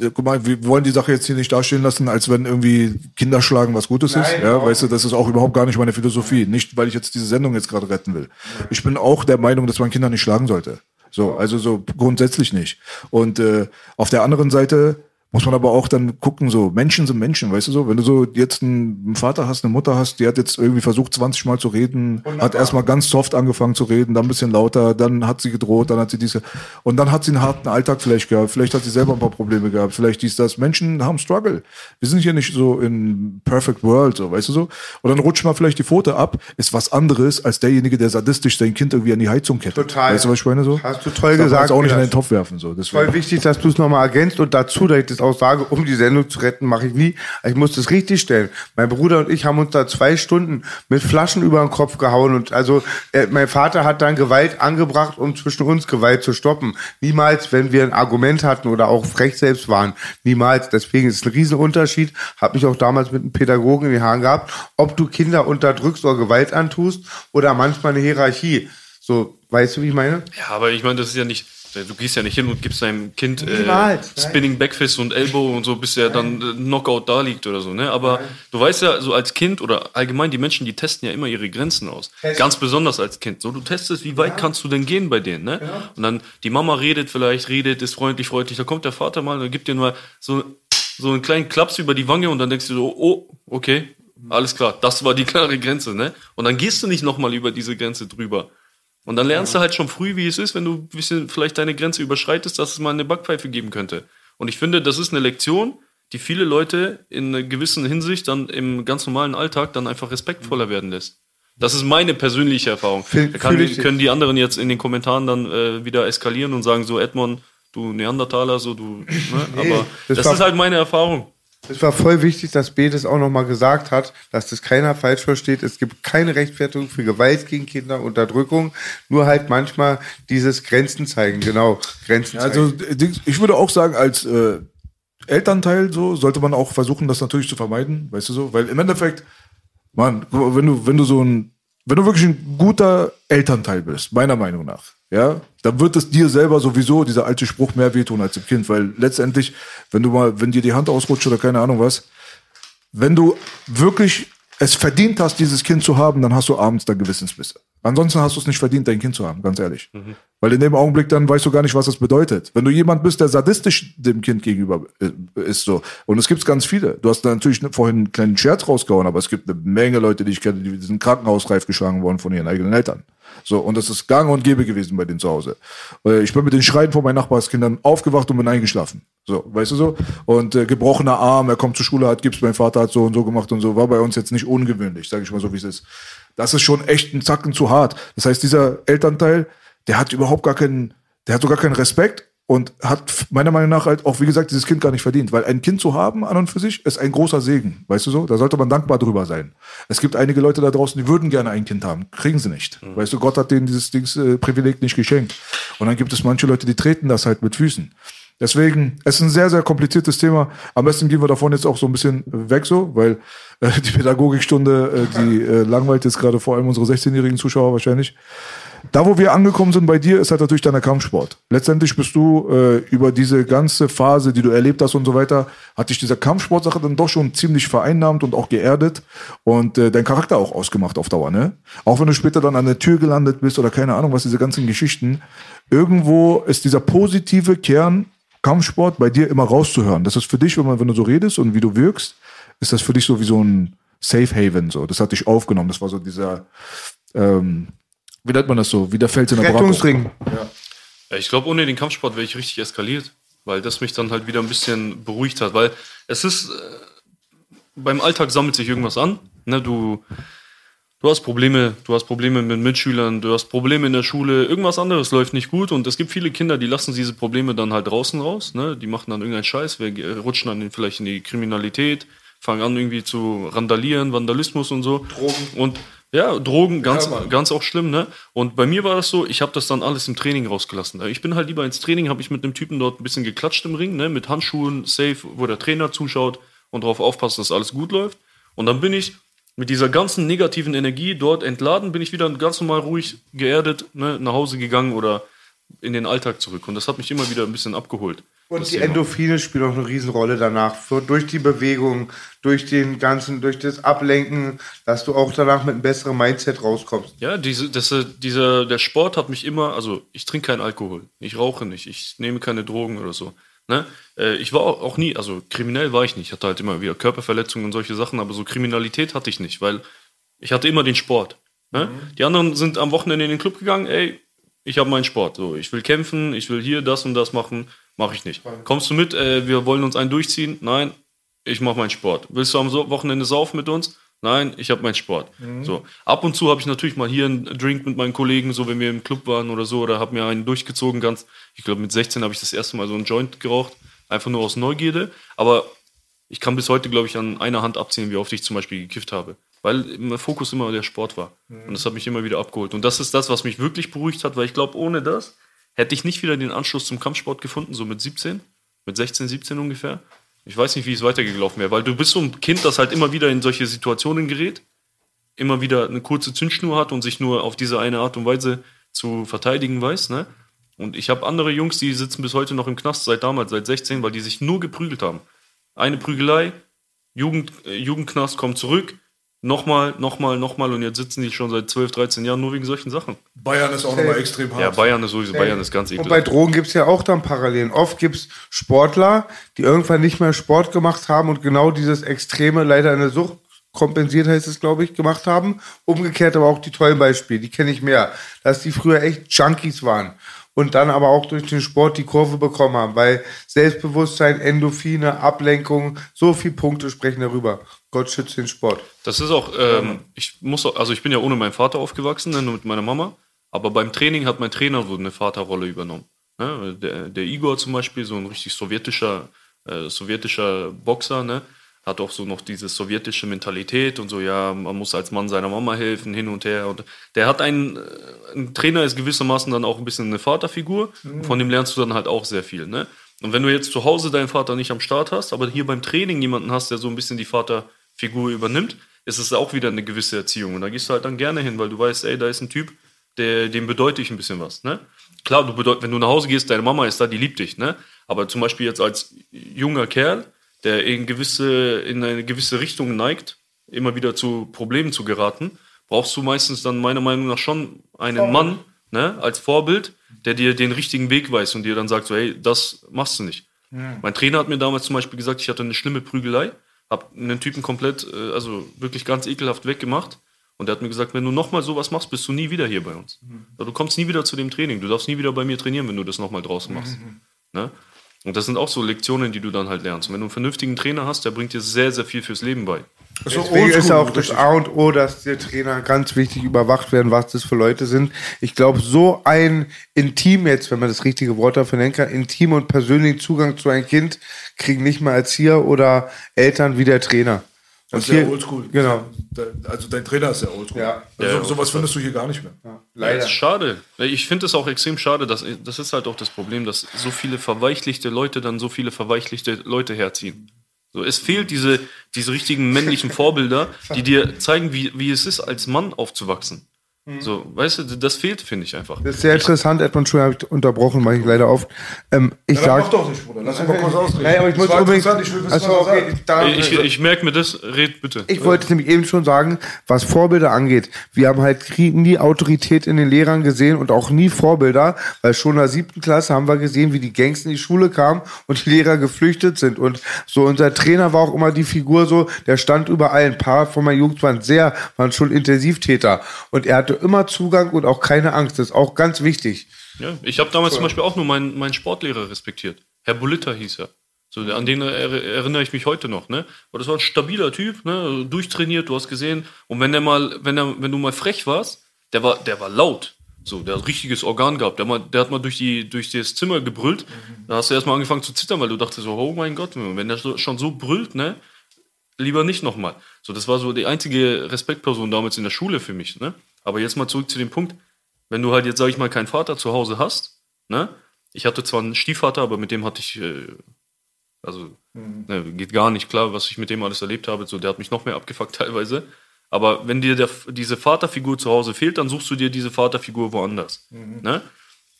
C: äh, guck mal, wir wollen die Sache jetzt hier nicht dastehen lassen, als wenn irgendwie Kinder schlagen was Gutes ist.
A: Nein,
C: Ja,
A: überhaupt
C: weißt du, das ist auch überhaupt gar nicht meine Philosophie. Nicht, weil ich jetzt diese Sendung jetzt gerade retten will. Ich bin auch der Meinung, dass man Kinder nicht schlagen sollte. So, also so grundsätzlich nicht. Und äh, auf der anderen Seite muss man aber auch dann gucken, so Menschen sind Menschen, weißt du so, wenn du so jetzt einen Vater hast, eine Mutter hast, die hat jetzt irgendwie versucht 20 Mal zu reden, hat erstmal ganz soft angefangen zu reden, dann ein bisschen lauter, dann hat sie gedroht, dann hat sie diese und dann hat sie einen harten Alltag vielleicht gehabt, vielleicht hat sie selber ein paar Probleme gehabt, vielleicht dies das. Menschen haben Struggle. Wir sind hier nicht so in perfect world, so, weißt du so? Und dann rutscht mal vielleicht die Pfote ab, ist was anderes als derjenige, der sadistisch sein Kind irgendwie an die Heizung kettet.
A: Total.
C: Weißt du, was ich meine so?
A: Hast du toll
C: man
A: gesagt,
C: jetzt auch nicht in den Topf werfen, so. Deswegen.
A: Voll wichtig, dass du es nochmal ergänzt und dazu, dass ich das sage, um die Sendung zu retten, mache ich nie. Ich muss das richtig stellen. Mein Bruder und ich haben uns da zwei Stunden mit Flaschen über den Kopf gehauen und also äh, mein Vater hat dann Gewalt angebracht, um zwischen uns Gewalt zu stoppen. Niemals, wenn wir ein Argument hatten oder auch frech selbst waren. Niemals. Deswegen ist es ein Riesenunterschied. Hab mich auch damals mit einem Pädagogen in die Haaren gehabt, ob du Kinder unterdrückst oder Gewalt antust oder manchmal eine Hierarchie. So, weißt du, wie ich meine?
B: Ja, aber ich meine, das ist ja nicht, du gehst ja nicht hin und gibst deinem Kind äh,
A: Niemals, nein.
B: Spinning Backfist und Elbow und so, bis er dann äh, Knockout da liegt oder so, ne? Aber du weißt ja, so als Kind oder allgemein die Menschen, die testen ja immer ihre Grenzen aus. Ganz besonders als Kind. So, du testest, wie weit kannst du denn gehen bei denen, ne? Und dann, die Mama redet vielleicht, redet, ist freundlich, freundlich, da kommt der Vater mal und gibt dir mal so, so einen kleinen Klaps über die Wange und dann denkst du so, oh, okay, alles klar, das war die klare Grenze, ne? Und dann gehst du nicht nochmal über diese Grenze drüber. Und dann lernst du halt schon früh, wie es ist, wenn du ein bisschen vielleicht deine Grenze überschreitest, dass es mal eine Backpfeife geben könnte. Und ich finde, das ist eine Lektion, die viele Leute in einer gewissen Hinsicht dann im ganz normalen Alltag dann einfach respektvoller werden lässt. Das ist meine persönliche Erfahrung. Da kann, können die anderen jetzt in den Kommentaren dann äh, wieder eskalieren und sagen so, Edmond, du Neandertaler, so du. Ne? Aber
A: das
B: das, ist halt meine Erfahrung.
A: Es war voll wichtig, dass B das auch nochmal gesagt hat, dass das keiner falsch versteht. Es gibt keine Rechtfertigung für Gewalt gegen Kinder, Unterdrückung, nur halt manchmal dieses Grenzen zeigen, genau, Grenzen
C: Ja, also
A: zeigen.
C: ich würde auch sagen, als äh, Elternteil so sollte man auch versuchen, das natürlich zu vermeiden, weißt du so, weil im Endeffekt, Mann, wenn du wenn du so ein wenn du wirklich ein guter Elternteil bist, meiner Meinung nach, ja, dann wird es dir selber sowieso dieser alte Spruch mehr wehtun als dem Kind, weil letztendlich, wenn du mal, wenn dir die Hand ausrutscht oder keine Ahnung was, wenn du wirklich es verdient hast, dieses Kind zu haben, dann hast du abends da Gewissensbisse. Ansonsten hast du es nicht verdient, dein Kind zu haben, ganz ehrlich. Weil in dem Augenblick dann weißt du gar nicht, was das bedeutet. Wenn du jemand bist, der sadistisch dem Kind gegenüber äh, ist so. Und es gibt ganz viele. Du hast da natürlich vorhin einen kleinen Scherz rausgehauen, aber es gibt eine Menge Leute, die ich kenne, die sind krankenhausreif geschlagen worden von ihren eigenen Eltern. So, und das ist gang und gäbe gewesen bei denen zu Hause. Äh, Ich bin mit den Schreien von meinen Nachbarskindern aufgewacht und bin eingeschlafen. So, weißt du so? Und äh, gebrochener Arm, er kommt zur Schule, hat Gips, mein Vater hat so und so gemacht und so, war bei uns jetzt nicht ungewöhnlich, sage ich mal so, wie es ist. Das ist schon echt ein Zacken zu hart. Das heißt, dieser Elternteil, der hat überhaupt gar keinen, der hat sogar keinen Respekt und hat meiner Meinung nach halt auch, wie gesagt, dieses Kind gar nicht verdient. Weil ein Kind zu haben an und für sich ist ein großer Segen. Weißt du so? Da sollte man dankbar drüber sein. Es gibt einige Leute da draußen, die würden gerne ein Kind haben. Kriegen sie nicht. Weißt du, Gott hat denen dieses Dings, äh, Privileg nicht geschenkt. Und dann gibt es manche Leute, die treten das halt mit Füßen. Deswegen, es ist ein sehr, sehr kompliziertes Thema. Am besten gehen wir davon jetzt auch so ein bisschen weg so, weil äh, die Pädagogikstunde, äh, die äh, langweilt jetzt gerade vor allem unsere 16-jährigen Zuschauer wahrscheinlich. Da, wo wir angekommen sind bei dir, ist halt natürlich deiner Kampfsport. Letztendlich bist du äh, über diese ganze Phase, die du erlebt hast und so weiter, hat dich diese Kampfsportsache dann doch schon ziemlich vereinnahmt und auch geerdet und äh, dein Charakter auch ausgemacht auf Dauer, ne? Auch wenn du später dann an der Tür gelandet bist oder keine Ahnung, was diese ganzen Geschichten. Irgendwo ist dieser positive Kern Kampfsport bei dir immer rauszuhören. Das ist für dich, wenn, man, wenn du so redest und wie du wirkst, ist das für dich so wie so ein Safe Haven. So. Das hat dich aufgenommen. Das war so dieser, ähm, wie nennt man das so? Wie der Fels in der.
A: Rettungsring.
B: Ja, ich glaube, ohne den Kampfsport wäre ich richtig eskaliert, weil das mich dann halt wieder ein bisschen beruhigt hat, weil es ist, äh, beim Alltag sammelt sich irgendwas an, ne, du, du hast Probleme, du hast Probleme mit Mitschülern, du hast Probleme in der Schule, irgendwas anderes läuft nicht gut und es gibt viele Kinder, die lassen diese Probleme dann halt draußen raus, ne, die machen dann irgendeinen Scheiß, wir rutschen dann vielleicht in die Kriminalität, fangen an irgendwie zu randalieren, Vandalismus und so. Drogen. Und ja, Drogen, ganz, ganz auch schlimm, ne? Und bei mir war das so, ich habe das dann alles im Training rausgelassen. Ich bin halt lieber ins Training, habe ich mit einem Typen dort ein bisschen geklatscht im Ring, ne? Mit Handschuhen, safe, wo der Trainer zuschaut und darauf aufpasst, dass alles gut läuft. Und dann bin ich mit dieser ganzen negativen Energie dort entladen, bin ich wieder ganz normal ruhig geerdet, ne? nach Hause gegangen oder in den Alltag zurück. Und das hat mich immer wieder ein bisschen abgeholt.
A: Und die. Endorphine spielen auch eine Riesenrolle danach. Für, durch die Bewegung, durch den ganzen, durch das Ablenken, dass du auch danach mit einem besseren Mindset rauskommst.
B: Ja, diese, das, äh, dieser, der Sport hat mich immer, also ich trinke keinen Alkohol, ich rauche nicht, ich nehme keine Drogen oder so. Ne? Äh, Ich war auch, nie, also kriminell war ich nicht, ich hatte halt immer wieder Körperverletzungen und solche Sachen, aber so Kriminalität hatte ich nicht, weil ich hatte immer den Sport. Ne? Die anderen sind am Wochenende in den Club gegangen, ey, ich habe meinen Sport, so, ich will kämpfen, ich will hier das und das machen, mache ich nicht. Kommst du mit, äh, wir wollen uns einen durchziehen? Nein, ich mache meinen Sport. Willst du am Wochenende saufen mit uns? Nein, ich habe meinen Sport. So, ab und zu habe ich natürlich mal hier einen Drink mit meinen Kollegen, so wenn wir im Club waren oder so, oder habe mir einen durchgezogen, ganz, ich glaube mit 16 habe ich das erste Mal so einen Joint geraucht, einfach nur aus Neugierde, aber ich kann bis heute, glaube ich, an einer Hand abzählen, wie oft ich zum Beispiel gekifft habe. Weil mein Fokus immer der Sport war. Und das hat mich immer wieder abgeholt. Und das ist das, was mich wirklich beruhigt hat, weil ich glaube, ohne das hätte ich nicht wieder den Anschluss zum Kampfsport gefunden, so mit 17, mit 16, 17 ungefähr. Ich weiß nicht, wie es weitergelaufen wäre, weil du bist so ein Kind, das halt immer wieder in solche Situationen gerät, immer wieder eine kurze Zündschnur hat und sich nur auf diese eine Art und Weise zu verteidigen weiß. Ne? Und ich habe andere Jungs, die sitzen bis heute noch im Knast, seit damals, seit 16, weil die sich nur geprügelt haben. Eine Prügelei, Jugend, äh, Jugendknast kommt zurück, nochmal, nochmal, nochmal und jetzt sitzen die schon seit 12, 13 Jahren nur wegen solchen Sachen.
C: Bayern ist auch nochmal extrem hart.
B: Ja, Bayern ist sowieso, Bayern ist ganz
A: Und bei. Drogen gibt es ja auch dann Parallelen. Oft gibt es Sportler, die irgendwann nicht mehr Sport gemacht haben und genau dieses Extreme leider eine Sucht kompensiert heißt es, glaube ich, gemacht haben. Umgekehrt aber auch die tollen Beispiele, die kenne ich mehr, dass die früher echt Junkies waren und dann aber auch durch den Sport die Kurve bekommen haben, weil Selbstbewusstsein, Endorphine, Ablenkung, so viele Punkte sprechen darüber. Gott schütze den Sport.
B: Das ist auch, ähm, ich muss auch, also ich bin ja ohne meinen Vater aufgewachsen, ne, nur mit meiner Mama. Aber beim Training hat mein Trainer so eine Vaterrolle übernommen. Ne? Der, der Igor zum Beispiel, so ein richtig sowjetischer, äh, sowjetischer Boxer, ne? hat auch so noch diese sowjetische Mentalität und so, ja, man muss als Mann seiner Mama helfen, hin und her. Und der hat einen, äh, ein Trainer ist gewissermaßen dann auch ein bisschen eine Vaterfigur. Von dem lernst du dann halt auch sehr viel. Ne? Und wenn du jetzt zu Hause deinen Vater nicht am Start hast, aber hier beim Training jemanden hast, der so ein bisschen die Vaterfigur übernimmt, ist es auch wieder eine gewisse Erziehung. Und da gehst du halt dann gerne hin, weil du weißt, ey, da ist ein Typ, der, dem bedeute ich ein bisschen was. Ne? Klar, du bedeut, wenn du nach Hause gehst, deine Mama ist da, die liebt dich. Ne? Aber zum Beispiel jetzt als junger Kerl, der in, gewisse, in eine gewisse Richtung neigt, immer wieder zu Problemen zu geraten, brauchst du meistens dann meiner Meinung nach schon einen Mann ne, als Vorbild, der dir den richtigen Weg weist und dir dann sagt, so, hey, das machst du nicht. Mein Trainer hat mir damals zum Beispiel gesagt, ich hatte eine schlimme Prügelei, habe einen Typen komplett, äh, also wirklich ganz ekelhaft weggemacht. Und der hat mir gesagt, wenn du nochmal sowas machst, bist du nie wieder hier bei uns. Du kommst nie wieder zu dem Training. Du darfst nie wieder bei mir trainieren, wenn du das nochmal draußen machst. Ne? Und das sind auch so Lektionen, die du dann halt lernst. Und wenn du einen vernünftigen Trainer hast, der bringt dir sehr, sehr viel fürs Leben bei.
C: Das ist so
A: Deswegen ist auch das. A und O, dass die Trainer ganz wichtig überwacht werden, was das für Leute sind. Ich glaube, so ein intim jetzt, wenn man das richtige Wort dafür nennen kann, intim und persönlichen Zugang zu einem Kind kriegen nicht mal Erzieher oder Eltern wie der Trainer.
C: Das ist
A: Und
C: sehr
A: hier-
C: oldschool.
A: Genau.
C: Also dein Trainer ist sehr oldschool.
A: Ja.
C: Also
B: Ja,
C: sowas
B: ja.
C: findest du hier gar nicht mehr.
B: Ja,
A: Leider.
B: ist schade. Ich finde es auch extrem schade, dass das ist halt auch das Problem, dass so viele verweichlichte Leute dann so viele verweichlichte Leute herziehen. So, es fehlt diese, diese richtigen männlichen Vorbilder, die dir zeigen, wie, wie es ist, als Mann aufzuwachsen. So, weißt du, das fehlt, finde ich einfach.
A: Das ist sehr interessant, Edmund Schuhe habe ich unterbrochen, mache ich leider oft. Ähm, ich
C: Ja,
A: sag,
C: doch nicht, Bruder. Lass uns mal kurz ausreden.
A: Nein, aber ich muss unbedingt.
C: ich will er
A: okay, da,
B: Ich, ich merke mir das, red bitte.
A: Ich wollte nämlich eben schon sagen, was Vorbilder angeht. Wir haben halt nie Autorität in den Lehrern gesehen und auch nie Vorbilder, weil schon in der siebten Klasse haben wir gesehen, wie die Gangs in die Schule kamen und die Lehrer geflüchtet sind. Und so unser Trainer war auch immer die Figur so, der stand überall. Ein paar von meinen Jungs waren sehr, waren schon Intensivtäter. Und er hatte immer Zugang und auch keine Angst. Das ist auch ganz wichtig.
B: Ja, ich habe damals zum Beispiel auch nur meinen, meinen Sportlehrer respektiert. Herr Bulitta hieß er. So, an den er, erinnere ich mich heute noch, ne? Aber das war ein stabiler Typ, ne? Durchtrainiert, du hast gesehen. Und wenn der mal, wenn er, wenn du mal frech warst, der war, der war laut. So, der hat ein richtiges Organ gehabt. Der, mal, der hat mal durch, die, durch das Zimmer gebrüllt. Da hast du erstmal angefangen zu zittern, weil du dachtest so, oh mein Gott, wenn der so- schon so brüllt, ne? Lieber nicht nochmal. So, das war so die einzige Respektperson damals in der Schule für mich, ne? Aber jetzt mal zurück zu dem Punkt, wenn du halt jetzt, sag ich mal, keinen Vater zu Hause hast, ne? Ich hatte zwar einen Stiefvater, aber mit dem hatte ich, äh, also, ne, geht gar nicht klar, was ich mit dem alles erlebt habe. So, der hat mich noch mehr abgefuckt teilweise. Aber wenn dir der, diese Vaterfigur zu Hause fehlt, dann suchst du dir diese Vaterfigur woanders. Ne?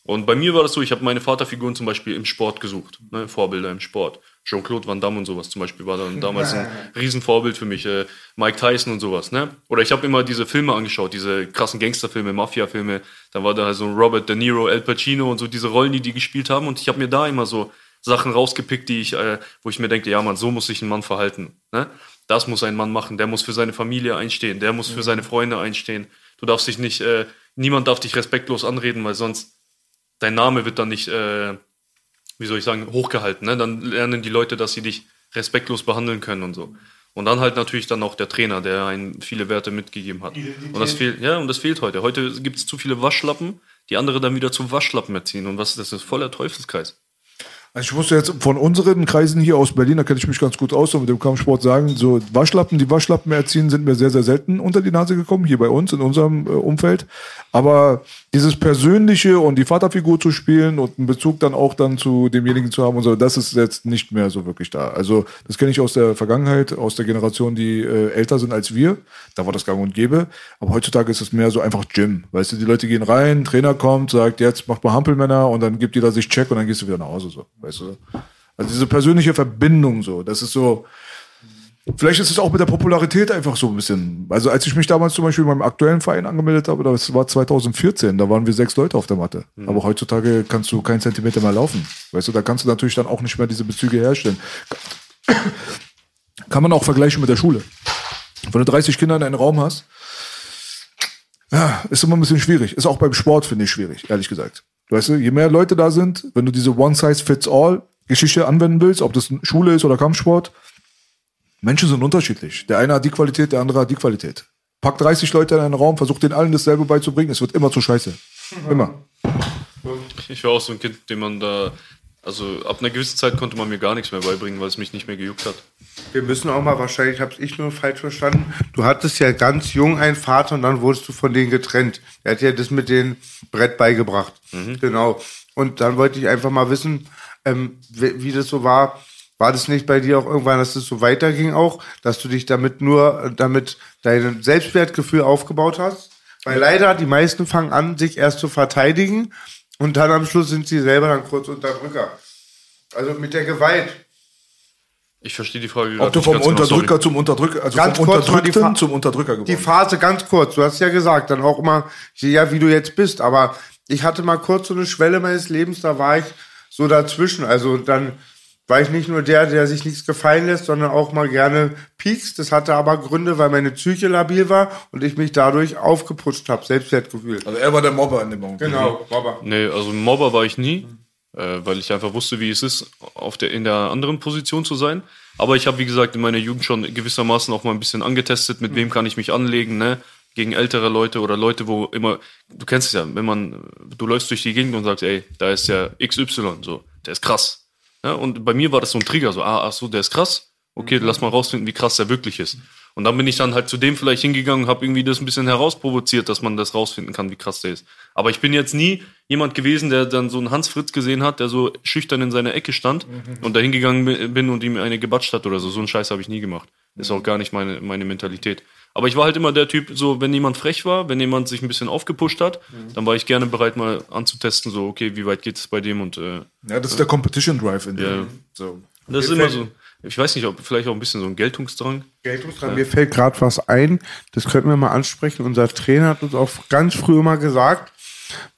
B: Und bei mir war das so, ich habe meine Vaterfiguren zum Beispiel im Sport gesucht, ne? Vorbilder im Sport. Jean-Claude Van Damme und sowas zum Beispiel war dann damals ein Riesenvorbild für mich. Äh, Mike Tyson und sowas. Ne? Oder ich habe immer diese Filme angeschaut, diese krassen Gangsterfilme, Mafia-Filme. Da war da so Robert De Niro, Al Pacino und so diese Rollen, die die gespielt haben. Und ich habe mir da immer so Sachen rausgepickt, die ich, äh, wo ich mir denke, ja man, so muss sich ein Mann verhalten. Ne? Das muss ein Mann machen. Der muss für seine Familie einstehen. Der muss für seine Freunde einstehen. Du darfst dich nicht, äh, niemand darf dich respektlos anreden, weil sonst dein Name wird dann nicht, äh, wie soll ich sagen, hochgehalten. Ne? Dann lernen die Leute, dass sie dich respektlos behandeln können und so. Und dann halt natürlich dann auch der Trainer, der einen viele Werte mitgegeben hat. Und das fehlt, ja, und das fehlt heute. Heute gibt es zu viele Waschlappen, die andere dann wieder zu Waschlappen erziehen. Und was das ist voller Teufelskreis.
C: Also ich wusste jetzt von unseren Kreisen hier aus Berlin, da kenne ich mich ganz gut aus, so mit dem Kampfsport sagen, so Waschlappen, die Waschlappen erziehen, sind mir sehr, sehr selten unter die Nase gekommen, hier bei uns, in unserem äh, Umfeld. Aber dieses Persönliche und die Vaterfigur zu spielen und einen Bezug dann auch dann zu demjenigen zu haben und so, das ist jetzt nicht mehr so wirklich da. Also das kenne ich aus der Vergangenheit, aus der Generation, die äh, älter sind als wir. Da war das gang und gäbe. Aber heutzutage ist es mehr so einfach Gym. Weißt du, die Leute gehen rein, Trainer kommt, sagt, jetzt macht mal Hampelmänner und dann gibt jeder sich Check und dann gehst du wieder nach Hause so. Weißt du? Also diese persönliche Verbindung so, das ist so. Vielleicht ist es auch mit der Popularität einfach so ein bisschen. Also als ich mich damals zum Beispiel in meinem aktuellen Verein angemeldet habe, das war 2014, da waren wir sechs Leute auf der Matte. Aber heutzutage kannst du keinen Zentimeter mehr laufen. Weißt du, da kannst du natürlich dann auch nicht mehr diese Bezüge herstellen. Kann man auch vergleichen mit der Schule. Wenn du 30 Kinder in einem Raum hast, ja, ist immer ein bisschen schwierig. Ist auch beim Sport, finde ich, schwierig, ehrlich gesagt. Weißt du, je mehr Leute da sind, wenn du diese One-Size-Fits-All-Geschichte anwenden willst, ob das Schule ist oder Kampfsport, Menschen sind unterschiedlich. Der eine hat die Qualität, der andere hat die Qualität. Pack 30 Leute in einen Raum, versuch den allen dasselbe beizubringen, es wird immer zu scheiße. Immer.
B: Ich war auch so ein Kind, dem man da, also ab einer gewissen Zeit konnte man mir gar nichts mehr beibringen, weil es mich nicht mehr gejuckt hat.
A: Wir müssen auch mal, wahrscheinlich habe ich nur falsch verstanden, du hattest ja ganz jung einen Vater und dann wurdest du von denen getrennt. Er hat ja das mit dem Brett beigebracht. Genau. Und dann wollte ich einfach mal wissen, ähm, wie, wie das so war. War das nicht bei dir auch irgendwann, dass das so weiterging auch, dass du dich damit nur, damit dein Selbstwertgefühl aufgebaut hast? Weil leider die meisten fangen an, sich erst zu verteidigen und dann am Schluss sind sie selber dann kurz Unterdrücker. Also mit der Gewalt.
B: Ich verstehe die Frage
C: Ob du vom
B: ganz genau,
C: Unterdrücker
B: sorry.
C: zum Unterdrücker, also
A: Ganz
C: vom
A: kurz die
C: Unterdrückten zum Unterdrücker
A: Die
C: geworden.
A: Phase ganz kurz, du hast ja gesagt, dann auch immer, ja, wie du jetzt bist, aber ich hatte mal kurz so eine Schwelle meines Lebens, da war ich so dazwischen. Also dann war ich nicht nur der, der sich nichts gefallen lässt, sondern auch mal gerne piekst. Das hatte aber Gründe, weil meine Psyche labil war und ich mich dadurch aufgeputscht habe, Selbstwertgefühl.
C: Also er war der Mobber in dem Moment.
A: Genau, Baba.
B: Nee, also Mobber war ich nie, äh, weil ich einfach wusste, wie es ist, auf der, in der anderen Position zu sein. Aber ich habe, wie gesagt, in meiner Jugend schon gewissermaßen auch mal ein bisschen angetestet, mit wem kann ich mich anlegen, ne? Gegen ältere Leute oder Leute, wo immer, du kennst es ja, wenn man, du läufst durch die Gegend und sagst, ey, da ist der XY, so, der ist krass. Ja, und bei mir war das so ein Trigger, so, ah, ach so, der ist krass. Okay, lass mal rausfinden, wie krass der wirklich ist. Und dann bin ich dann halt zu dem vielleicht hingegangen und habe irgendwie das ein bisschen herausprovoziert, dass man das rausfinden kann, wie krass der ist. Aber ich bin jetzt nie jemand gewesen, der dann so einen Hans Fritz gesehen hat, der so schüchtern in seiner Ecke stand und da hingegangen bi- bin und ihm eine gebatscht hat oder so. So einen Scheiß habe ich nie gemacht. Ist auch gar nicht meine, meine Mentalität. Aber ich war halt immer der Typ, so, wenn jemand frech war, wenn jemand sich ein bisschen aufgepusht hat, dann war ich gerne bereit, mal anzutesten, so, okay, wie weit geht es bei dem und äh,
C: Ja, das ist der Competition Drive in
B: Ja.
C: dir. So.
B: das ist immer so. Ich weiß nicht, ob vielleicht auch ein bisschen so ein Geltungsdrang.
A: Geltungsdrang. Mir fällt gerade was ein, das könnten wir mal ansprechen. Unser Trainer hat uns auch ganz früh immer gesagt,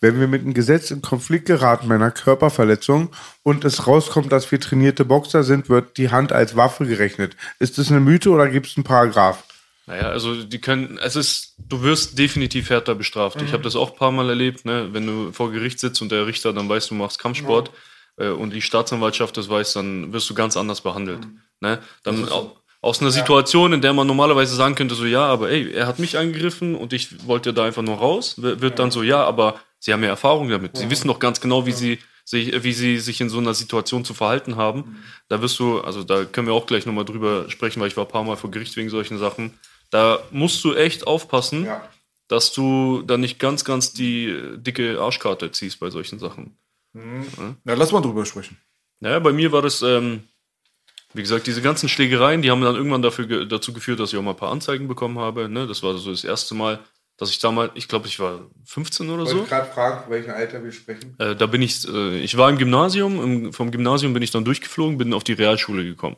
A: wenn wir mit einem Gesetz in Konflikt geraten bei einer Körperverletzung und es rauskommt, dass wir trainierte Boxer sind, wird die Hand als Waffe gerechnet. Ist das eine Mythe oder gibt es einen Paragraph?
B: Naja, also die können, es ist, du wirst definitiv härter bestraft. Ich habe das auch ein paar Mal erlebt, ne? wenn du vor Gericht sitzt und der Richter dann weiß, du machst Kampfsport äh, und die Staatsanwaltschaft das weiß, dann wirst du ganz anders behandelt. Ne? Dann au- aus einer Situation, in der man normalerweise sagen könnte, so ja, aber ey, er hat mich angegriffen und ich wollte da einfach nur raus, wird dann so, ja, aber sie haben ja Erfahrung damit. Sie wissen doch ganz genau, wie sie sich, wie sie sich in so einer Situation zu verhalten haben. Da wirst du, also da können wir auch gleich nochmal drüber sprechen, weil ich war ein paar Mal vor Gericht wegen solchen Sachen. Da musst du echt aufpassen,
A: Ja.
B: dass du da nicht ganz, ganz die dicke Arschkarte ziehst bei solchen Sachen.
C: Ja, lass mal drüber sprechen.
B: Naja, bei mir war das, ähm, wie gesagt, diese ganzen Schlägereien, die haben dann irgendwann dafür dazu geführt, dass ich auch mal ein paar Anzeigen bekommen habe. Ne? Das war so das erste Mal, dass ich damals, ich glaube, ich war 15 oder
A: Wollte
B: so.
A: ich gerade fragen, welchen Alter wir sprechen.
B: Äh, da bin ich, äh, ich war im Gymnasium, im, vom Gymnasium bin ich dann durchgeflogen, bin auf die Realschule gekommen.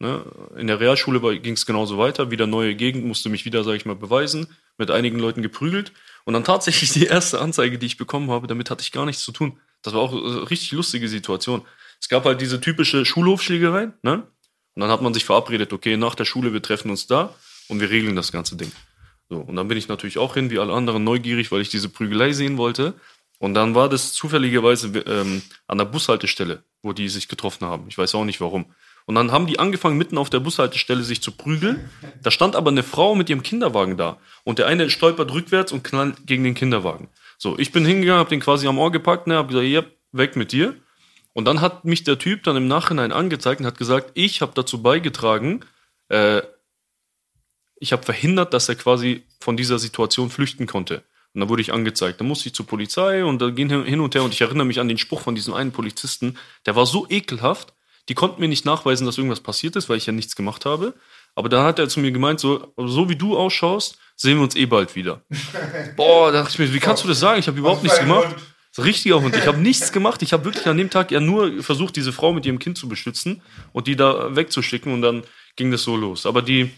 B: Ne? In der Realschule ging es genauso weiter, wieder neue Gegend, musste mich wieder, sage ich mal, beweisen, mit einigen Leuten geprügelt. Und dann tatsächlich die erste Anzeige, die ich bekommen habe, damit hatte ich gar nichts zu tun. Das war auch eine richtig lustige Situation. Es gab halt diese typische Schulhofschlägerei, ne? Und dann hat man sich verabredet, okay, nach der Schule, wir treffen uns da und wir regeln das ganze Ding. So, und dann bin ich natürlich auch hin, wie alle anderen, neugierig, weil ich diese Prügelei sehen wollte. Und dann war das zufälligerweise ähm, an der Bushaltestelle, wo die sich getroffen haben. Ich weiß auch nicht warum. Und dann haben die angefangen, mitten auf der Bushaltestelle sich zu prügeln. Da stand aber eine Frau mit ihrem Kinderwagen da. Und der eine stolpert rückwärts und knallt gegen den Kinderwagen. So, ich bin hingegangen, hab den quasi am Ohr gepackt, ne, hab gesagt, ja, weg mit dir. Und dann hat mich der Typ dann im Nachhinein angezeigt und hat gesagt, ich habe dazu beigetragen, äh, ich habe verhindert, dass er quasi von dieser Situation flüchten konnte. Und dann wurde ich angezeigt. Dann musste ich zur Polizei und dann ging hin und her. Und ich erinnere mich an den Spruch von diesem einen Polizisten, der war so ekelhaft, die konnten mir nicht nachweisen, dass irgendwas passiert ist, weil ich ja nichts gemacht habe. Aber dann hat er zu mir gemeint, so, so wie du ausschaust, sehen wir uns eh bald wieder. Boah, da dachte ich mir, wie kannst du das sagen? Ich habe überhaupt nichts gemacht. Ein richtiger Hund. Ich habe nichts gemacht. Ich habe wirklich an dem Tag ja nur versucht, diese Frau mit ihrem Kind zu beschützen und die da wegzuschicken. Und dann ging das so los. Aber die,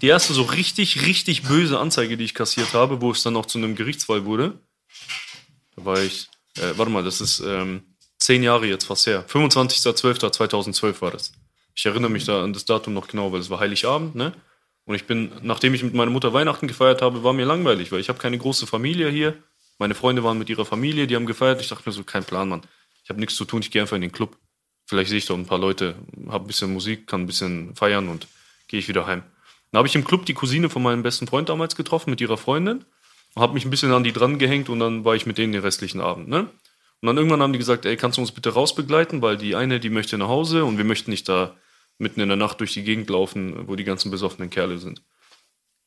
B: die erste so richtig, richtig böse Anzeige, die ich kassiert habe, wo es dann auch zu einem Gerichtsfall wurde, da war ich, äh, warte mal, das ist ähm, zehn Jahre jetzt fast her. 25.12.2012 war das. Ich erinnere mich da an das Datum noch genau, weil es war Heiligabend, ne? Und ich bin, nachdem ich mit meiner Mutter Weihnachten gefeiert habe, war mir langweilig, weil ich habe keine große Familie hier. Meine Freunde waren mit ihrer Familie, die haben gefeiert. Ich dachte mir so, kein Plan, Mann. Ich habe nichts zu tun, ich gehe einfach in den Club. Vielleicht sehe ich da ein paar Leute, habe ein bisschen Musik, kann ein bisschen feiern und gehe ich wieder heim. Dann habe ich im Club die Cousine von meinem besten Freund damals getroffen mit ihrer Freundin und habe mich ein bisschen an die dran gehängt und dann war ich mit denen den restlichen Abend. Ne? Und dann irgendwann haben die gesagt, ey, kannst du uns bitte rausbegleiten, weil die eine, die möchte nach Hause und wir möchten nicht da mitten in der Nacht durch die Gegend laufen, wo die ganzen besoffenen Kerle sind.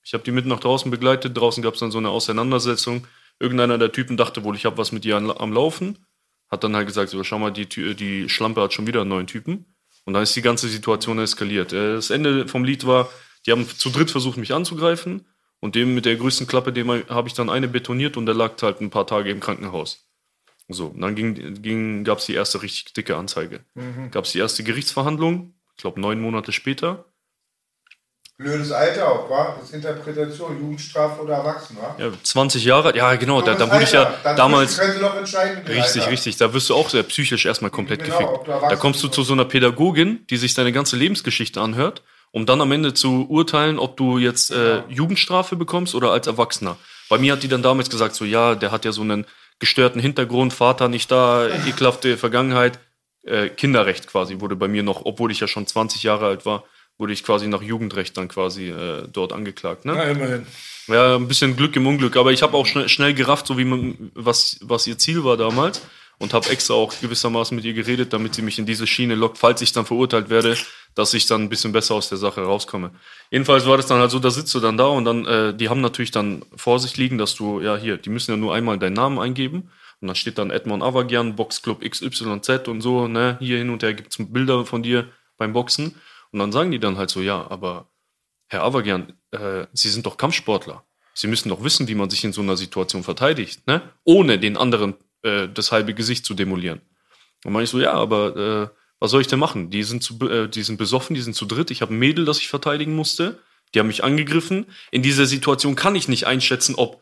B: Ich habe die mitten nach draußen begleitet. Draußen gab es dann so eine Auseinandersetzung. Irgendeiner der Typen dachte wohl, ich habe was mit ihr am Laufen. Hat dann halt gesagt, so, schau mal, die, die Schlampe hat schon wieder einen neuen Typen. Und dann ist die ganze Situation eskaliert. Äh, Das Ende vom Lied war, die haben zu dritt versucht, mich anzugreifen. Und dem mit der größten Klappe, dem habe ich dann eine betoniert und der lag halt ein paar Tage im Krankenhaus. So, und dann ging, ging, gab es die erste richtig dicke Anzeige. Gab es die erste Gerichtsverhandlung, ich glaube neun Monate später.
A: Blödes Alter auch, war? Das ist Interpretation, Jugendstrafe oder Erwachsen, wa?
B: Ja, 20 Jahre, ja genau, da, da wurde ich ja.
A: Dann
B: damals. Richtig,
A: Alter.
B: richtig. Da wirst du auch sehr psychisch erstmal komplett
A: Genau,
B: gefickt. Da kommst du zu so einer Pädagogin, die sich deine ganze Lebensgeschichte anhört, um dann am Ende zu urteilen, ob du jetzt äh, Jugendstrafe bekommst oder als Erwachsener. Bei mir hat die dann damals gesagt, so ja, der hat ja so einen gestörten Hintergrund, Vater nicht da, ekelhafte Vergangenheit. Äh, Kinderrecht quasi wurde bei mir noch, obwohl ich ja schon 20 Jahre alt war, wurde ich quasi nach Jugendrecht dann quasi äh, dort angeklagt. Ne?
C: Na, immerhin.
B: Ja, ein bisschen Glück im Unglück, aber ich habe auch schnell, schnell gerafft, so wie man, was, was ihr Ziel war damals und habe extra auch gewissermaßen mit ihr geredet, damit sie mich in diese Schiene lockt, falls ich dann verurteilt werde, dass ich dann ein bisschen besser aus der Sache rauskomme. Jedenfalls war das dann halt so, da sitzt du dann da und dann, äh, die haben natürlich dann vor sich liegen, dass du, ja hier, die müssen ja nur einmal deinen Namen eingeben und dann steht dann Edmond Avagian, Boxclub XYZ und so, ne, hier hin und her gibt's Bilder von dir beim Boxen und dann sagen die dann halt so, ja, aber Herr Avagian, äh, Sie sind doch Kampfsportler. Sie müssen doch wissen, wie man sich in so einer Situation verteidigt, ne? Ohne den anderen äh, das halbe Gesicht zu demolieren. Und meine ich so, ja, aber äh, was soll ich denn machen? Die sind, zu, äh, die sind besoffen, die sind zu dritt. Ich habe ein Mädel, das ich verteidigen musste. Die haben mich angegriffen. In dieser Situation kann ich nicht einschätzen, ob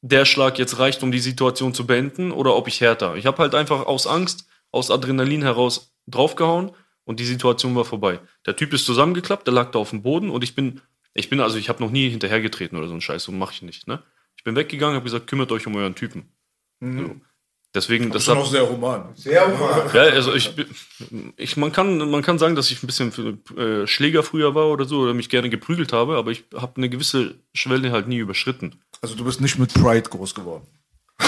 B: der Schlag jetzt reicht, um die Situation zu beenden oder ob ich härter. Ich habe halt einfach aus Angst, aus Adrenalin heraus draufgehauen und die Situation war vorbei. Der Typ ist zusammengeklappt, der lag da auf dem Boden und ich bin, ich bin also, ich habe noch nie hinterhergetreten oder so ein Scheiß, so mache ich nicht. Ne? Ich bin weggegangen, habe gesagt, kümmert euch um euren Typen. So. Deswegen,
C: Das ist noch sehr human.
A: Sehr human.
B: ja, also ich, ich man kann man kann sagen, dass ich ein bisschen äh, Schläger früher war oder so oder mich gerne geprügelt habe, aber ich habe eine gewisse Schwelle halt nie überschritten.
C: Also du bist nicht mit Pride groß geworden.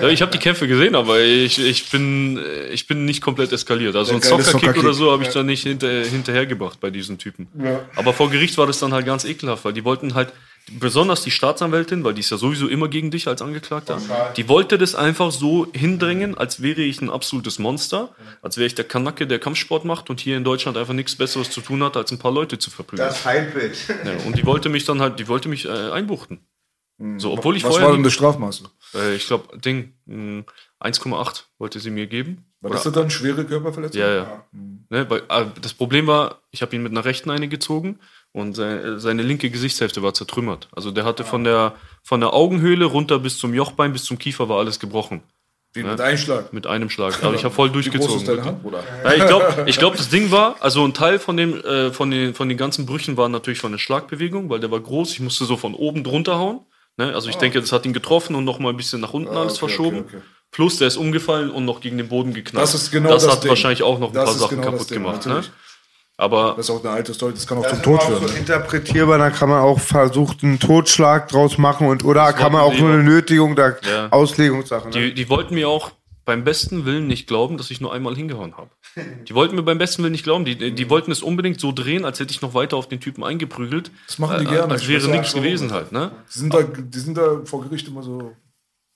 B: Ja, ich habe die Kämpfe gesehen, aber ich, ich bin ich bin nicht komplett eskaliert. Also ein Soccerkick
C: Soccerkick.
B: oder so habe ich da nicht hinter, hinterhergebracht bei diesen Typen. Aber vor Gericht war das dann halt ganz ekelhaft, weil die wollten halt besonders die Staatsanwältin, weil die ist ja sowieso immer gegen dich als Angeklagter, die wollte das einfach so hindrängen, als wäre ich ein absolutes Monster, als wäre ich der Kanacke, der Kampfsport macht und hier in Deutschland einfach nichts Besseres zu tun hat, als ein paar Leute zu verprügeln.
A: Das Feindbild.
B: Ja, und die wollte mich dann halt, die wollte mich äh, einbuchten. So, obwohl ich
C: Was war
B: vorher,
C: denn das Strafmaß?
B: äh, ich glaube, Ding, mh, 1,8 wollte sie mir geben.
C: War das dann schwere Körperverletzung?
B: Ja, ja. Ne, weil, äh, das Problem war, ich habe ihn mit einer rechten eine gezogen und se- seine linke Gesichtshälfte war zertrümmert. Also der hatte von der, von der Augenhöhle runter bis zum Jochbein, bis zum Kiefer war alles gebrochen.
C: Wie mit Einschlag.
B: Mit einem Schlag. Aber ich habe voll
C: Wie groß
B: durchgezogen.
C: ist deine Hand, Bruder?
B: Ja, ich glaube, ich glaub, das Ding war, also ein Teil von, dem, äh, von, den, von den ganzen Brüchen war natürlich von der Schlagbewegung, weil der war groß. Ich musste so von oben drunter hauen. Ne? Also ich denke, das hat ihn getroffen und noch mal ein bisschen nach unten alles
C: Ah. okay,
B: verschoben.
C: okay, okay.
B: Plus, der ist umgefallen und noch gegen den Boden geknallt.
C: Das ist genau
B: das
C: das
B: hat
C: Ding.
B: wahrscheinlich auch noch ein
C: Das
B: paar Sachen
C: genau
B: kaputt
C: Ding,
B: gemacht. Ne? Aber
C: Das ist auch eine alte Story, das kann auch
A: Das
C: zum
A: ist
C: Tod
A: immer auch
C: führen.
A: so
C: ne?
A: interpretierbar, da kann man auch versucht, einen Totschlag draus machen und oder kann man auch nur eine Nötigung, da
B: Ja.
A: Auslegungssache. Ne?
B: die, die wollten mir auch beim besten Willen nicht glauben, dass ich nur einmal hingehauen habe. Die wollten mir beim besten Willen nicht glauben. Die, die wollten es unbedingt so drehen, als hätte ich noch weiter auf den Typen eingeprügelt.
C: Das machen die
B: Äh,
C: gerne.
B: Als wäre nichts
C: auch,
B: gewesen
C: so.
B: halt. Ne?
C: Die sind, da, die sind da vor Gericht immer so.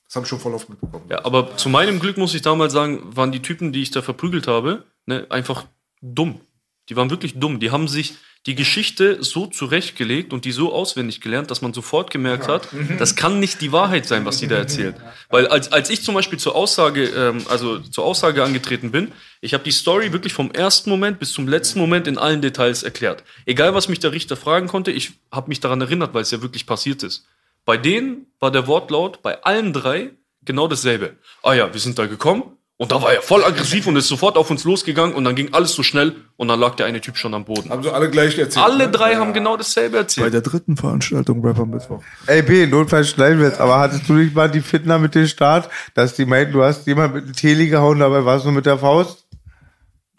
C: Das habe ich schon voll oft mitbekommen.
B: Ja, aber zu meinem Glück muss ich damals sagen, waren die Typen, die ich da verprügelt habe, ne, einfach dumm. Die waren wirklich dumm. Die haben sich die Geschichte so zurechtgelegt und die so auswendig gelernt, dass man sofort gemerkt hat, das kann nicht die Wahrheit sein, was die da erzählen. Weil als, als ich zum Beispiel zur Aussage, ähm, also zur Aussage angetreten bin, ich habe die Story wirklich vom ersten Moment bis zum letzten Moment in allen Details erklärt. Egal, was mich der Richter fragen konnte, ich habe mich daran erinnert, weil es ja wirklich passiert ist. Bei denen war der Wortlaut bei allen drei genau dasselbe. Ah ja, wir sind da gekommen und da war er voll aggressiv und ist sofort auf uns losgegangen und dann ging alles so schnell und dann lag der eine Typ schon am Boden.
C: Haben sie alle gleich erzählt.
B: Alle
C: ne?
B: drei haben genau dasselbe
C: Bei
B: erzählt.
C: der dritten Veranstaltung Rapper Mittwoch.
A: Ey, B, notfalls schneiden wir jetzt, aber hattest du nicht mal die Fitner mit dem Start, dass die meinten, du hast jemand mit einem Teli gehauen, dabei warst du nur mit der Faust?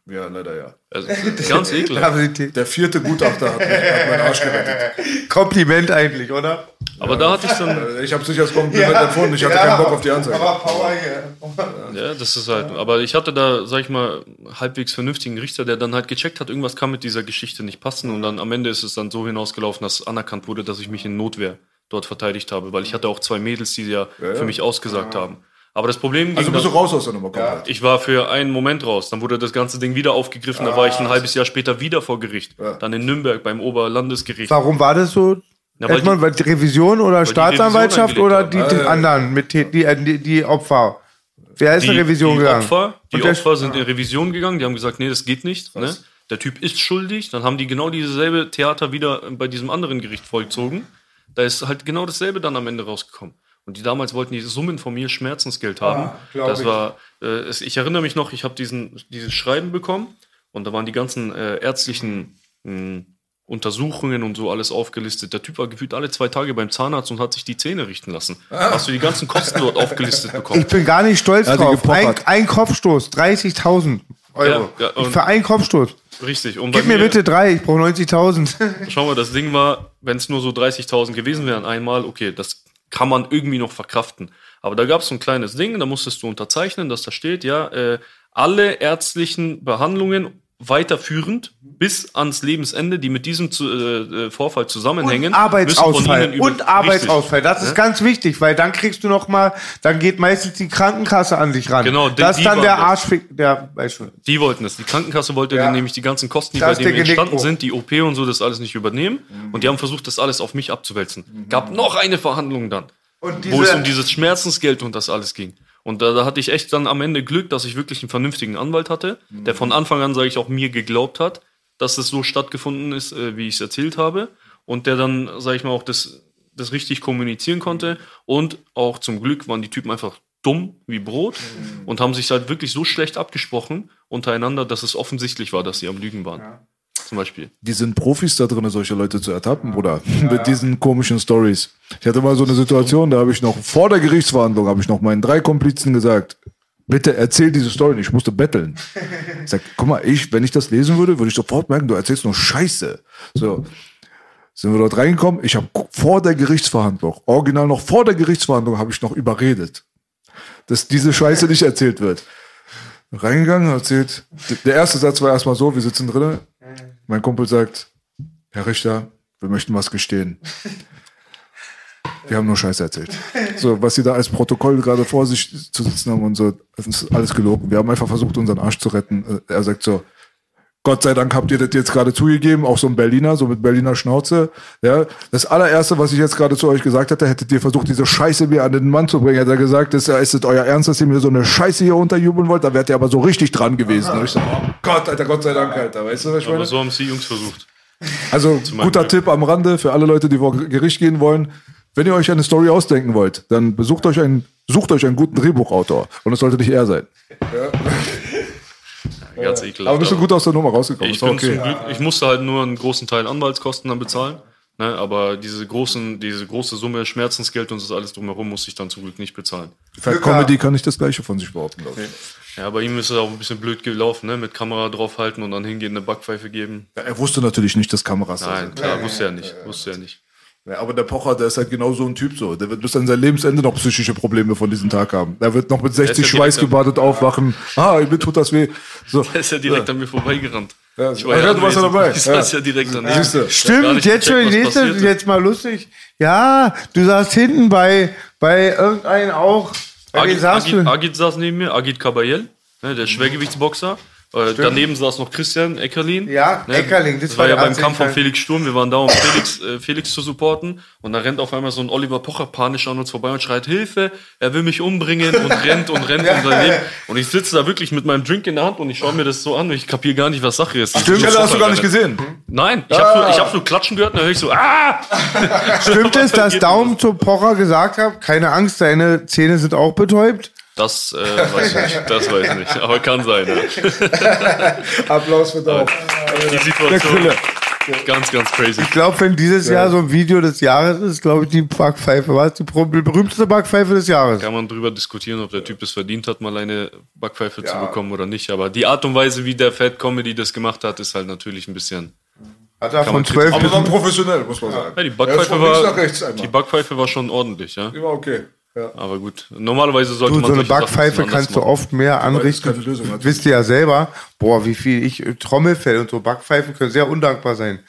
C: Ja, leider ja.
B: Also, ganz ekelhaft.
C: Der vierte Gutachter hat, mich, hat meinen Arsch gerettet.
A: Kompliment eigentlich, oder?
B: Aber da hatte ich dann,
C: Äh, Ich habe nicht als Kompliment empfunden. Ich hatte keinen Bock auf die Anzeige.
A: Aber Power hier.
B: ja, das ist halt, aber ich hatte da, sag ich mal, halbwegs vernünftigen Richter, der dann halt gecheckt hat, irgendwas kann mit dieser Geschichte nicht passen und dann am Ende ist es dann so hinausgelaufen, dass anerkannt wurde, dass ich mich in Notwehr dort verteidigt habe, weil ich hatte auch zwei Mädels, die ja, für mich ausgesagt haben. Aber das Problem ging
C: Also bist du raus aus der Nummer komplett.
B: Ich war für einen Moment raus. Dann wurde das ganze Ding wieder aufgegriffen. Da war ich ein halbes Jahr später wieder vor Gericht. Dann in Nürnberg beim Oberlandesgericht.
A: Warum war das so?
B: Ja, weil
A: Erstmal,
B: die-
A: weil die Revision oder
B: die
A: Staatsanwaltschaft
B: Revision
A: oder die, die anderen, mit die, die, die, die Opfer? Wer ist in Revision
B: die
A: gegangen?
B: Opfer, die
A: Und
B: Opfer sind in Revision gegangen. Die haben gesagt, nee, das geht nicht. Ne? Der Typ ist schuldig. Dann haben die genau dieselbe Theater wieder bei diesem anderen Gericht vollzogen. Da ist halt genau dasselbe dann am Ende rausgekommen. Und die damals wollten die Summen von mir Schmerzensgeld haben.
A: glaub
B: das
A: ich.
B: war, äh, es, ich erinnere mich noch, ich habe diesen dieses Schreiben bekommen und da waren die ganzen äh, ärztlichen mh, Untersuchungen und so alles aufgelistet. Der Typ war gefühlt alle zwei Tage beim Zahnarzt und hat sich die Zähne richten lassen. Hast du die ganzen Kosten dort aufgelistet bekommen?
A: Ich bin gar nicht stolz
C: die
A: drauf. Ein, ein Kopfstoß, 30.000 Euro.
B: Ja, ja,
A: für einen Kopfstoß.
B: Richtig. Und
A: Gib mir bitte drei, ich brauche 90.000.
B: Schau mal, das Ding war, wenn es nur so 30.000 gewesen wären einmal, okay, das kann man irgendwie noch verkraften. Aber da gab es so ein kleines Ding, da musstest du unterzeichnen, dass da steht, ja, äh, alle ärztlichen Behandlungen weiterführend bis ans Lebensende, die mit diesem zu, äh, äh, Vorfall zusammenhängen.
A: Und Arbeitsausfall.
B: über-
A: und Arbeitsausfall. Das ist
B: Ja?
A: ganz wichtig, weil dann kriegst du noch mal, dann geht meistens die Krankenkasse an dich ran.
B: Genau,
A: das ist dann der
B: das.
A: Arschfick, der.
B: Die wollten es. Die Krankenkasse wollte
A: Ja.
B: dann nämlich die ganzen Kosten, die
A: Das
B: bei
A: der
B: entstanden sind, die OP und so, das alles nicht übernehmen. Und die haben versucht, das alles auf mich abzuwälzen. Gab noch eine Verhandlung dann,
A: Und
B: wo es
A: diese-
B: um dieses Schmerzensgeld und das alles ging. Und da, da hatte ich echt dann am Ende Glück, dass ich wirklich einen vernünftigen Anwalt hatte, der von Anfang an, sage ich, auch mir geglaubt hat, dass es so stattgefunden ist, äh, wie ich es erzählt habe. Und der dann, sage ich mal, auch das, das richtig kommunizieren konnte. Und auch zum Glück waren die Typen einfach dumm wie Brot und haben sich halt wirklich so schlecht abgesprochen untereinander, dass es offensichtlich war, dass sie am Lügen waren. Zum Beispiel.
C: Die sind Profis da drin, solche Leute zu ertappen, Bruder. Mit diesen komischen Stories. Ich hatte mal so eine Situation, da habe ich noch vor der Gerichtsverhandlung, habe ich noch meinen drei Komplizen gesagt, bitte erzähl diese Story nicht, ich musste betteln. Ich sag, guck mal, ich, wenn ich das lesen würde, würde ich sofort merken, du erzählst nur Scheiße. So. Sind wir dort reingekommen? Ich habe vor der Gerichtsverhandlung, original noch vor der Gerichtsverhandlung, habe ich noch überredet, dass diese Scheiße nicht erzählt wird. Reingegangen, erzählt. Der erste Satz war erstmal so, wir sitzen drinnen. Mein Kumpel sagt, Herr Richter, wir möchten was gestehen. Wir haben nur Scheiße erzählt. So, was sie da als Protokoll gerade vor sich zu sitzen haben und so, das ist alles gelogen. Wir haben einfach versucht, unseren Arsch zu retten. Äh, Er sagt so, Gott sei Dank habt ihr das jetzt gerade zugegeben, auch so ein Berliner, so mit Berliner Schnauze. Ja, das allererste, was ich jetzt gerade zu euch gesagt hätte, hättet ihr versucht, diese Scheiße mir an den Mann zu bringen. Hätte er gesagt, ist, ist es euer Ernst, dass ihr mir so eine Scheiße hier unterjubeln wollt? Da wärt ihr aber so richtig dran gewesen. Da hab ich so, oh Gott, Alter, Gott sei Dank, Alter. Weißt du, was ich
B: Aber
C: meine?
B: so haben es die Jungs versucht.
C: Also guter. Tipp am Rande für alle Leute, die vor Gericht gehen wollen. Wenn ihr euch eine Story ausdenken wollt, dann besucht euch einen, sucht euch einen guten Drehbuchautor. Und es sollte nicht er sein.
B: Ganz ekelhaft.
C: Aber bist du gut aus der Nummer rausgekommen.
B: Ich, bin
C: okay.
B: zum Glück, ich musste halt nur einen großen Teil Anwaltskosten dann bezahlen. Ne, aber diese großen, diese große Summe Schmerzensgeld und das alles drumherum musste ich dann zum Glück nicht bezahlen.
C: Für Comedy kann nicht das Gleiche von sich behaupten, glaube ich.
B: Ja, bei ihm ist es auch ein bisschen blöd gelaufen, ne? Mit Kamera draufhalten und dann hingehen, eine Backpfeife geben.
C: Ja, er wusste natürlich nicht, dass Kameras da
B: Nein,
C: sind.
B: klar, wusste er nicht. Wusste er nicht.
C: Ja, aber der Pocher, der ist halt genau so ein Typ so. Der wird bis an sein Lebensende noch psychische Probleme von diesem Tag haben. Er wird noch mit 60
B: ja direkt
C: schweißgebadet aufwachen. Ah, mir tut das weh. So.
B: Er ist ja direkt an mir vorbeigerannt.
C: Ja,
B: Ich
C: ah, ja, du warst ja dabei.
B: Ich
C: Ja.
B: saß ja direkt an. Gar
A: Stimmt, jetzt schon
B: passierte.
A: jetzt mal lustig. Ja, du saßt hinten bei, bei irgendeinem auch.
B: Agit, Agit? Agit saß neben mir, Agit Kabayel, ne, der Schwergewichtsboxer. Äh, daneben saß noch Christian Eckerlin.
A: Ja, Eckerling, das
B: Das,
A: war
B: war ja beim Kampf von. Felix Sturm. Wir waren da, um Felix, äh, Felix zu supporten. Und da rennt auf einmal so ein Oliver Pocher panisch an uns vorbei und schreit Hilfe, er will mich umbringen und rennt und rennt um sein Leben. Und ich sitze da wirklich mit meinem Drink in der Hand und ich schaue mir das so an und ich kapiere gar nicht, was Sache ist.
C: Die Stelle hast du gar nicht gesehen.
B: Nein, ich habe nur, ich hab nur Klatschen gehört und dann höre ich so, ah!
A: Stimmt es, dass Daumen zu Pocher gesagt hat, keine Angst, deine Zähne sind auch betäubt?
B: Das äh, weiß ich nicht, das weiß ich nicht. Aber kann sein, ja.
C: Applaus für Daumen.
B: Die Situation, ganz, ganz crazy.
A: Ich glaube, wenn dieses Jahr so ein Video des Jahres ist, glaube ich, die Backpfeife, was? Die berühmteste Backpfeife des Jahres.
B: Kann man drüber diskutieren, ob der Typ es verdient hat, mal eine Backpfeife zu bekommen oder nicht. Aber die Art und Weise, wie der Fat Comedy das gemacht hat, ist halt natürlich ein bisschen.
A: Hat er
B: Kann
A: von
B: man
A: 12
C: Aber dann professionell, muss man sagen.
B: Ja, die Backpfeife
C: von links nach
B: war. Die Backpfeife war schon ordentlich, ja.
C: Immer okay. Ja.
B: Aber gut. Normalerweise sollte
A: Du,
B: man
A: so eine Backpfeife kannst du
B: machen.
A: oft mehr anrichten.
C: keine Lösung, natürlich.
A: Wisst ihr ja selber. Boah, wie viel ich, äh, Trommelfell und so Backpfeifen können sehr undankbar sein.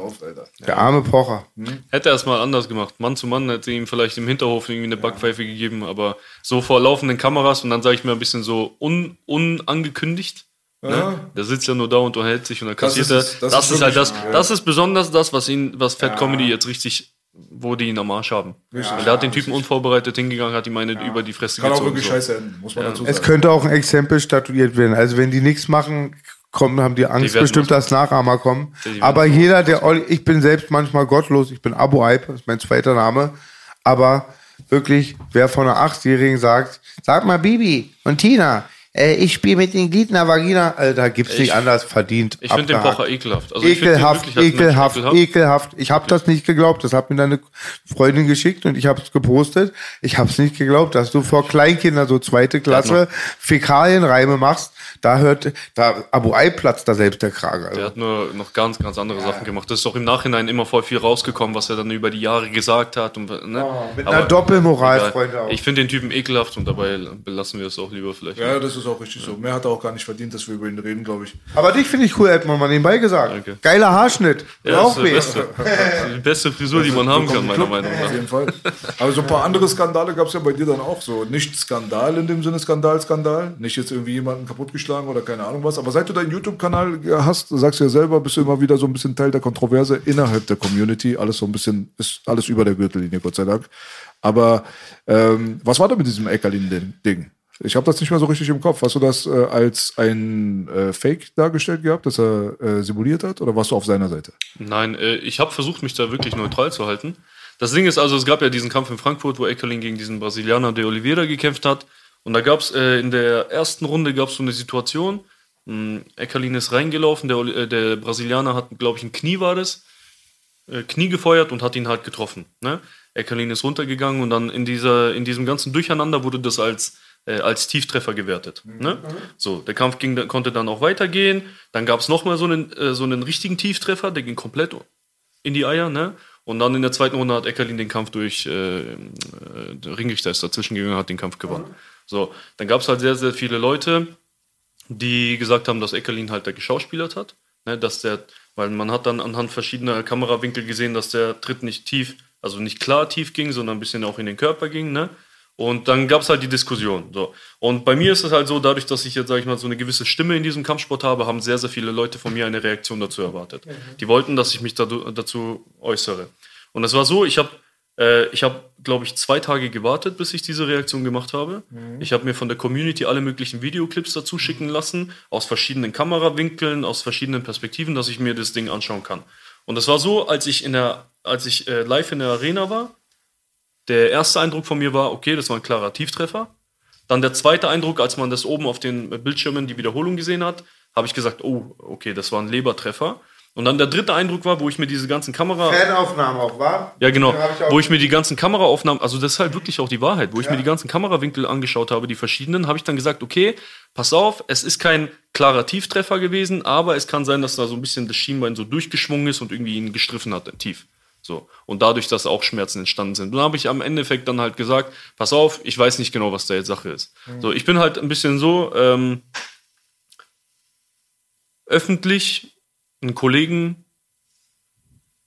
C: Auf, Alter.
A: Der arme Pocher.
B: Hätte er es mal anders gemacht. Mann zu Mann hätte ihm vielleicht im Hinterhof irgendwie eine Backpfeife gegeben, aber so vor laufenden Kameras und dann sage ich mir ein bisschen so un, unangekündigt. Ne? Der sitzt ja nur da und unterhält sich und dann
C: Das
B: kassiert
C: ist
B: er. Das,
C: das
B: ist,
C: ist
B: halt das.
C: ja.
B: Das ist besonders das, was ihn, was Fat Comedy jetzt richtig, wo die ihn am Arsch haben. Weil der hat den Typen unvorbereitet hingegangen, hat ihm eine über die Fresse
C: Kann auch
B: gezogen.
C: wirklich
B: so.
C: scheiße enden, muss man dazu
A: Es
C: sagen.
A: könnte auch ein Exempel statuiert werden. Also wenn die nichts machen, kommen, haben die Angst
B: Die
A: bestimmt, dass Nachahmer kommen. Aber jeder, der Olli, ich bin selbst manchmal gottlos, ich bin Abu Aib, das ist mein zweiter Name. Aber wirklich, wer von einer Achtjährigen sagt, sag mal Bibi und Tina, äh, ich spiele mit den Gliedner Vagina, äh, da gibt's nicht
B: Ich-
A: anders verdient.
B: Ich finde den. Pocher ekelhaft. Also ich
A: ekelhaft,
B: wirklich als Mensch
A: ekelhaft, ekelhaft. Ich habe das nicht geglaubt. Das hat mir deine Freundin geschickt und ich habe es gepostet. Ich habe es nicht geglaubt, dass du vor Kleinkindern so zweite Klasse Fäkalienreime machst. Da hört, da Abu Ei platzt da selbst der Kragen.
B: Der
A: Also.
B: hat nur noch ganz, ganz andere Sachen gemacht. Das ist auch im Nachhinein immer voll viel rausgekommen, was er dann über die Jahre gesagt hat. Und, ne?
A: mit einer Doppelmoral,
B: egal.
A: Freunde, auch.
B: Ich finde den Typen ekelhaft und dabei belassen wir es auch lieber vielleicht.
C: Ja, das ist ist auch richtig so. Mehr hat er auch gar nicht verdient, dass wir über ihn reden, glaube ich.
A: Aber dich finde ich cool, Edmund, mal nebenbei gesagt.
B: Danke.
A: Geiler Haarschnitt.
B: Ja,
A: auch
B: das ist beste. Die beste Frisur, die man haben kann, meiner Meinung
C: Auf
B: nach.
C: jeden Fall. Aber so ein paar andere Skandale gab es ja bei dir dann auch so. Nicht Skandal in dem Sinne Skandal, Skandal. Nicht jetzt irgendwie jemanden kaputtgeschlagen oder keine Ahnung was. Aber seit du deinen YouTube-Kanal hast, sagst du ja selber, bist du immer wieder so ein bisschen Teil der Kontroverse innerhalb der Community. Alles so ein bisschen, ist alles über der Gürtellinie, Gott sei Dank. Aber ähm, was war da mit diesem Eckerlin-Ding? Ich habe das nicht mehr so richtig im Kopf. Hast du das äh, als ein äh, Fake dargestellt gehabt, dass er äh, simuliert hat? Oder warst du auf seiner Seite?
B: Nein, äh, ich habe versucht, mich da wirklich neutral zu halten. Das Ding ist also, es gab ja diesen Kampf in Frankfurt, wo Eckerlin gegen diesen Brasilianer de Oliveira gekämpft hat. Und da gab es äh, in der ersten Runde gab's so eine Situation. Mh, Eckerlin ist reingelaufen, der, äh, der Brasilianer hat, glaube ich, ein Knie war das, Knie gefeuert und hat ihn halt getroffen. Ne? Eckerlin ist runtergegangen und dann in, dieser, in diesem ganzen Durcheinander wurde das als, äh, als Tieftreffer gewertet. Ne? So, der Kampf ging, konnte dann auch weitergehen. Dann gab es nochmal so einen, äh, so einen richtigen Tieftreffer, der ging komplett in die Eier. Ne? Und dann in der zweiten Runde hat Eckerlin den Kampf durch äh, äh, der Ringrichter ist dazwischen gegangen, hat den Kampf gewonnen. So, dann gab es halt sehr, sehr viele Leute, die gesagt haben, dass Eckerlin halt der geschauspielert hat. Ne, dass der, weil man hat dann anhand verschiedener Kamerawinkel gesehen, dass der Tritt nicht tief, also nicht klar tief ging, sondern ein bisschen auch in den Körper ging. Ne? Und dann gab es halt die Diskussion. So. Und bei mir ist es halt so, dadurch, dass ich jetzt, sage ich mal, so eine gewisse Stimme in diesem Kampfsport habe, haben sehr, sehr viele Leute von mir eine Reaktion dazu erwartet. Die wollten, dass ich mich dazu äußere. Und es war so, ich habe, äh, ich habe, glaube ich, zwei Tage gewartet, bis ich diese Reaktion gemacht habe. Ich habe mir von der Community alle möglichen Videoclips dazu schicken lassen, aus verschiedenen Kamerawinkeln, aus verschiedenen Perspektiven, dass ich mir das Ding anschauen kann. Und es war so, als ich in der, als ich äh, live in der Arena war, der erste Eindruck von mir war, okay, das war ein klarer Tieftreffer. Dann der zweite Eindruck, als man das oben auf den Bildschirmen die Wiederholung gesehen hat, habe ich gesagt, oh, okay, das war ein Lebertreffer. Und dann der dritte Eindruck war, wo ich mir diese ganzen Kamera...
A: Fanaufnahmen auch, war?
B: Ja, genau.
A: Ja, ich
B: Wo ich mir die ganzen Kameraaufnahmen, also das ist halt wirklich auch die Wahrheit, wo ich mir die ganzen Kamerawinkel angeschaut habe, die verschiedenen, habe ich dann gesagt, okay, pass auf, es ist kein klarer Tieftreffer gewesen, aber es kann sein, dass da so ein bisschen das Schienbein so durchgeschwungen ist und irgendwie ihn gestriffen hat, tief. So. Und dadurch, dass auch Schmerzen entstanden sind. Und dann habe ich am Endeffekt dann halt gesagt, pass auf, ich weiß nicht genau, was da jetzt Sache ist. So, ich bin halt ein bisschen so, ähm, öffentlich einen Kollegen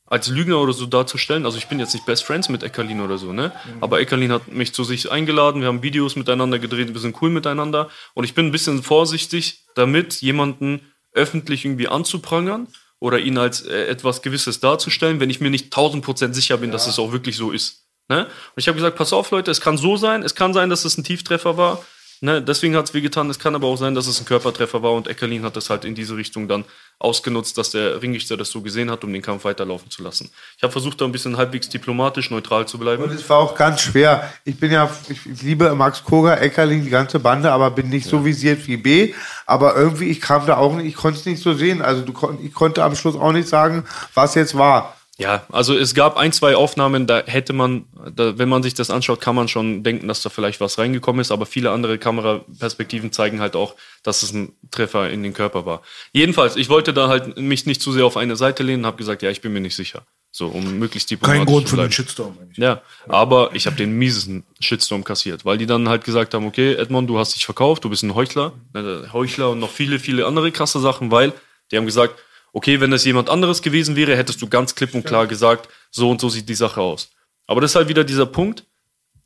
B: als Lügner oder so darzustellen. Also ich bin jetzt nicht Best Friends mit Eckerlin oder so, ne? Aber Eckerlin hat mich zu sich eingeladen, wir haben Videos miteinander gedreht, wir sind cool miteinander. Und ich bin ein bisschen vorsichtig damit, jemanden öffentlich irgendwie anzuprangern oder ihn als äh, etwas Gewisses darzustellen, wenn ich mir nicht 1000% sicher bin, dass es auch wirklich so ist. Ne? Und ich habe gesagt, pass auf Leute, es kann so sein, es kann sein, dass es ein Tieftreffer war, Ne, deswegen hat es wehgetan. Es kann aber auch sein, dass es ein Körpertreffer war und Eckerlin hat das halt in diese Richtung dann ausgenutzt, dass der Ringrichter das so gesehen hat, um den Kampf weiterlaufen zu lassen. Ich habe versucht, da ein bisschen halbwegs diplomatisch, neutral zu bleiben.
A: Und es war auch ganz schwer. Ich bin ja, ich, ich liebe Max Koga, Eckerling, die ganze Bande, aber bin nicht so visiert wie B. Aber irgendwie, ich kam da auch nicht, ich konnte es nicht so sehen. Also du, ich konnte am Schluss auch nicht sagen, was jetzt war.
B: Ja, also es gab ein, zwei Aufnahmen, da hätte man, da, wenn man sich das anschaut, kann man schon denken, dass da vielleicht was reingekommen ist, aber viele andere Kameraperspektiven zeigen halt auch, dass es ein Treffer in den Körper war. Jedenfalls, ich wollte da halt mich nicht zu sehr auf eine Seite lehnen und habe gesagt, ja, ich bin mir nicht sicher. So, um möglichst diplomatisch
C: Kein Grund für den Shitstorm eigentlich.
B: Ja, aber ich habe den miesesten Shitstorm kassiert, weil die dann halt gesagt haben, okay, Edmond, du hast dich verkauft, du bist ein Heuchler, ne, Heuchler und noch viele, viele andere krasse Sachen, weil die haben gesagt, okay, wenn das jemand anderes gewesen wäre, hättest du ganz klipp und klar gesagt, so und so sieht die Sache aus. Aber das ist halt wieder dieser Punkt,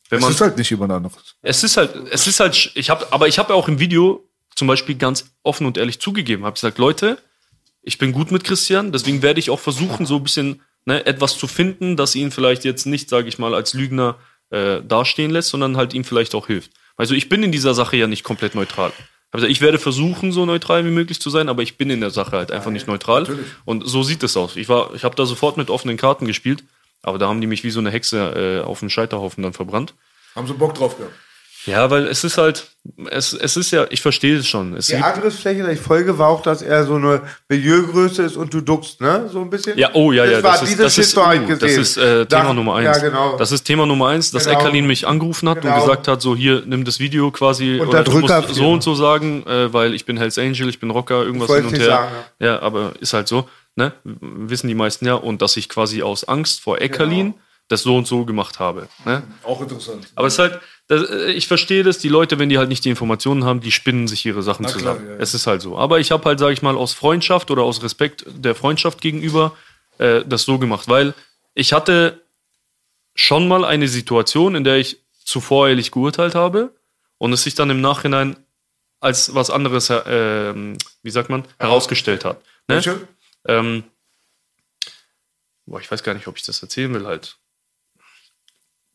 B: wenn
C: Es
B: man
C: ist halt nicht jemand anderes.
B: es ist halt, es ist halt, ich habe, aber ich habe ja auch im Video zum Beispiel ganz offen und ehrlich zugegeben, habe gesagt, Leute, ich bin gut mit Christian, deswegen werde ich auch versuchen, so ein bisschen ne, etwas zu finden, das ihn vielleicht jetzt nicht, sage ich mal, als Lügner äh, dastehen lässt, sondern halt ihm vielleicht auch hilft. Also ich bin in dieser Sache ja nicht komplett neutral. Gesagt, Ich werde versuchen, so neutral wie möglich zu sein, aber ich bin in der Sache halt einfach nicht neutral. Und so sieht es aus. Ich war, ich habe da sofort mit offenen Karten gespielt, aber da haben die mich wie so eine Hexe äh, auf den Scheiterhaufen dann verbrannt.
C: Haben sie Bock drauf gehabt.
B: Ja, weil es ist halt, es, es ist ja, ich verstehe es schon. Es
A: Die Angriffsfläche der Folge war auch, dass er so eine Milieugröße ist und du duckst, ne? So ein bisschen.
B: ja, oh ja, ja,
A: war
B: das ist, das ist, uh,
A: gesehen.
B: das ist äh, Thema
A: Da-
B: Nummer eins.
A: Ja, genau.
B: Das ist Thema Nummer eins, dass
A: Genau.
B: Eckerlin mich angerufen hat
A: Genau.
B: und gesagt hat, so hier, nimm das Video quasi, oder du musst so und so sagen, äh, weil ich bin Hells Angel, ich bin Rocker, irgendwas hin und her.
A: sagen,
B: ja. aber ist halt so, ne? Wissen die meisten ja. Und dass ich quasi aus Angst vor Eckerlin
A: Genau.
B: das so und so gemacht habe. Ne?
C: Auch interessant.
B: Aber es ist halt, das, äh, ich verstehe das, die Leute, wenn die halt nicht die Informationen haben, die spinnen sich ihre Sachen
C: Na klar,
B: zusammen.
C: ja, ja.
B: Es ist halt so. Aber ich habe halt, sage ich mal, aus Freundschaft oder aus Respekt der Freundschaft gegenüber äh, das so gemacht, weil ich hatte schon mal eine Situation, in der ich zu voreilig geurteilt habe und es sich dann im Nachhinein als was anderes, äh, ähm, wie sagt man, herausgestellt hat. Ne? Ähm, boah, ich weiß gar nicht, ob ich das erzählen will halt.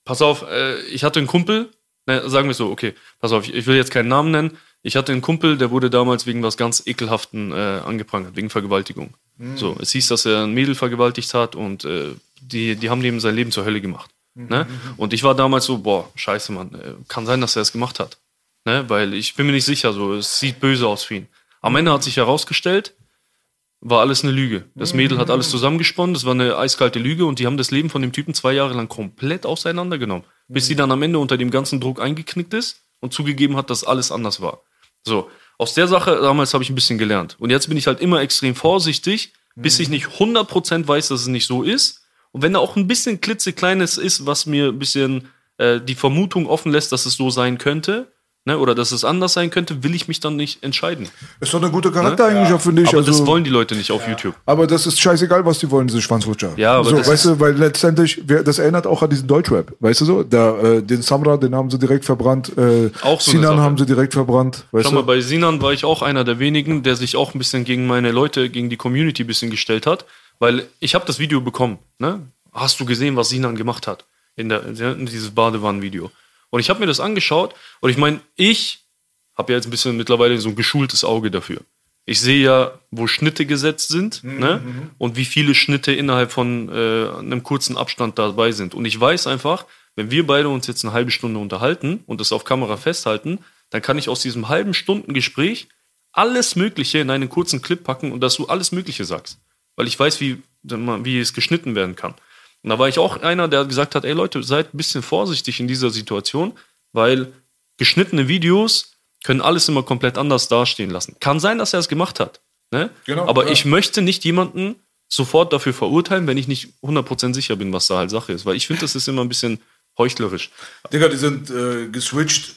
B: Pass auf, äh, ich hatte einen Kumpel, ne, sagen wir so, okay, pass auf, ich, ich will jetzt keinen Namen nennen. Ich hatte einen Kumpel, der wurde damals wegen was ganz Ekelhaften äh, angeprangert, wegen Vergewaltigung. So, es hieß, dass er ein Mädel vergewaltigt hat und äh, die, die haben dem sein Leben zur Hölle gemacht. Ne? Und ich war damals so, boah, scheiße, Mann, äh, kann sein, dass er es gemacht hat. Ne? Weil ich bin mir nicht sicher, so, es sieht böse aus für ihn. Am Ende hat sich herausgestellt, war alles eine Lüge. Das Mädel hat alles zusammengesponnen, das war eine eiskalte Lüge und die haben das Leben von dem Typen zwei Jahre lang komplett auseinandergenommen. Bis sie dann am Ende unter dem ganzen Druck eingeknickt ist und zugegeben hat, dass alles anders war. So, aus der Sache damals habe ich ein bisschen gelernt. Und jetzt bin ich halt immer extrem vorsichtig, bis ich nicht 100% weiß, dass es nicht so ist. Und wenn da auch ein bisschen klitzekleines ist, was mir ein bisschen äh, die Vermutung offen lässt, dass es so sein könnte, ne, oder dass es anders sein könnte, will ich mich dann nicht entscheiden.
C: Ist doch eine gute Charakter eigentlich auch, finde ich.
B: Aber
C: also,
B: das wollen die Leute nicht auf YouTube.
C: aber das ist scheißegal, was die wollen, diese Schwanzlutscher.
B: Ja, aber
C: so,
B: das
C: weißt du, weil letztendlich, wer- das erinnert auch an diesen Deutschrap, weißt du so? Da, äh, den Samra, den haben sie direkt verbrannt, äh,
B: Auch so
C: Sinan
B: Sache.
C: haben sie direkt verbrannt, weißt
B: Schau
C: du?
B: mal, bei Sinan war ich auch einer der wenigen, der sich auch ein bisschen gegen meine Leute, gegen die Community ein bisschen gestellt hat, weil ich habe das Video bekommen. Ne? Hast du gesehen, was Sinan gemacht hat in, der, in dieses Badewannenvideo? Und ich habe mir das angeschaut und ich meine, ich habe ja jetzt ein bisschen mittlerweile so ein geschultes Auge dafür. Ich sehe ja, wo Schnitte gesetzt sind ne? und wie viele Schnitte innerhalb von äh, einem kurzen Abstand dabei sind. Und ich weiß einfach, wenn wir beide uns jetzt eine halbe Stunde unterhalten und das auf Kamera festhalten, dann kann ich aus diesem halben Stunden Gespräch alles Mögliche in einen kurzen Clip packen und dass du alles Mögliche sagst. Weil ich weiß, wie, wie es geschnitten werden kann. Und da war ich auch einer, der gesagt hat, ey Leute, seid ein bisschen vorsichtig in dieser Situation, weil geschnittene Videos können alles immer komplett anders dastehen lassen. Kann sein, dass er es gemacht hat. Ne?
C: Genau,
B: Aber
C: klar.
B: ich möchte nicht jemanden sofort dafür verurteilen, wenn ich nicht 100% sicher bin, was da halt Sache ist. Weil ich finde, das ist immer ein bisschen heuchlerisch.
C: Digga, die sind äh, geswitcht.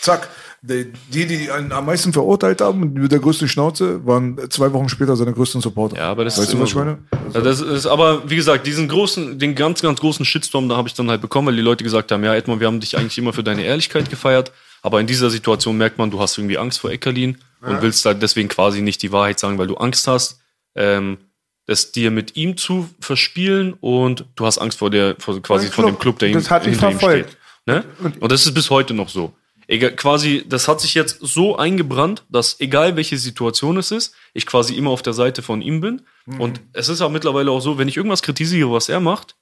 C: Zack. Die, die, ihn am meisten verurteilt haben, mit der größten Schnauze, waren zwei Wochen später seine größten Supporter.
B: Ja, aber das
C: weißt
B: ist
C: du, was ich meine?
B: Ja, das ist, aber wie gesagt, diesen großen, den ganz, ganz großen Shitstorm, da habe ich dann halt bekommen, weil die Leute gesagt haben, ja, Edmund, wir haben dich eigentlich immer für deine Ehrlichkeit gefeiert, aber in dieser Situation merkt man, du hast irgendwie Angst vor Eckerlin und willst halt deswegen quasi nicht die Wahrheit sagen, weil du Angst hast, ähm, es dir mit ihm zu verspielen und du hast Angst vor der, vor, quasi
A: Dem
B: von dem
A: Club.
B: Der ihm,
A: Das hat
B: ihm
A: verfolgt.
B: steht. Ne? Und das ist bis heute noch so. Egal, quasi, das hat sich jetzt so eingebrannt, dass egal welche Situation es ist, ich quasi immer auf der Seite von ihm bin. Und es ist auch mittlerweile auch so, wenn ich irgendwas kritisiere, was er macht,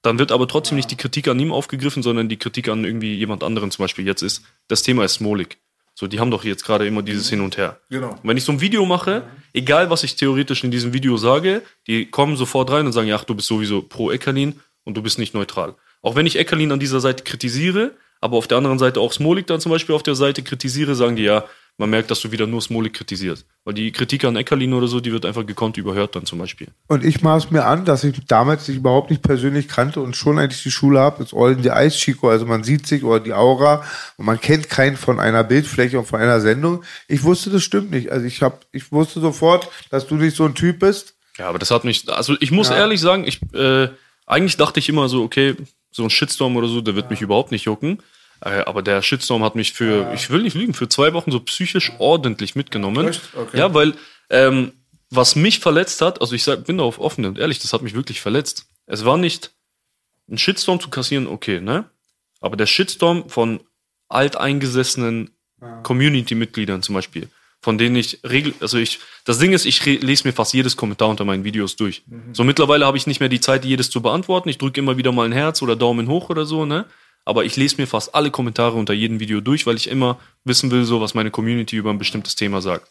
B: dann wird aber trotzdem nicht die Kritik an ihm aufgegriffen, sondern die Kritik an irgendwie jemand anderen zum Beispiel. Jetzt ist, das Thema ist Smolik. So, die haben doch jetzt gerade immer dieses Hin und Her.
C: Genau.
B: Und wenn ich so ein Video mache, egal was ich theoretisch in diesem Video sage, die kommen sofort rein und sagen, ja, ach, du bist sowieso pro Eckerlin und du bist nicht neutral. Auch wenn ich Eckerlin an dieser Seite kritisiere, aber auf der anderen Seite auch Smolik dann zum Beispiel auf der Seite kritisiere, sagen die, ja, man merkt, dass du wieder nur Smolik kritisierst. Weil die Kritik an Eckerlin oder so, die wird einfach gekonnt überhört dann zum Beispiel.
A: Und ich maß mir an, dass ich damals dich überhaupt nicht persönlich kannte und schon eigentlich die Schule habe, ist all in the eyes, Chico. Also man sieht sich oder die Aura und man kennt keinen von einer Bildfläche und von einer Sendung. Ich wusste, das stimmt nicht. Also ich habe, ich wusste sofort, dass du nicht so ein Typ bist.
B: Ja, aber das hat mich, also ich muss ehrlich sagen, ich, äh, eigentlich dachte ich immer so, okay, so ein Shitstorm oder so, der wird mich überhaupt nicht jucken. Äh, aber der Shitstorm hat mich für, ich will nicht lügen, für zwei Wochen so psychisch ordentlich mitgenommen.
C: Okay.
B: Ja, weil ähm, was mich verletzt hat, also ich sag, bin darauf offen und ehrlich, das hat mich wirklich verletzt. Es war nicht ein Shitstorm zu kassieren, okay, ne? Aber der Shitstorm von alteingesessenen Community-Mitgliedern zum Beispiel, von denen ich regel, also ich, das Ding ist, ich lese mir fast jedes Kommentar unter meinen Videos durch. So mittlerweile habe ich nicht mehr die Zeit, jedes zu beantworten. Ich drücke immer wieder mal ein Herz oder Daumen hoch oder so, ne? Aber ich lese mir fast alle Kommentare unter jedem Video durch, weil ich immer wissen will, so was meine Community über ein bestimmtes Thema sagt.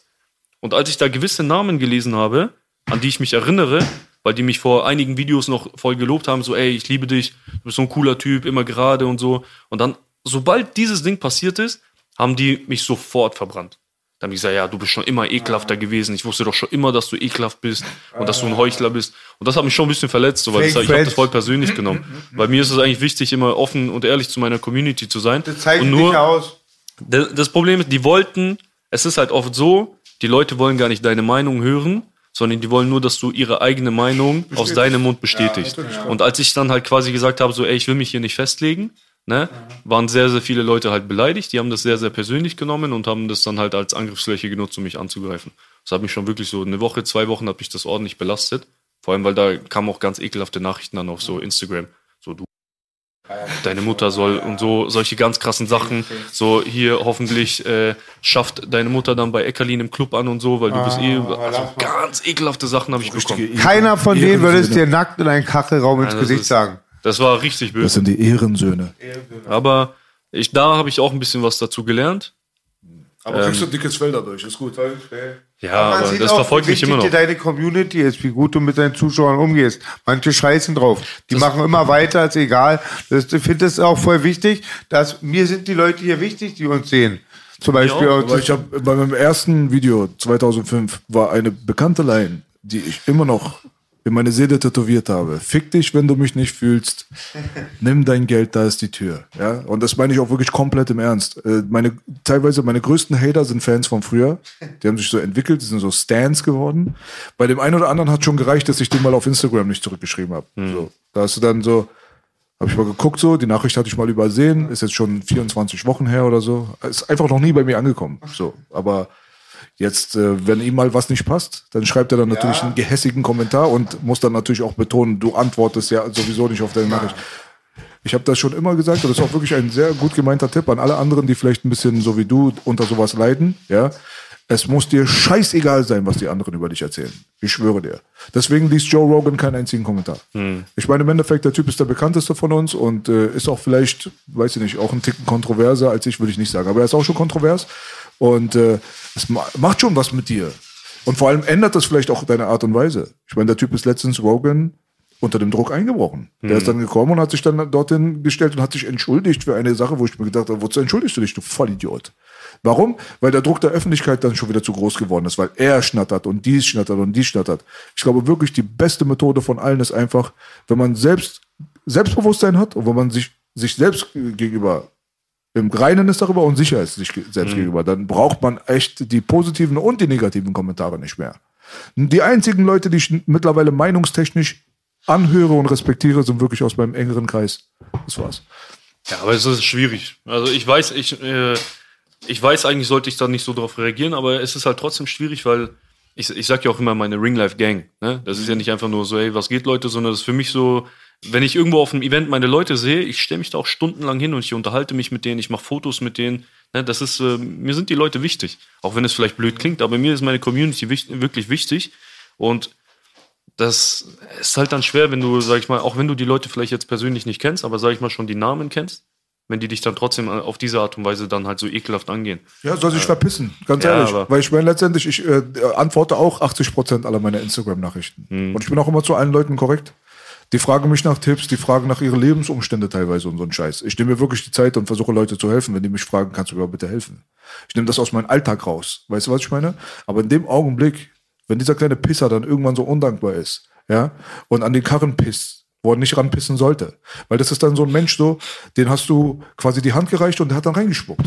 B: Und als ich da gewisse Namen gelesen habe, an die ich mich erinnere, weil die mich vor einigen Videos noch voll gelobt haben, so, ey, ich liebe dich, du bist so ein cooler Typ, immer gerade und so. Und dann, sobald dieses Ding passiert ist, haben die mich sofort verbrannt. Dann habe ich gesagt, ja, du bist schon immer ekelhafter gewesen. Ich wusste doch schon immer, dass du ekelhaft bist und dass du ein Heuchler bist. Und das hat mich schon ein bisschen verletzt, so, weil ich habe das voll persönlich genommen. Weil mir ist es eigentlich wichtig, immer offen und ehrlich zu meiner Community zu sein.
A: Das zeichnet
B: und nur,
A: dich aus.
B: das das Problem ist, die wollten, es ist halt oft so, die Leute wollen gar nicht deine Meinung hören, sondern die wollen nur, dass du ihre eigene Meinung aus deinem Mund bestätigst. und als ich dann halt quasi gesagt habe, so, ey, ich will mich hier nicht festlegen, ne, waren sehr, sehr viele Leute halt beleidigt. Die haben das sehr, sehr persönlich genommen und haben das dann halt als Angriffsfläche genutzt, um mich anzugreifen. Das hat mich schon wirklich so eine Woche, zwei Wochen hat mich das ordentlich belastet. Vor allem, weil da kamen auch ganz ekelhafte Nachrichten dann auf so Instagram. So, du deine Mutter soll und so solche ganz krassen Sachen. So hier hoffentlich äh, schafft deine Mutter dann bei Eckerlin im Club an und so, weil du bist eh also ganz ekelhafte Sachen habe ich bekommen.
A: Keiner von denen würde es dir nackt in einen Kachelraum ins Gesicht sagen.
B: Das war richtig
C: Das
B: böse.
C: sind die Ehrensöhne.
B: Aber ich da habe ich auch ein bisschen was dazu gelernt.
C: Aber kriegst du dickes Fell dadurch, ist gut.
B: Ja, aber das
A: auch,
B: verfolgt mich immer
A: wichtig
B: noch.
A: deine Community ist, wie gut du mit deinen Zuschauern umgehst. Manche scheißen drauf. Die machen immer weiter, ist egal. Das, ich finde es auch voll wichtig, dass mir sind die Leute hier wichtig, die uns sehen. Zum Beispiel uns-
C: Aber ich habe bei meinem ersten Video 2005 war eine bekannte Line, die ich immer noch in meine Seele tätowiert habe. Fick dich, wenn du mich nicht fühlst. Nimm dein Geld, da ist die Tür. Ja, und das meine ich auch wirklich komplett im Ernst. Äh, Meine teilweise meine größten Hater sind Fans von früher. Die haben sich so entwickelt, die sind so Stans geworden. Bei dem einen oder anderen hat schon gereicht, dass ich den mal auf Instagram nicht zurückgeschrieben habe. So, da hast du dann so habe ich mal geguckt so, die Nachricht hatte ich mal übersehen, ist jetzt schon 24 Wochen her oder so. Ist einfach noch nie bei mir angekommen. So, aber jetzt, äh, wenn ihm mal was nicht passt, dann schreibt er dann natürlich einen gehässigen Kommentar und muss dann natürlich auch betonen, du antwortest ja sowieso nicht auf deine Nachricht. Ich habe das schon immer gesagt, und das ist auch wirklich ein sehr gut gemeinter Tipp an alle anderen, die vielleicht ein bisschen so wie du unter sowas leiden, ja. Es muss dir scheißegal sein, was die anderen über dich erzählen. Ich schwöre dir. Deswegen liest Joe Rogan keinen einzigen Kommentar. Ich meine, im Endeffekt, der Typ ist der bekannteste von uns und äh, ist auch vielleicht, weiß ich nicht, auch ein Ticken kontroverser als ich, würde ich nicht sagen. Aber er ist auch schon kontrovers und äh, es ma macht schon was mit dir. Und vor allem ändert das vielleicht auch deine Art und Weise. Ich meine, der Typ ist letztens Rogan unter dem Druck eingebrochen. Der ist dann gekommen und hat sich dann dorthin gestellt und hat sich entschuldigt für eine Sache, wo ich mir gedacht habe, wozu entschuldigst du dich, du Vollidiot? Warum? Weil der Druck der Öffentlichkeit dann schon wieder zu groß geworden ist, weil er schnattert und dies schnattert und dies schnattert. Ich glaube wirklich, die beste Methode von allen ist einfach, wenn man selbst Selbstbewusstsein hat und wenn man sich, sich selbst gegenüber im Reinen ist darüber und sicher ist sich selbst gegenüber, dann braucht man echt die positiven und die negativen Kommentare nicht mehr. Die einzigen Leute, die ich mittlerweile meinungstechnisch anhöre und respektiere, sind wirklich aus meinem engeren Kreis. Das war's.
B: Ja, aber es ist schwierig. Also ich weiß, ich, äh, ich weiß eigentlich, sollte ich da nicht so drauf reagieren, aber es ist halt trotzdem schwierig, weil ich, ich sag ja auch immer meine Ring Life Gang. Ne? Das ist ja nicht einfach nur so, hey, was geht, Leute, sondern das ist für mich so, wenn ich irgendwo auf einem Event meine Leute sehe, ich stelle mich da auch stundenlang hin und ich unterhalte mich mit denen, ich mache Fotos mit denen. Ne? Das ist, äh, mir sind die Leute wichtig. Auch wenn es vielleicht blöd klingt, aber mir ist meine Community wich wirklich wichtig. Und das ist halt dann schwer, wenn du, sag ich mal, auch wenn du die Leute vielleicht jetzt persönlich nicht kennst, aber sag ich mal schon die Namen kennst, wenn die dich dann trotzdem auf diese Art und Weise dann halt so ekelhaft angehen.
C: Ja, soll sich verpissen, ganz
B: Ja,
C: ehrlich. Weil ich meine, letztendlich, ich äh, antworte auch 80% aller meiner Instagram-Nachrichten.
B: Hm.
C: Und ich bin auch immer zu allen Leuten korrekt. Die fragen mich nach Tipps, die fragen nach ihren Lebensumstände teilweise und so ein Scheiß. Ich nehme mir wirklich die Zeit und versuche Leute zu helfen, wenn die mich fragen, kannst du mir bitte helfen? Ich nehme das aus meinem Alltag raus. Weißt du, was ich meine? Aber in dem Augenblick, wenn dieser kleine Pisser dann irgendwann so undankbar ist, ja, und an den Karren pisst, wo er nicht ranpissen sollte. Weil das ist dann so ein Mensch so, den hast du quasi die Hand gereicht und der hat dann reingespuckt.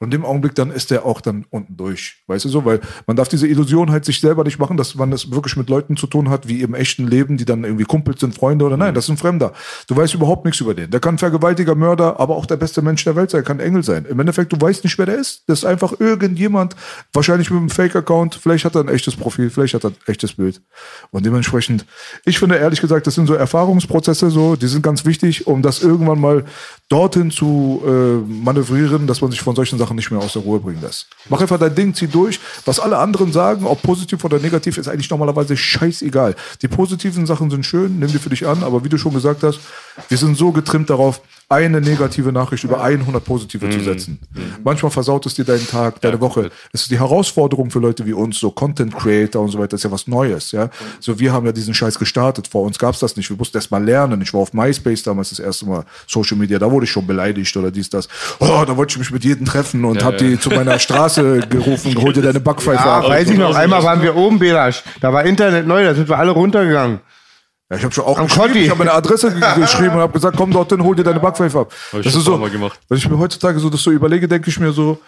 C: Und in dem Augenblick dann ist der auch dann unten durch. Weißt du so? Weil man darf diese Illusion halt sich selber nicht machen, dass man es wirklich mit Leuten zu tun hat, wie im echten Leben, die dann irgendwie Kumpels sind, Freunde oder nein, das ist ein Fremder. Du weißt überhaupt nichts über den. Der kann Vergewaltiger, Mörder, aber auch der beste Mensch der Welt sein, kann Engel sein. Im Endeffekt, du weißt nicht, wer der ist. Das ist einfach irgendjemand, wahrscheinlich mit einem Fake-Account, vielleicht hat er ein echtes Profil, vielleicht hat er ein echtes Bild. Und dementsprechend, ich finde ehrlich gesagt, das sind so Erfahrungsprozesse, so, die sind ganz wichtig, um das irgendwann mal dorthin zu äh, manövrieren, dass man sich von solchen Sachen nicht mehr aus der Ruhe bringen lässt. Mach einfach dein Ding, zieh durch. Was alle anderen sagen, ob positiv oder negativ, ist eigentlich normalerweise scheißegal. Die positiven Sachen sind schön, nimm die für dich an, aber wie du schon gesagt hast, wir sind so getrimmt darauf, eine negative Nachricht über 100 positive zu setzen. Manchmal versaut es dir deinen Tag, deine Woche. Es ist die Herausforderung für Leute wie uns, so Content Creator und so weiter, das ist ja was Neues, ja. So, wir haben ja diesen Scheiß gestartet. Vor uns gab's das nicht. Wir mussten erst mal lernen. Ich war auf MySpace damals das erste Mal Social Media. Da wurde ich schon beleidigt oder dies, das. Oh, da wollte ich mich mit jedem treffen und hab die zu meiner Straße gerufen, hol dir deine Backpfeife
A: Ja,
C: ab.
A: weiß ich noch, einmal waren wir oben, Belasch. Da war Internet neu, da sind wir alle runtergegangen.
C: Ja, ich habe schon auch
A: Am
C: geschrieben,
A: Kotti.
C: ich habe meine Adresse ge- geschrieben und habe gesagt, komm dorthin, hol dir deine Backpfeife ab.
B: Hab ich
C: Das ist so,
B: gemacht.
C: wenn ich mir heutzutage so das so überlege, denke ich mir so,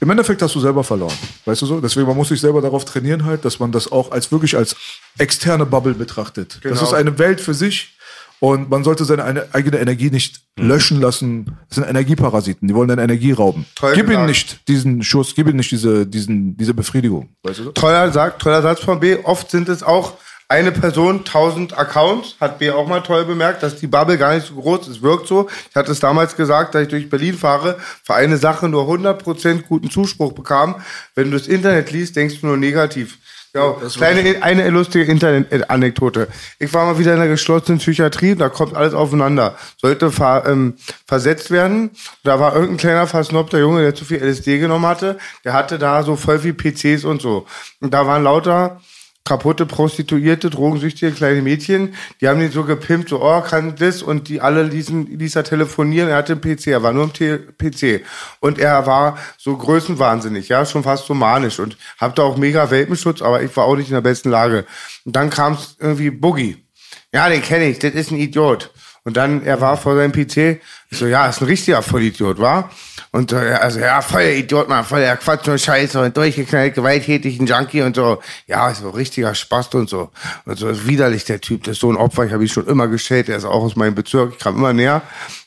C: im Endeffekt hast du selber verloren. Weißt du so? Deswegen, man muss sich selber darauf trainieren halt, dass man das auch als wirklich als externe Bubble betrachtet. Das
A: Genau.
C: ist eine Welt für sich und man sollte seine eine, eigene Energie nicht
B: Mhm.
C: löschen lassen. Das sind Energieparasiten, die wollen deine Energie rauben.
A: Toll
C: gib ihnen nicht diesen Schuss, gib ihnen nicht diese, diesen, diese Befriedigung. Weißt du so?
A: Toller, sagt, toller Satz von B. Oft sind es auch eine Person, 1000 Accounts. Hat B auch mal toll bemerkt, dass die Bubble gar nicht so groß ist. Es wirkt so. Ich hatte es damals gesagt, dass ich durch Berlin fahre, für eine Sache nur 100% guten Zuspruch bekam. Wenn du das Internet liest, denkst du nur negativ. Ja, kleine, eine lustige Internet-Anekdote. Ich war mal wieder in einer geschlossenen Psychiatrie, da kommt alles aufeinander. Sollte ver, ähm, versetzt werden. Da war irgendein kleiner versnobter Junge, der zu viel LSD genommen hatte. Der hatte da so voll viel PCs und so. Und da waren lauter kaputte Prostituierte, drogensüchtige kleine Mädchen, die haben ihn so gepimpt, so, oh, kann das, und die alle ließen, ließ er telefonieren, er hatte einen PC, er war nur im T PC. Und er war so größenwahnsinnig, ja, schon fast so manisch und hatte auch mega Welpenschutz, aber ich war auch nicht in der besten Lage. Und dann kam es irgendwie Boogie. Ja, den kenne ich, das ist ein Idiot. Und dann, er war vor seinem PC, ich so, ja, ist ein richtiger Vollidiot, war? Und äh, also, ja, voll Idiot, man, voll der Quatsch und Scheiße und durchgeknallt, gewalttätig, ein Junkie und so. Ja, so richtiger Spast und so. Und so ist widerlich, der Typ, der ist so ein Opfer, ich habe ihn schon immer gestellt, der ist auch aus meinem Bezirk, ich kam immer näher.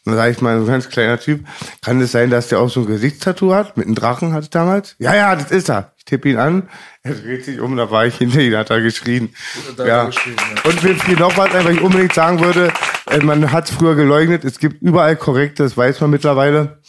A: Und dann sage ich mal, so ein ganz kleiner Typ, kann es sein, dass der auch so ein Gesichtstattoo hat, mit einem Drachen hatte ich damals? Ja, ja, das ist er. Ich tippe ihn an, er dreht sich um, da war ich hinter ihm, hat er geschrien. Ja. Und wenn ich noch was einfach ich unbedingt sagen würde, äh, man hat es früher geleugnet, es gibt überall korrekte, das weiß man mittlerweile.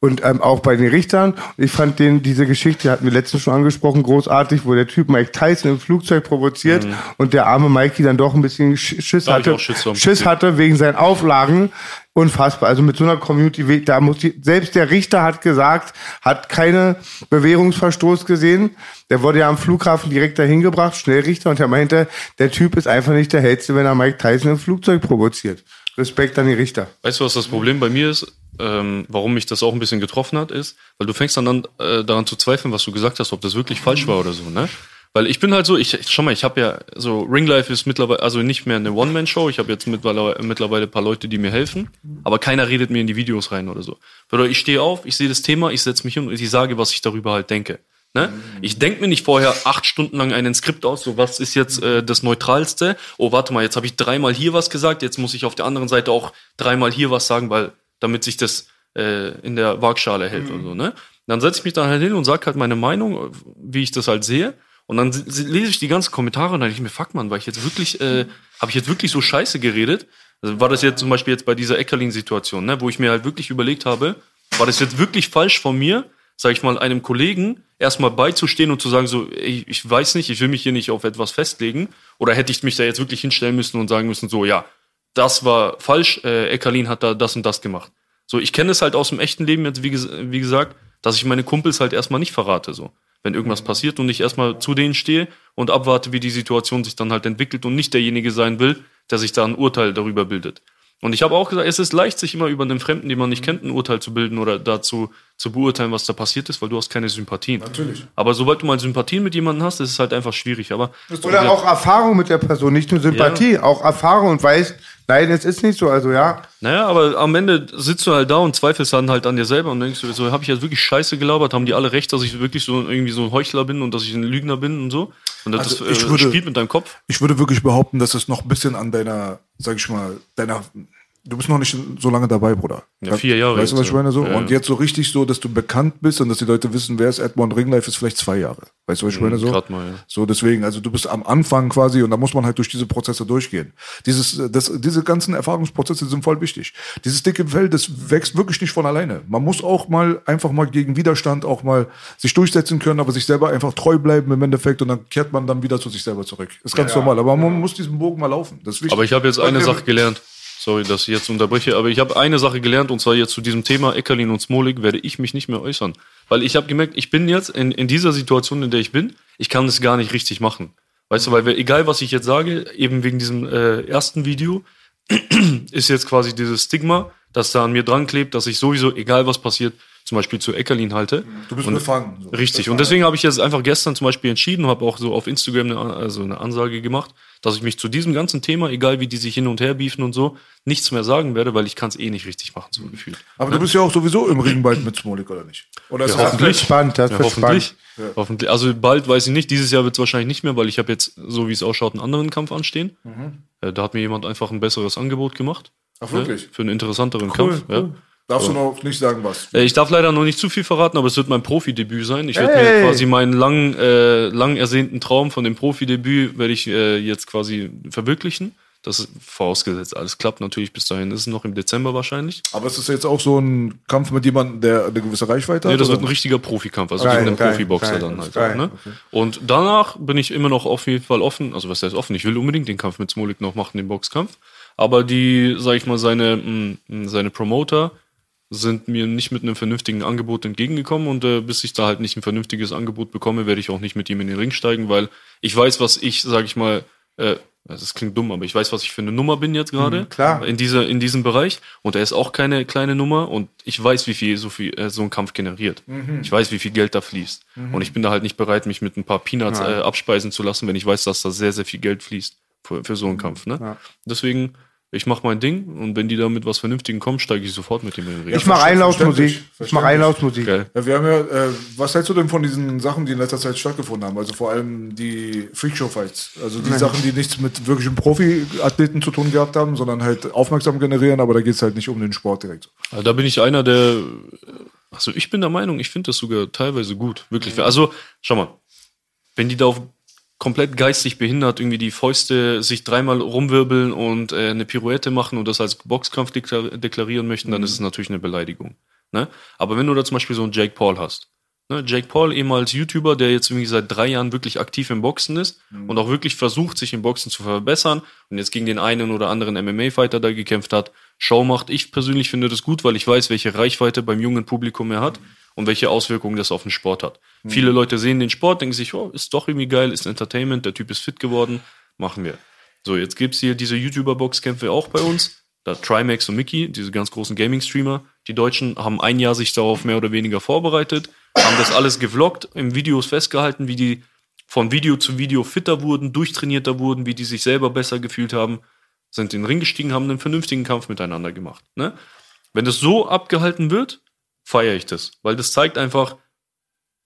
A: Und ähm, auch bei den Richtern. Ich fand den, diese Geschichte, die hatten wir letztens schon angesprochen, großartig, wo der Typ Mike Tyson im Flugzeug provoziert und der arme Mikey dann doch ein bisschen Sch- Schiss
B: Da
A: hatte.
B: Schiss
A: Schiss hatte wegen seinen Auflagen. Unfassbar. Also mit so einer Community, da muss die, selbst der Richter hat gesagt, hat keine Bewährungsverstoß gesehen. Der wurde ja am Flughafen direkt dahin gebracht, Schnellrichter, und er meinte, der Typ ist einfach nicht der Hellste, wenn er Mike Tyson im Flugzeug provoziert. Respekt an die Richter.
B: Weißt du, was das Problem bei mir ist? Ähm, warum mich das auch ein bisschen getroffen hat, ist, weil du fängst dann an, äh, daran zu zweifeln, was du gesagt hast, ob das wirklich falsch war oder so, ne? Weil ich bin halt so, ich schau mal, ich habe ja so Ring Life ist mittlerweile also nicht mehr eine One Man Show. Ich habe jetzt mittlerweile mittlerweile ein paar Leute, die mir helfen, aber keiner redet mir in die Videos rein oder so. Oder ich stehe auf, ich sehe das Thema, ich setze mich hin und ich sage, was ich darüber halt denke. Ne? Ich denke mir nicht vorher acht Stunden lang einen Skript aus, so was ist jetzt äh, das Neutralste. Oh, warte mal, jetzt habe ich dreimal hier was gesagt, jetzt muss ich auf der anderen Seite auch dreimal hier was sagen, weil damit sich das äh, in der Waagschale hält und so. Ne? Dann setze ich mich dann halt hin und sage halt meine Meinung, wie ich das halt sehe. Und dann se- se- lese ich die ganzen Kommentare und dann denke ich mir, fuck man, war ich jetzt wirklich, äh, habe ich jetzt wirklich so scheiße geredet? Also war das jetzt zum Beispiel jetzt bei dieser Eckerlin-Situation, ne, wo ich mir halt wirklich überlegt habe, war das jetzt wirklich falsch von mir, sag ich mal, einem Kollegen erstmal beizustehen und zu sagen, so, ey, ich weiß nicht, ich will mich hier nicht auf etwas festlegen. Oder hätte ich mich da jetzt wirklich hinstellen müssen und sagen müssen, so, ja, das war falsch, äh, Eckerlin hat da das und das gemacht. So, ich kenne es halt aus dem echten Leben jetzt, wie, wie gesagt, dass ich meine Kumpels halt erstmal nicht verrate, so. Wenn irgendwas passiert und ich erstmal zu denen stehe und abwarte, wie die Situation sich dann halt entwickelt und nicht derjenige sein will, der sich da ein Urteil darüber bildet. Und ich habe auch gesagt, es ist leicht, sich immer über einen Fremden, den man nicht kennt, ein Urteil zu bilden oder dazu zu beurteilen, was da passiert ist, weil du hast keine Sympathien. Natürlich. Aber sobald du mal Sympathien mit jemandem hast, ist es halt einfach schwierig. Aber
A: Oder auch Erfahrung mit der Person, nicht nur Sympathie, auch Erfahrung und weiß, nein, es ist nicht so, also ja.
B: Naja, aber am Ende sitzt du halt da und zweifelst dann halt an dir selber und denkst du, so habe ich jetzt wirklich scheiße gelabert, haben die alle recht, dass ich wirklich so irgendwie so ein Heuchler bin und dass ich ein Lügner bin und so. Und das
C: Also
B: äh,
C: ich würde-
B: spielt mit deinem Kopf.
C: Ich würde wirklich behaupten, dass es noch ein bisschen an deiner, sag ich mal, deiner. Du bist noch nicht so lange dabei, Bruder.
B: Ja, vier Jahre
C: Weißt du, was ich meine? So?
B: ja.
C: Und jetzt so richtig so, dass du bekannt bist und dass die Leute wissen, wer ist Edmond Ringlife, ist vielleicht zwei Jahre. Weißt du, was ich meine? So?
B: grad mal, ja.
C: So, deswegen, also du bist am Anfang quasi und da muss man halt durch diese Prozesse durchgehen. Dieses, das, diese ganzen Erfahrungsprozesse sind voll wichtig. Dieses dicke Fell, das wächst wirklich nicht von alleine. Man muss auch mal einfach mal gegen Widerstand auch mal sich durchsetzen können, aber sich selber einfach treu bleiben im Endeffekt und dann kehrt man dann wieder zu sich selber zurück. Ist ganz normal. Aber man muss diesen Bogen mal laufen. Das ist wichtig.
B: Aber ich habe jetzt eine Sache gelernt. Sorry, dass ich jetzt unterbreche, aber ich habe eine Sache gelernt und zwar jetzt zu diesem Thema Eckerlin und Smolik werde ich mich nicht mehr äußern. Weil ich habe gemerkt, ich bin jetzt in, in dieser Situation, in der ich bin, ich kann es gar nicht richtig machen. Weißt du, weil wir, egal was ich jetzt sage, eben wegen diesem äh, ersten Video, ist jetzt quasi dieses Stigma, dass da an mir dran klebt, dass ich sowieso, egal was passiert, zum Beispiel zu Eckerlin halte.
C: Du bist
B: Und-
C: befangen. So.
B: Richtig. Und deswegen habe ich jetzt einfach gestern zum Beispiel entschieden, habe auch so auf Instagram eine, also eine Ansage gemacht, dass ich mich zu diesem ganzen Thema, egal wie die sich hin und her beefen und so, nichts mehr sagen werde, weil ich kann es eh nicht richtig machen, so gefühlt.
C: Aber du bist ja auch sowieso im Ring bald mit Smolik, oder nicht? Oder ist
B: Ja,
C: das
B: hoffentlich.
A: spannend, das
B: Ja, hoffentlich.
A: spannend.
B: hoffentlich. Also bald weiß ich nicht. Dieses Jahr wird es wahrscheinlich nicht mehr, weil ich habe jetzt, so wie es ausschaut, einen anderen Kampf anstehen. Äh, Da hat mir jemand einfach ein besseres Angebot gemacht.
C: Ach, wirklich?
B: Ne? Für einen interessanteren
C: Cool,
B: Kampf.
C: cool.
B: Ja.
C: Darfst du noch nicht sagen, was?
B: Äh, Ich darf leider noch nicht zu viel verraten, aber es wird mein Profidebüt sein. Ich werde
A: Hey!
B: mir quasi meinen lang, äh, lang ersehnten Traum von dem Profidebüt werde ich äh, jetzt quasi verwirklichen. Das ist vorausgesetzt, alles klappt natürlich bis dahin. Ist es noch im Dezember wahrscheinlich.
C: Aber ist das jetzt auch so ein Kampf mit jemandem, der eine gewisse Reichweite hat?
B: Nee, das
C: oder?
B: wird ein richtiger Profikampf, also gegen einen Profiboxer dann halt.
A: geil,
B: Ne? Und danach bin ich immer noch auf jeden Fall offen, also was heißt offen, ich will unbedingt den Kampf mit Smolik noch machen, den Boxkampf. Aber die, sag ich mal, seine, mh, seine Promoter sind mir nicht mit einem vernünftigen Angebot entgegengekommen und äh, bis ich da halt nicht ein vernünftiges Angebot bekomme, werde ich auch nicht mit ihm in den Ring steigen, weil ich weiß, was ich, sag ich mal, äh, das klingt dumm, aber ich weiß, was ich für eine Nummer bin jetzt gerade.
A: klar.
B: In, dieser, in diesem Bereich. Und er ist auch keine kleine Nummer und ich weiß, wie viel so, viel, äh, so ein Kampf generiert. Ich weiß, wie viel Geld da fließt. Und ich bin da halt nicht bereit, mich mit ein paar Peanuts äh, abspeisen zu lassen, wenn ich weiß, dass da sehr, sehr viel Geld fließt für, für so einen Kampf. Ne? Deswegen, ich mache mein Ding und wenn die da mit was Vernünftigem kommen, steige ich sofort mit dem in den Ring.
A: Ich mache Einlaufmusik. Ich mache Einlaufmusik.
C: Ja, wir haben ja, äh, was hältst du denn von diesen Sachen, die in letzter Zeit stattgefunden haben? Also vor allem die Freakshow-Fights. Also die Sachen, die nichts mit wirklichen Profi-Athleten zu tun gehabt haben, sondern halt aufmerksam generieren, aber da geht es halt nicht um den Sport direkt.
B: Also da bin ich einer, der. Also ich bin der Meinung, ich finde das sogar teilweise gut. Wirklich. Also, schau mal, wenn die da auf komplett geistig behindert irgendwie die Fäuste sich dreimal rumwirbeln und äh, eine Pirouette machen und das als Boxkampf deklar deklarieren möchten, dann ist es natürlich eine Beleidigung. Ne? Aber wenn du da zum Beispiel so einen Jake Paul hast, ne? Jake Paul ehemals YouTuber, der jetzt irgendwie seit drei Jahren wirklich aktiv im Boxen ist und auch wirklich versucht, sich im Boxen zu verbessern und jetzt gegen den einen oder anderen MMA-Fighter da gekämpft hat, Show macht. Ich persönlich finde das gut, weil ich weiß, welche Reichweite beim jungen Publikum er hat und welche Auswirkungen das auf den Sport hat. Viele Leute sehen den Sport, denken sich, oh, ist doch irgendwie geil, ist Entertainment, der Typ ist fit geworden, machen wir. So, jetzt gibt's hier diese YouTuber-Boxkämpfe auch bei uns. Da Trimax und Mickey, diese ganz großen Gaming-Streamer, die Deutschen haben ein Jahr sich darauf mehr oder weniger vorbereitet, haben das alles gevloggt, im Videos festgehalten, wie die von Video zu Video fitter wurden, durchtrainierter wurden, wie die sich selber besser gefühlt haben, sind in den Ring gestiegen, haben einen vernünftigen Kampf miteinander gemacht. Ne? Wenn das so abgehalten wird, feiere ich das, weil das zeigt einfach,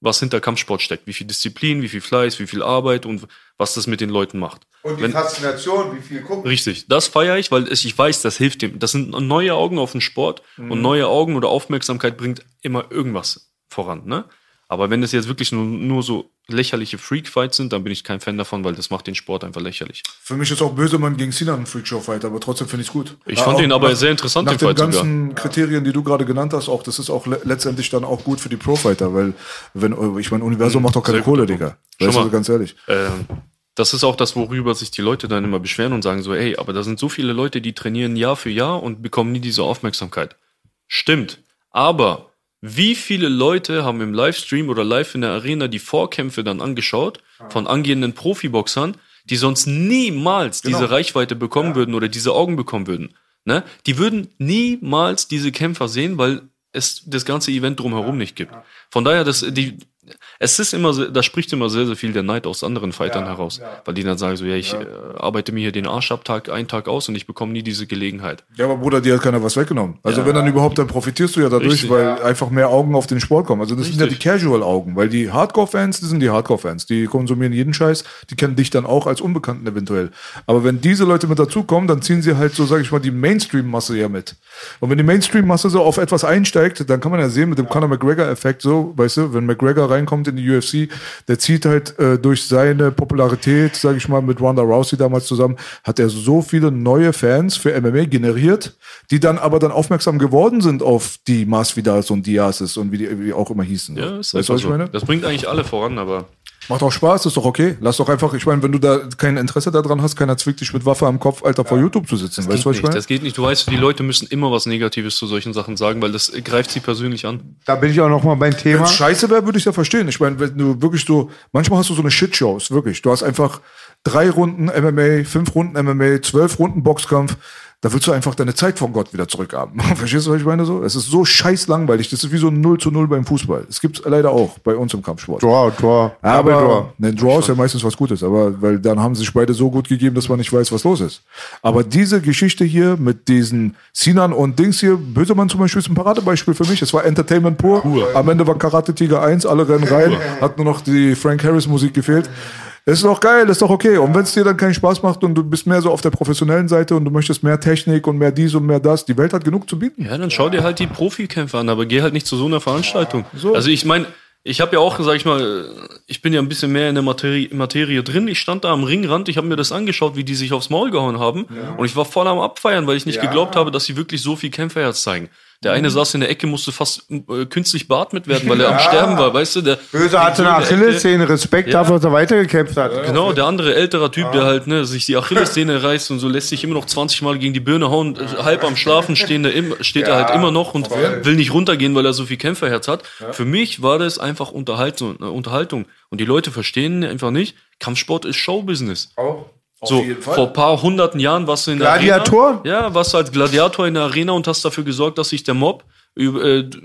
B: was hinter Kampfsport steckt, wie viel Disziplin, wie viel Fleiß, wie viel Arbeit und was das mit den Leuten macht.
A: Und die
B: Wenn-
A: Faszination, wie viel gucken.
B: Richtig, das feiere ich, weil es- ich weiß, das hilft dem. Das sind neue Augen auf den Sport und neue Augen oder Aufmerksamkeit bringt immer irgendwas voran. Ne? Aber wenn es jetzt wirklich nur, nur so lächerliche Freak-Fights sind, dann bin ich kein Fan davon, weil das macht den Sport einfach lächerlich.
C: Für mich ist auch Bösemann gegen Sinan ein Freakshow-Fight, aber trotzdem finde ich es gut.
B: Ich fand
C: auch
B: den aber
C: nach-
B: sehr interessant,
C: Nach
B: den
C: den
B: Fight sogar.
C: ganzen Kriterien, die du gerade genannt hast, auch, das ist auch le letztendlich dann auch gut für die Pro-Fighter, weil, wenn, ich meine, Universum macht doch keine Kohle, Digga. Weißt du,
B: mal.
C: ganz ehrlich.
B: Ähm, das ist auch das, worüber sich die Leute dann immer beschweren und sagen so, ey, aber da sind so viele Leute, die trainieren Jahr für Jahr und bekommen nie diese Aufmerksamkeit. Stimmt. Aber wie viele Leute haben im Livestream oder live in der Arena die Vorkämpfe dann angeschaut von angehenden Profiboxern, die sonst niemals
C: Genau.
B: diese Reichweite bekommen würden oder diese Augen bekommen würden? Ne? Die würden niemals diese Kämpfer sehen, weil es das ganze Event drumherum nicht gibt. Von daher, das, die, es ist immer, so- da spricht immer sehr, sehr viel der Neid aus anderen Fightern heraus. Weil die dann sagen so, ja, ich äh, arbeite mir hier den Arsch ab Tag ein, Tag aus und ich bekomme nie diese Gelegenheit.
C: Ja, aber Bruder, dir hat keiner was weggenommen. Also wenn dann überhaupt, dann profitierst du ja dadurch,
B: Richtig.
C: weil einfach mehr Augen auf den Sport kommen. Also das sind ja die
B: Richtig.
C: Casual-Augen, weil die Hardcore-Fans, die sind die Hardcore-Fans. Die konsumieren jeden Scheiß, die kennen dich dann auch als Unbekannten eventuell. Aber wenn diese Leute mit dazukommen, dann ziehen sie halt so, sage ich mal, die Mainstream-Masse ja mit. Und wenn die Mainstream-Masse so auf etwas einsteigt, dann kann man ja sehen mit dem Conor McGregor-Effekt so, weißt du, wenn McGregor reinkommt in die UFC, der zieht halt äh, durch seine Popularität, sage ich mal, mit Ronda Rousey damals zusammen, hat er so viele neue Fans für MMA generiert, die dann aber dann aufmerksam geworden sind auf die Masvidals und Diazes und wie die wie auch immer hießen.
B: Ja,
C: so.
B: ist
C: weißt was ich meine?
B: Das bringt eigentlich alle voran, aber
C: Macht auch Spaß, ist doch okay. Lass doch einfach, ich meine, wenn du da kein Interesse daran hast, keiner zwickt dich mit Waffe am Kopf, Alter, vor YouTube zu sitzen. Weißt du, was
B: geht
C: ich
B: nicht.
C: meine?
B: Das geht nicht. Du weißt, die Leute müssen immer was Negatives zu solchen Sachen sagen, weil das greift sie persönlich an.
A: Da bin ich auch noch mal beim Thema.
C: es scheiße wäre, würde ich ja verstehen. Ich meine, wenn du wirklich so, manchmal hast du so eine Shitshows, wirklich. Du hast einfach drei Runden MMA, fünf Runden MMA, zwölf Runden Boxkampf. Da willst du einfach deine Zeit von Gott wieder zurückhaben. Verstehst du, was ich meine so? Es ist so scheiß langweilig. Das ist wie so ein 0 zu 0 beim Fußball. Es gibt leider auch bei uns im Kampfsport.
A: Draw, Draw.
C: Aber
A: Draw.
C: ne, Draw ist ja meistens was Gutes, aber weil dann haben sich beide so gut gegeben, dass man nicht weiß, was los ist. Aber diese Geschichte hier mit diesen Sinan und Dings hier, Bösemann zum Beispiel ist ein Paradebeispiel für mich. Es war Entertainment pur. Am Ende war Karate Tiger 1, alle rennen rein, hat nur noch die Frank Harris Musik gefehlt. Ist doch geil, ist doch okay. Und wenn es dir dann keinen Spaß macht und du bist mehr so auf der professionellen Seite und du möchtest mehr Technik und mehr dies und mehr das, die Welt hat genug zu bieten.
B: Ja, dann schau dir halt die Profikämpfe an, aber geh halt nicht zu so einer Veranstaltung. Also ich meine, ich habe ja auch, sag ich mal, ich bin ja ein bisschen mehr in der Materie, Materie drin. Ich stand da am Ringrand, ich habe mir das angeschaut, wie die sich aufs Maul gehauen haben. Und ich war voll am Abfeiern, weil ich nicht geglaubt habe, dass sie wirklich so viel Kämpferherz zeigen. Der eine saß in der Ecke, musste fast äh, künstlich beatmet werden, weil er am Sterben war, weißt du? Der
A: Böse hatte eine Achillessehne, Respekt
B: Ja.
A: dafür, dass er weitergekämpft hat.
B: Genau, der andere älterer Typ, der halt ne, sich die Achillessehne reißt und so lässt sich immer noch 20 Mal gegen die Birne hauen, äh, halb am Schlafen stehen, der steht er halt immer noch und will nicht runtergehen, weil er so viel Kämpferherz hat. Für mich war das einfach Unterhaltung, äh, Unterhaltung. Und die Leute verstehen einfach nicht, Kampfsport ist Showbusiness. So,
C: Fall.
B: vor ein paar hunderten Jahren warst du in der? Arena. Ja, warst du als Gladiator in der Arena und hast dafür gesorgt, dass sich der Mob äh, d-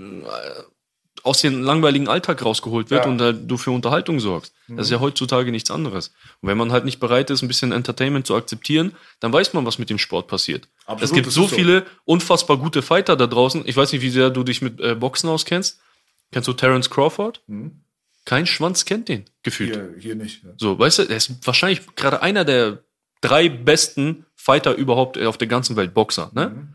B: aus dem langweiligen Alltag rausgeholt wird und halt du für Unterhaltung sorgst. Das ist ja heutzutage nichts anderes. Und wenn man halt nicht bereit ist, ein bisschen Entertainment zu akzeptieren, dann weiß man, was mit dem Sport passiert.
C: Absolut,
B: es gibt so
C: so.
B: viele unfassbar gute Fighter da draußen. Ich weiß nicht, wie sehr du dich mit äh, Boxen auskennst. Kennst du Terence Crawford? Kein Schwanz kennt den, gefühlt.
C: Hier, hier nicht. Ja.
B: So, weißt du, er ist wahrscheinlich gerade einer der drei besten Fighter überhaupt auf der ganzen Welt, Boxer. Ne?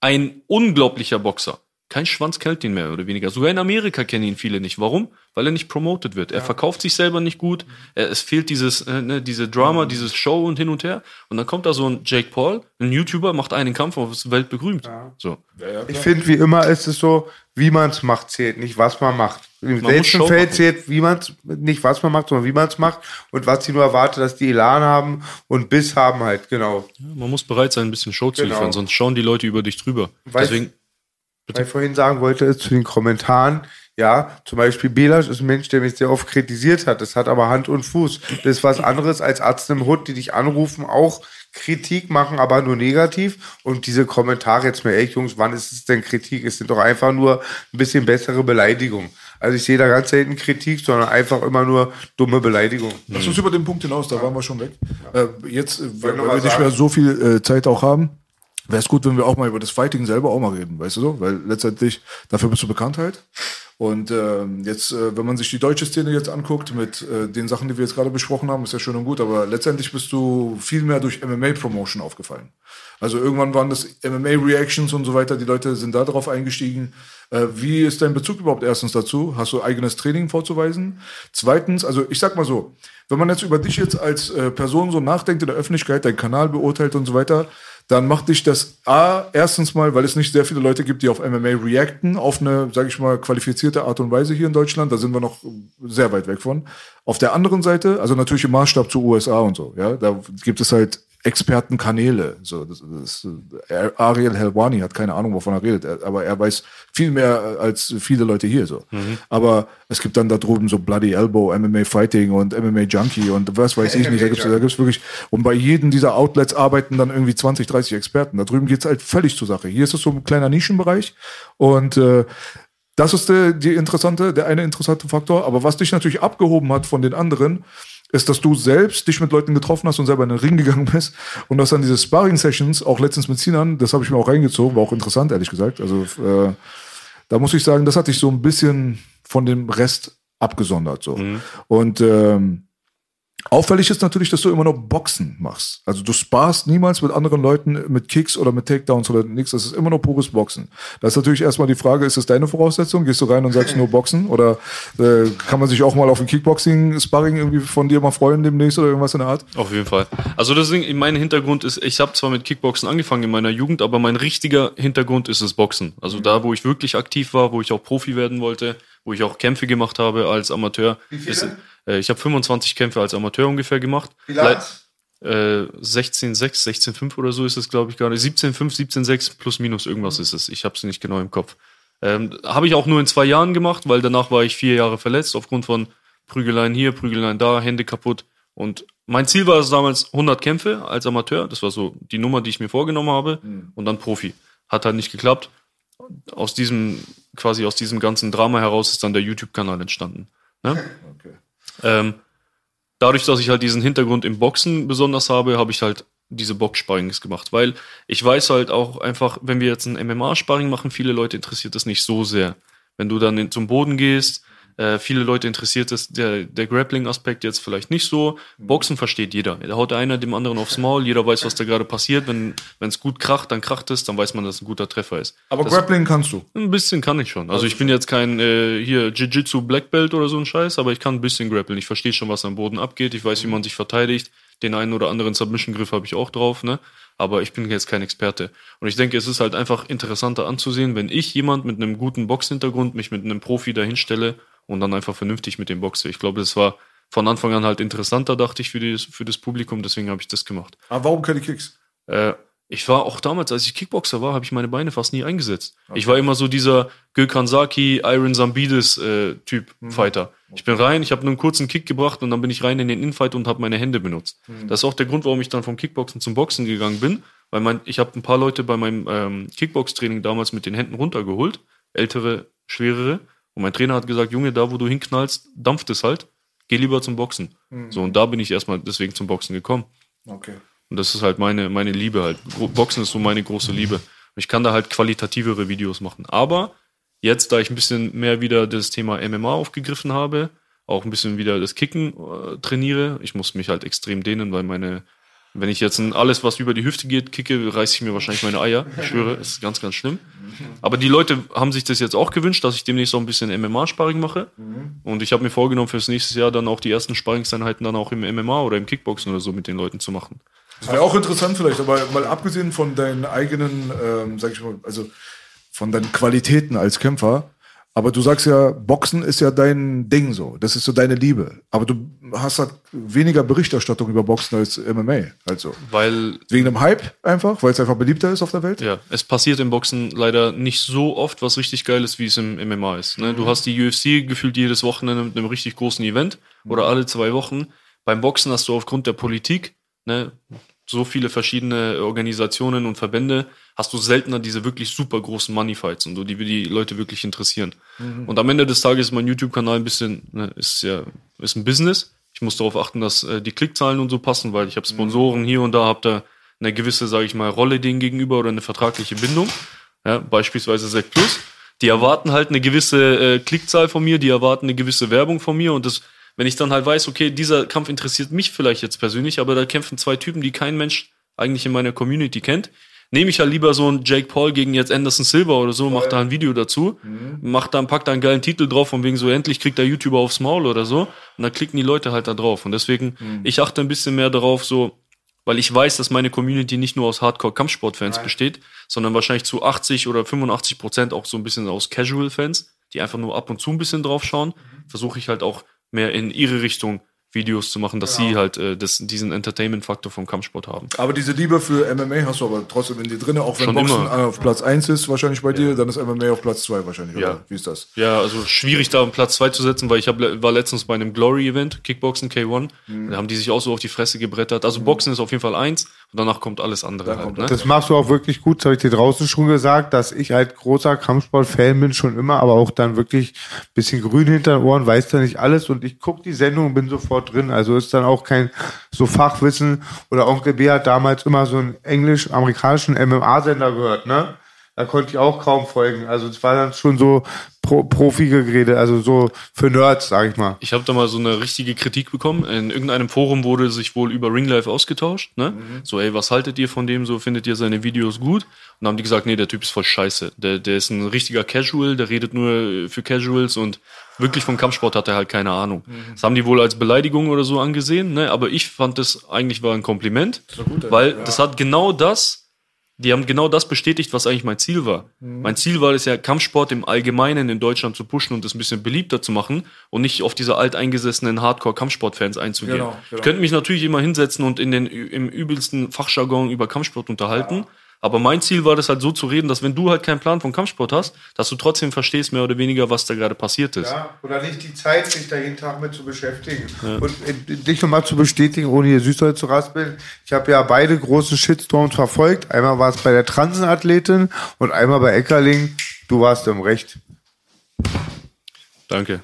B: Ein unglaublicher Boxer. Kein Schwanz kennt ihn mehr oder weniger. Sogar in Amerika kennen ihn viele nicht. Warum? Weil er nicht promoted wird. Er verkauft sich selber nicht gut. Er, es fehlt dieses, äh, ne, diese Drama, dieses Show und hin und her. Und dann kommt da so ein Jake Paul, ein YouTuber, macht einen Kampf und ist weltberühmt. So.
A: Ich finde, wie immer ist es so, wie man es macht, zählt, nicht was man macht. Im letzten
B: Show
A: Feld zählt, wie man es, nicht was man macht, sondern wie man es macht und was sie nur erwartet, dass die Elan haben und Biss haben halt, genau.
B: Man muss bereit sein, ein bisschen Show zu
A: Genau.
B: liefern, sonst schauen die Leute über dich drüber.
A: Weißt-
B: Deswegen,
A: Was ich vorhin sagen wollte, ist zu den Kommentaren, ja, zum Beispiel Belasch ist ein Mensch, der mich sehr oft kritisiert hat. Das hat aber Hand und Fuß. Das ist was anderes als Arzt im Hut, die dich anrufen, auch Kritik machen, aber nur negativ. Und diese Kommentare jetzt mal, ey Jungs, wann ist es denn Kritik? Es sind doch einfach nur ein bisschen bessere Beleidigungen. Also ich sehe da ganz selten Kritik, sondern einfach immer nur dumme Beleidigungen.
C: Lass uns über den Punkt hinaus, da waren wir schon weg. Äh, jetzt, weil, weil wir nicht mehr so viel äh, Zeit auch haben, wäre es gut, wenn wir auch mal über das Fighting selber auch mal reden, weißt du so? Weil letztendlich, dafür bist du bekannt halt. Und ähm, jetzt, äh, wenn man sich die deutsche Szene jetzt anguckt, mit äh, den Sachen, die wir jetzt gerade besprochen haben, ist ja schön und gut, aber letztendlich bist du viel mehr durch MMA-Promotion aufgefallen. Also irgendwann waren das MMA-Reactions und so weiter, die Leute sind da drauf eingestiegen. Äh, wie ist dein Bezug überhaupt erstens dazu? Hast du eigenes Training vorzuweisen? Zweitens, also ich sag mal so, wenn man jetzt über dich jetzt als äh, Person so nachdenkt in der Öffentlichkeit, deinen Kanal beurteilt und so weiter, dann macht dich das A, erstens mal, weil es nicht sehr viele Leute gibt, die auf MMA reacten, auf eine, sage ich mal, qualifizierte Art und Weise hier in Deutschland. Da sind wir noch sehr weit weg von. Auf der anderen Seite, also natürlich im Maßstab zu USA und so, ja, da gibt es halt Expertenkanäle. So, das, das, äh, Ariel Helwani hat keine Ahnung, wovon er redet, er- aber er weiß viel mehr äh, als viele Leute hier. So. Aber es gibt dann da drüben so Bloody Elbow, MMA Fighting und MMA Junkie und was weiß ich nicht. Da da gibt's wirklich, und bei jedem dieser Outlets arbeiten dann irgendwie 20, 30 Experten. Da drüben geht's halt völlig zur Sache. Hier ist es so ein kleiner Nischenbereich und äh, das ist der, die interessante, der eine interessante Faktor. Aber was dich natürlich abgehoben hat von den anderen, ist, dass du selbst dich mit Leuten getroffen hast und selber in den Ring gegangen bist. Und dass dann diese Sparring-Sessions, auch letztens mit Sinan, das habe ich mir auch reingezogen, war auch interessant, ehrlich gesagt. Also äh, da muss ich sagen, das hat dich so ein bisschen von dem Rest abgesondert. So. Und ähm, Auffällig ist natürlich, dass du immer noch Boxen machst. Also du sparst niemals mit anderen Leuten mit Kicks oder mit Takedowns oder nichts. Das ist immer noch pures Boxen. Da ist natürlich erstmal die Frage, ist das deine Voraussetzung? Gehst du rein und sagst nur Boxen? Oder äh, kann man sich auch mal auf ein Kickboxing-Sparring irgendwie von dir mal freuen demnächst oder irgendwas in der Art?
B: Auf jeden Fall. Also Ding, mein Hintergrund ist, ich habe zwar mit Kickboxen angefangen in meiner Jugend, aber mein richtiger Hintergrund ist das Boxen. Also da, wo ich wirklich aktiv war, wo ich auch Profi werden wollte, wo ich auch Kämpfe gemacht habe als Amateur. Ist, äh, ich habe 25 Kämpfe als Amateur ungefähr gemacht.
A: Wie lange?
B: Äh, 16,6, 16,5 oder so ist es, glaube ich, gerade. 17,5, 17,6 plus minus irgendwas ist es. Ich habe es nicht genau im Kopf. Ähm, habe ich auch nur in zwei Jahren gemacht, weil danach war ich vier Jahre verletzt aufgrund von Prügeleien hier, Prügeleien da, Hände kaputt und mein Ziel war es damals 100 Kämpfe als Amateur. Das war so die Nummer, die ich mir vorgenommen habe. Und dann Profi. Hat halt nicht geklappt. Aus diesem, quasi aus diesem ganzen Drama heraus ist dann der YouTube-Kanal entstanden. Ne? Ähm, dadurch, dass ich halt diesen Hintergrund im Boxen besonders habe, habe ich halt diese Boxsparrings gemacht, weil ich weiß halt auch einfach, wenn wir jetzt ein MMA-Sparring machen, viele Leute interessiert das nicht so sehr. Wenn du dann in, zum Boden gehst, äh, viele Leute interessiert das, der, der Grappling-Aspekt jetzt vielleicht nicht so. Boxen versteht jeder. Da haut einer dem anderen aufs Maul, jeder weiß, was da gerade passiert. Wenn es gut kracht, dann kracht es, dann weiß man, dass es ein guter Treffer ist.
C: Aber
B: das,
C: Grappling kannst du.
B: ein bisschen kann ich schon. Also ich bin jetzt kein äh, hier Jiu-Jitsu Black Belt oder so ein Scheiß, aber ich kann ein bisschen grappeln. Ich verstehe schon, was am Boden abgeht. Ich weiß, wie man sich verteidigt. Den einen oder anderen Submission-Griff habe ich auch drauf, ne? Aber ich bin jetzt kein Experte. Und ich denke, es ist halt einfach interessanter anzusehen, wenn ich jemand mit einem guten Boxhintergrund mich mit einem Profi dahinstelle und dann einfach vernünftig mit dem boxe. Ich glaube, das war von Anfang an halt interessanter, dachte ich, für, die, für das Publikum. Deswegen habe ich das gemacht.
C: Aber warum keine Kicks?
B: Äh, ich war auch damals, als ich Kickboxer war, habe ich meine Beine fast nie eingesetzt. Ich war immer so dieser Gökhan Saki, Iron Zambidis äh, Typ Fighter. Ich bin rein, ich habe nur einen kurzen Kick gebracht und dann bin ich rein in den Infight und habe meine Hände benutzt. Das ist auch der Grund, warum ich dann vom Kickboxen zum Boxen gegangen bin, weil mein, ich habe ein paar Leute bei meinem ähm, Kickbox-Training damals mit den Händen runtergeholt, ältere, schwerere. Und mein Trainer hat gesagt, Junge, da wo du hinknallst, dampft es halt. Geh lieber zum Boxen. So, und da bin ich erstmal deswegen zum Boxen gekommen.
C: Okay.
B: Und das ist halt meine, meine Liebe halt. Boxen ist so meine große Liebe. Und ich kann da halt qualitativere Videos machen. Aber jetzt, da ich ein bisschen mehr wieder das Thema MMA aufgegriffen habe, auch ein bisschen wieder das Kicken äh, trainiere, ich muss mich halt extrem dehnen, weil meine, wenn ich jetzt alles, was über die Hüfte geht, kicke, reiße ich mir wahrscheinlich meine Eier. Ich schwöre, es ist ganz, ganz schlimm. Aber die Leute haben sich das jetzt auch gewünscht, dass ich demnächst auch ein bisschen MMA-Sparring mache. Und ich habe mir vorgenommen, fürs nächste Jahr dann auch die ersten Sparringseinheiten dann auch im MMA oder im Kickboxen oder so mit den Leuten zu machen.
C: Das wäre auch interessant vielleicht, aber mal abgesehen von deinen eigenen, ähm, sag ich mal, also von deinen Qualitäten als Kämpfer, aber du sagst ja, Boxen ist ja dein Ding so, das ist so deine Liebe. Aber du hast halt weniger Berichterstattung über Boxen als MMA, also.
B: Weil
C: Wegen dem Hype einfach, weil es einfach beliebter ist auf der Welt?
B: Ja, es passiert im Boxen leider nicht so oft, was richtig geil ist, wie es im MMA ist. Ne? Du hast die UFC gefühlt jedes Wochenende mit einem richtig großen Event oder alle zwei Wochen. Beim Boxen hast du aufgrund der Politik ne, so viele verschiedene Organisationen und Verbände, hast du seltener diese wirklich super großen Moneyfights und so, die die Leute wirklich interessieren. Und am Ende des Tages ist mein YouTube-Kanal ein bisschen, ne, ist ja, ist ein Business. Ich muss darauf achten, dass äh, die Klickzahlen und so passen, weil ich habe Sponsoren hier und da, habe da eine gewisse, sage ich mal, Rolle denen gegenüber oder eine vertragliche Bindung. Ja, beispielsweise Sec Plus. Die erwarten halt eine gewisse äh, Klickzahl von mir, die erwarten eine gewisse Werbung von mir und das, wenn ich dann halt weiß, okay, dieser Kampf interessiert mich vielleicht jetzt persönlich, aber da kämpfen zwei Typen, die kein Mensch eigentlich in meiner Community kennt, nehme ich halt lieber so einen Jake Paul gegen jetzt Anderson Silva oder so, mach da ein Video dazu, mach dann, pack da einen geilen Titel drauf, von wegen so, endlich kriegt der YouTuber aufs Maul oder so, und dann klicken die Leute halt da drauf. Und deswegen, ich achte ein bisschen mehr darauf, so, weil ich weiß, dass meine Community nicht nur aus Hardcore-Kampfsportfans besteht, sondern wahrscheinlich zu 80 oder 85 Prozent auch so ein bisschen aus Casual-Fans, die einfach nur ab und zu ein bisschen drauf schauen. Versuche ich halt auch mehr in ihre Richtung Videos zu machen, dass sie halt äh, das, diesen Entertainment-Faktor vom Kampfsport haben.
C: Aber diese Liebe für MMA hast du aber trotzdem in dir drin, auch wenn
B: Schon
C: Boxen
B: immer.
C: auf Platz 1 ist wahrscheinlich bei dir, dann ist MMA auf Platz 2 wahrscheinlich,
B: Ja.
C: oder? Wie ist das?
B: Ja, also schwierig da einen Platz 2 zu setzen, weil ich hab, war letztens bei einem Glory-Event, Kickboxen K1, da haben die sich auch so auf die Fresse gebrettert. Also Boxen ist auf jeden Fall eins und danach kommt alles andere halt, ne?
A: Das machst du auch wirklich gut, das habe ich dir draußen schon gesagt, dass ich halt großer Kampfsport-Fan bin, schon immer, aber auch dann wirklich bisschen grün hinter den Ohren, weiß da nicht alles und ich gucke die Sendung und bin sofort drin. Also ist dann auch kein so Fachwissen oder Onkel B hat damals immer so einen englisch-amerikanischen MMA-Sender gehört, ne? Da konnte ich auch kaum folgen. Also es war dann schon so Pro Profi-Gerede, also so für Nerds, sag ich mal.
B: Ich habe da mal so eine richtige Kritik bekommen. In irgendeinem Forum wurde sich wohl über Ringlife ausgetauscht. Ne? So, ey, was haltet ihr von dem? So, findet ihr seine Videos gut? Und dann haben die gesagt, nee, der Typ ist voll scheiße. Der, der ist ein richtiger Casual, der redet nur für Casuals und wirklich vom Kampfsport hat er halt keine Ahnung. Das haben die wohl als Beleidigung oder so angesehen, ne? aber ich fand das eigentlich war ein Kompliment, weil das hat genau das die haben genau das bestätigt, was eigentlich mein Ziel war. Mein Ziel war es ja, Kampfsport im Allgemeinen in Deutschland zu pushen und das ein bisschen beliebter zu machen und nicht auf diese alteingesessenen Hardcore-Kampfsportfans einzugehen.
C: Genau, genau.
B: Ich könnte mich natürlich immer hinsetzen und in den, im übelsten Fachjargon über Kampfsport unterhalten, Aber mein Ziel war das halt so zu reden, dass wenn du halt keinen Plan von Kampfsport hast, dass du trotzdem verstehst mehr oder weniger, was da gerade passiert ist.
A: Ja, oder nicht die Zeit, sich da jeden Tag mit zu beschäftigen. Und äh, dich nochmal zu bestätigen, ohne hier Süßholz zu raspeln. Ich habe ja beide großen Shitstorms verfolgt. Einmal war es bei der Transenathletin und einmal bei Eckerling. Du warst im Recht.
B: Danke.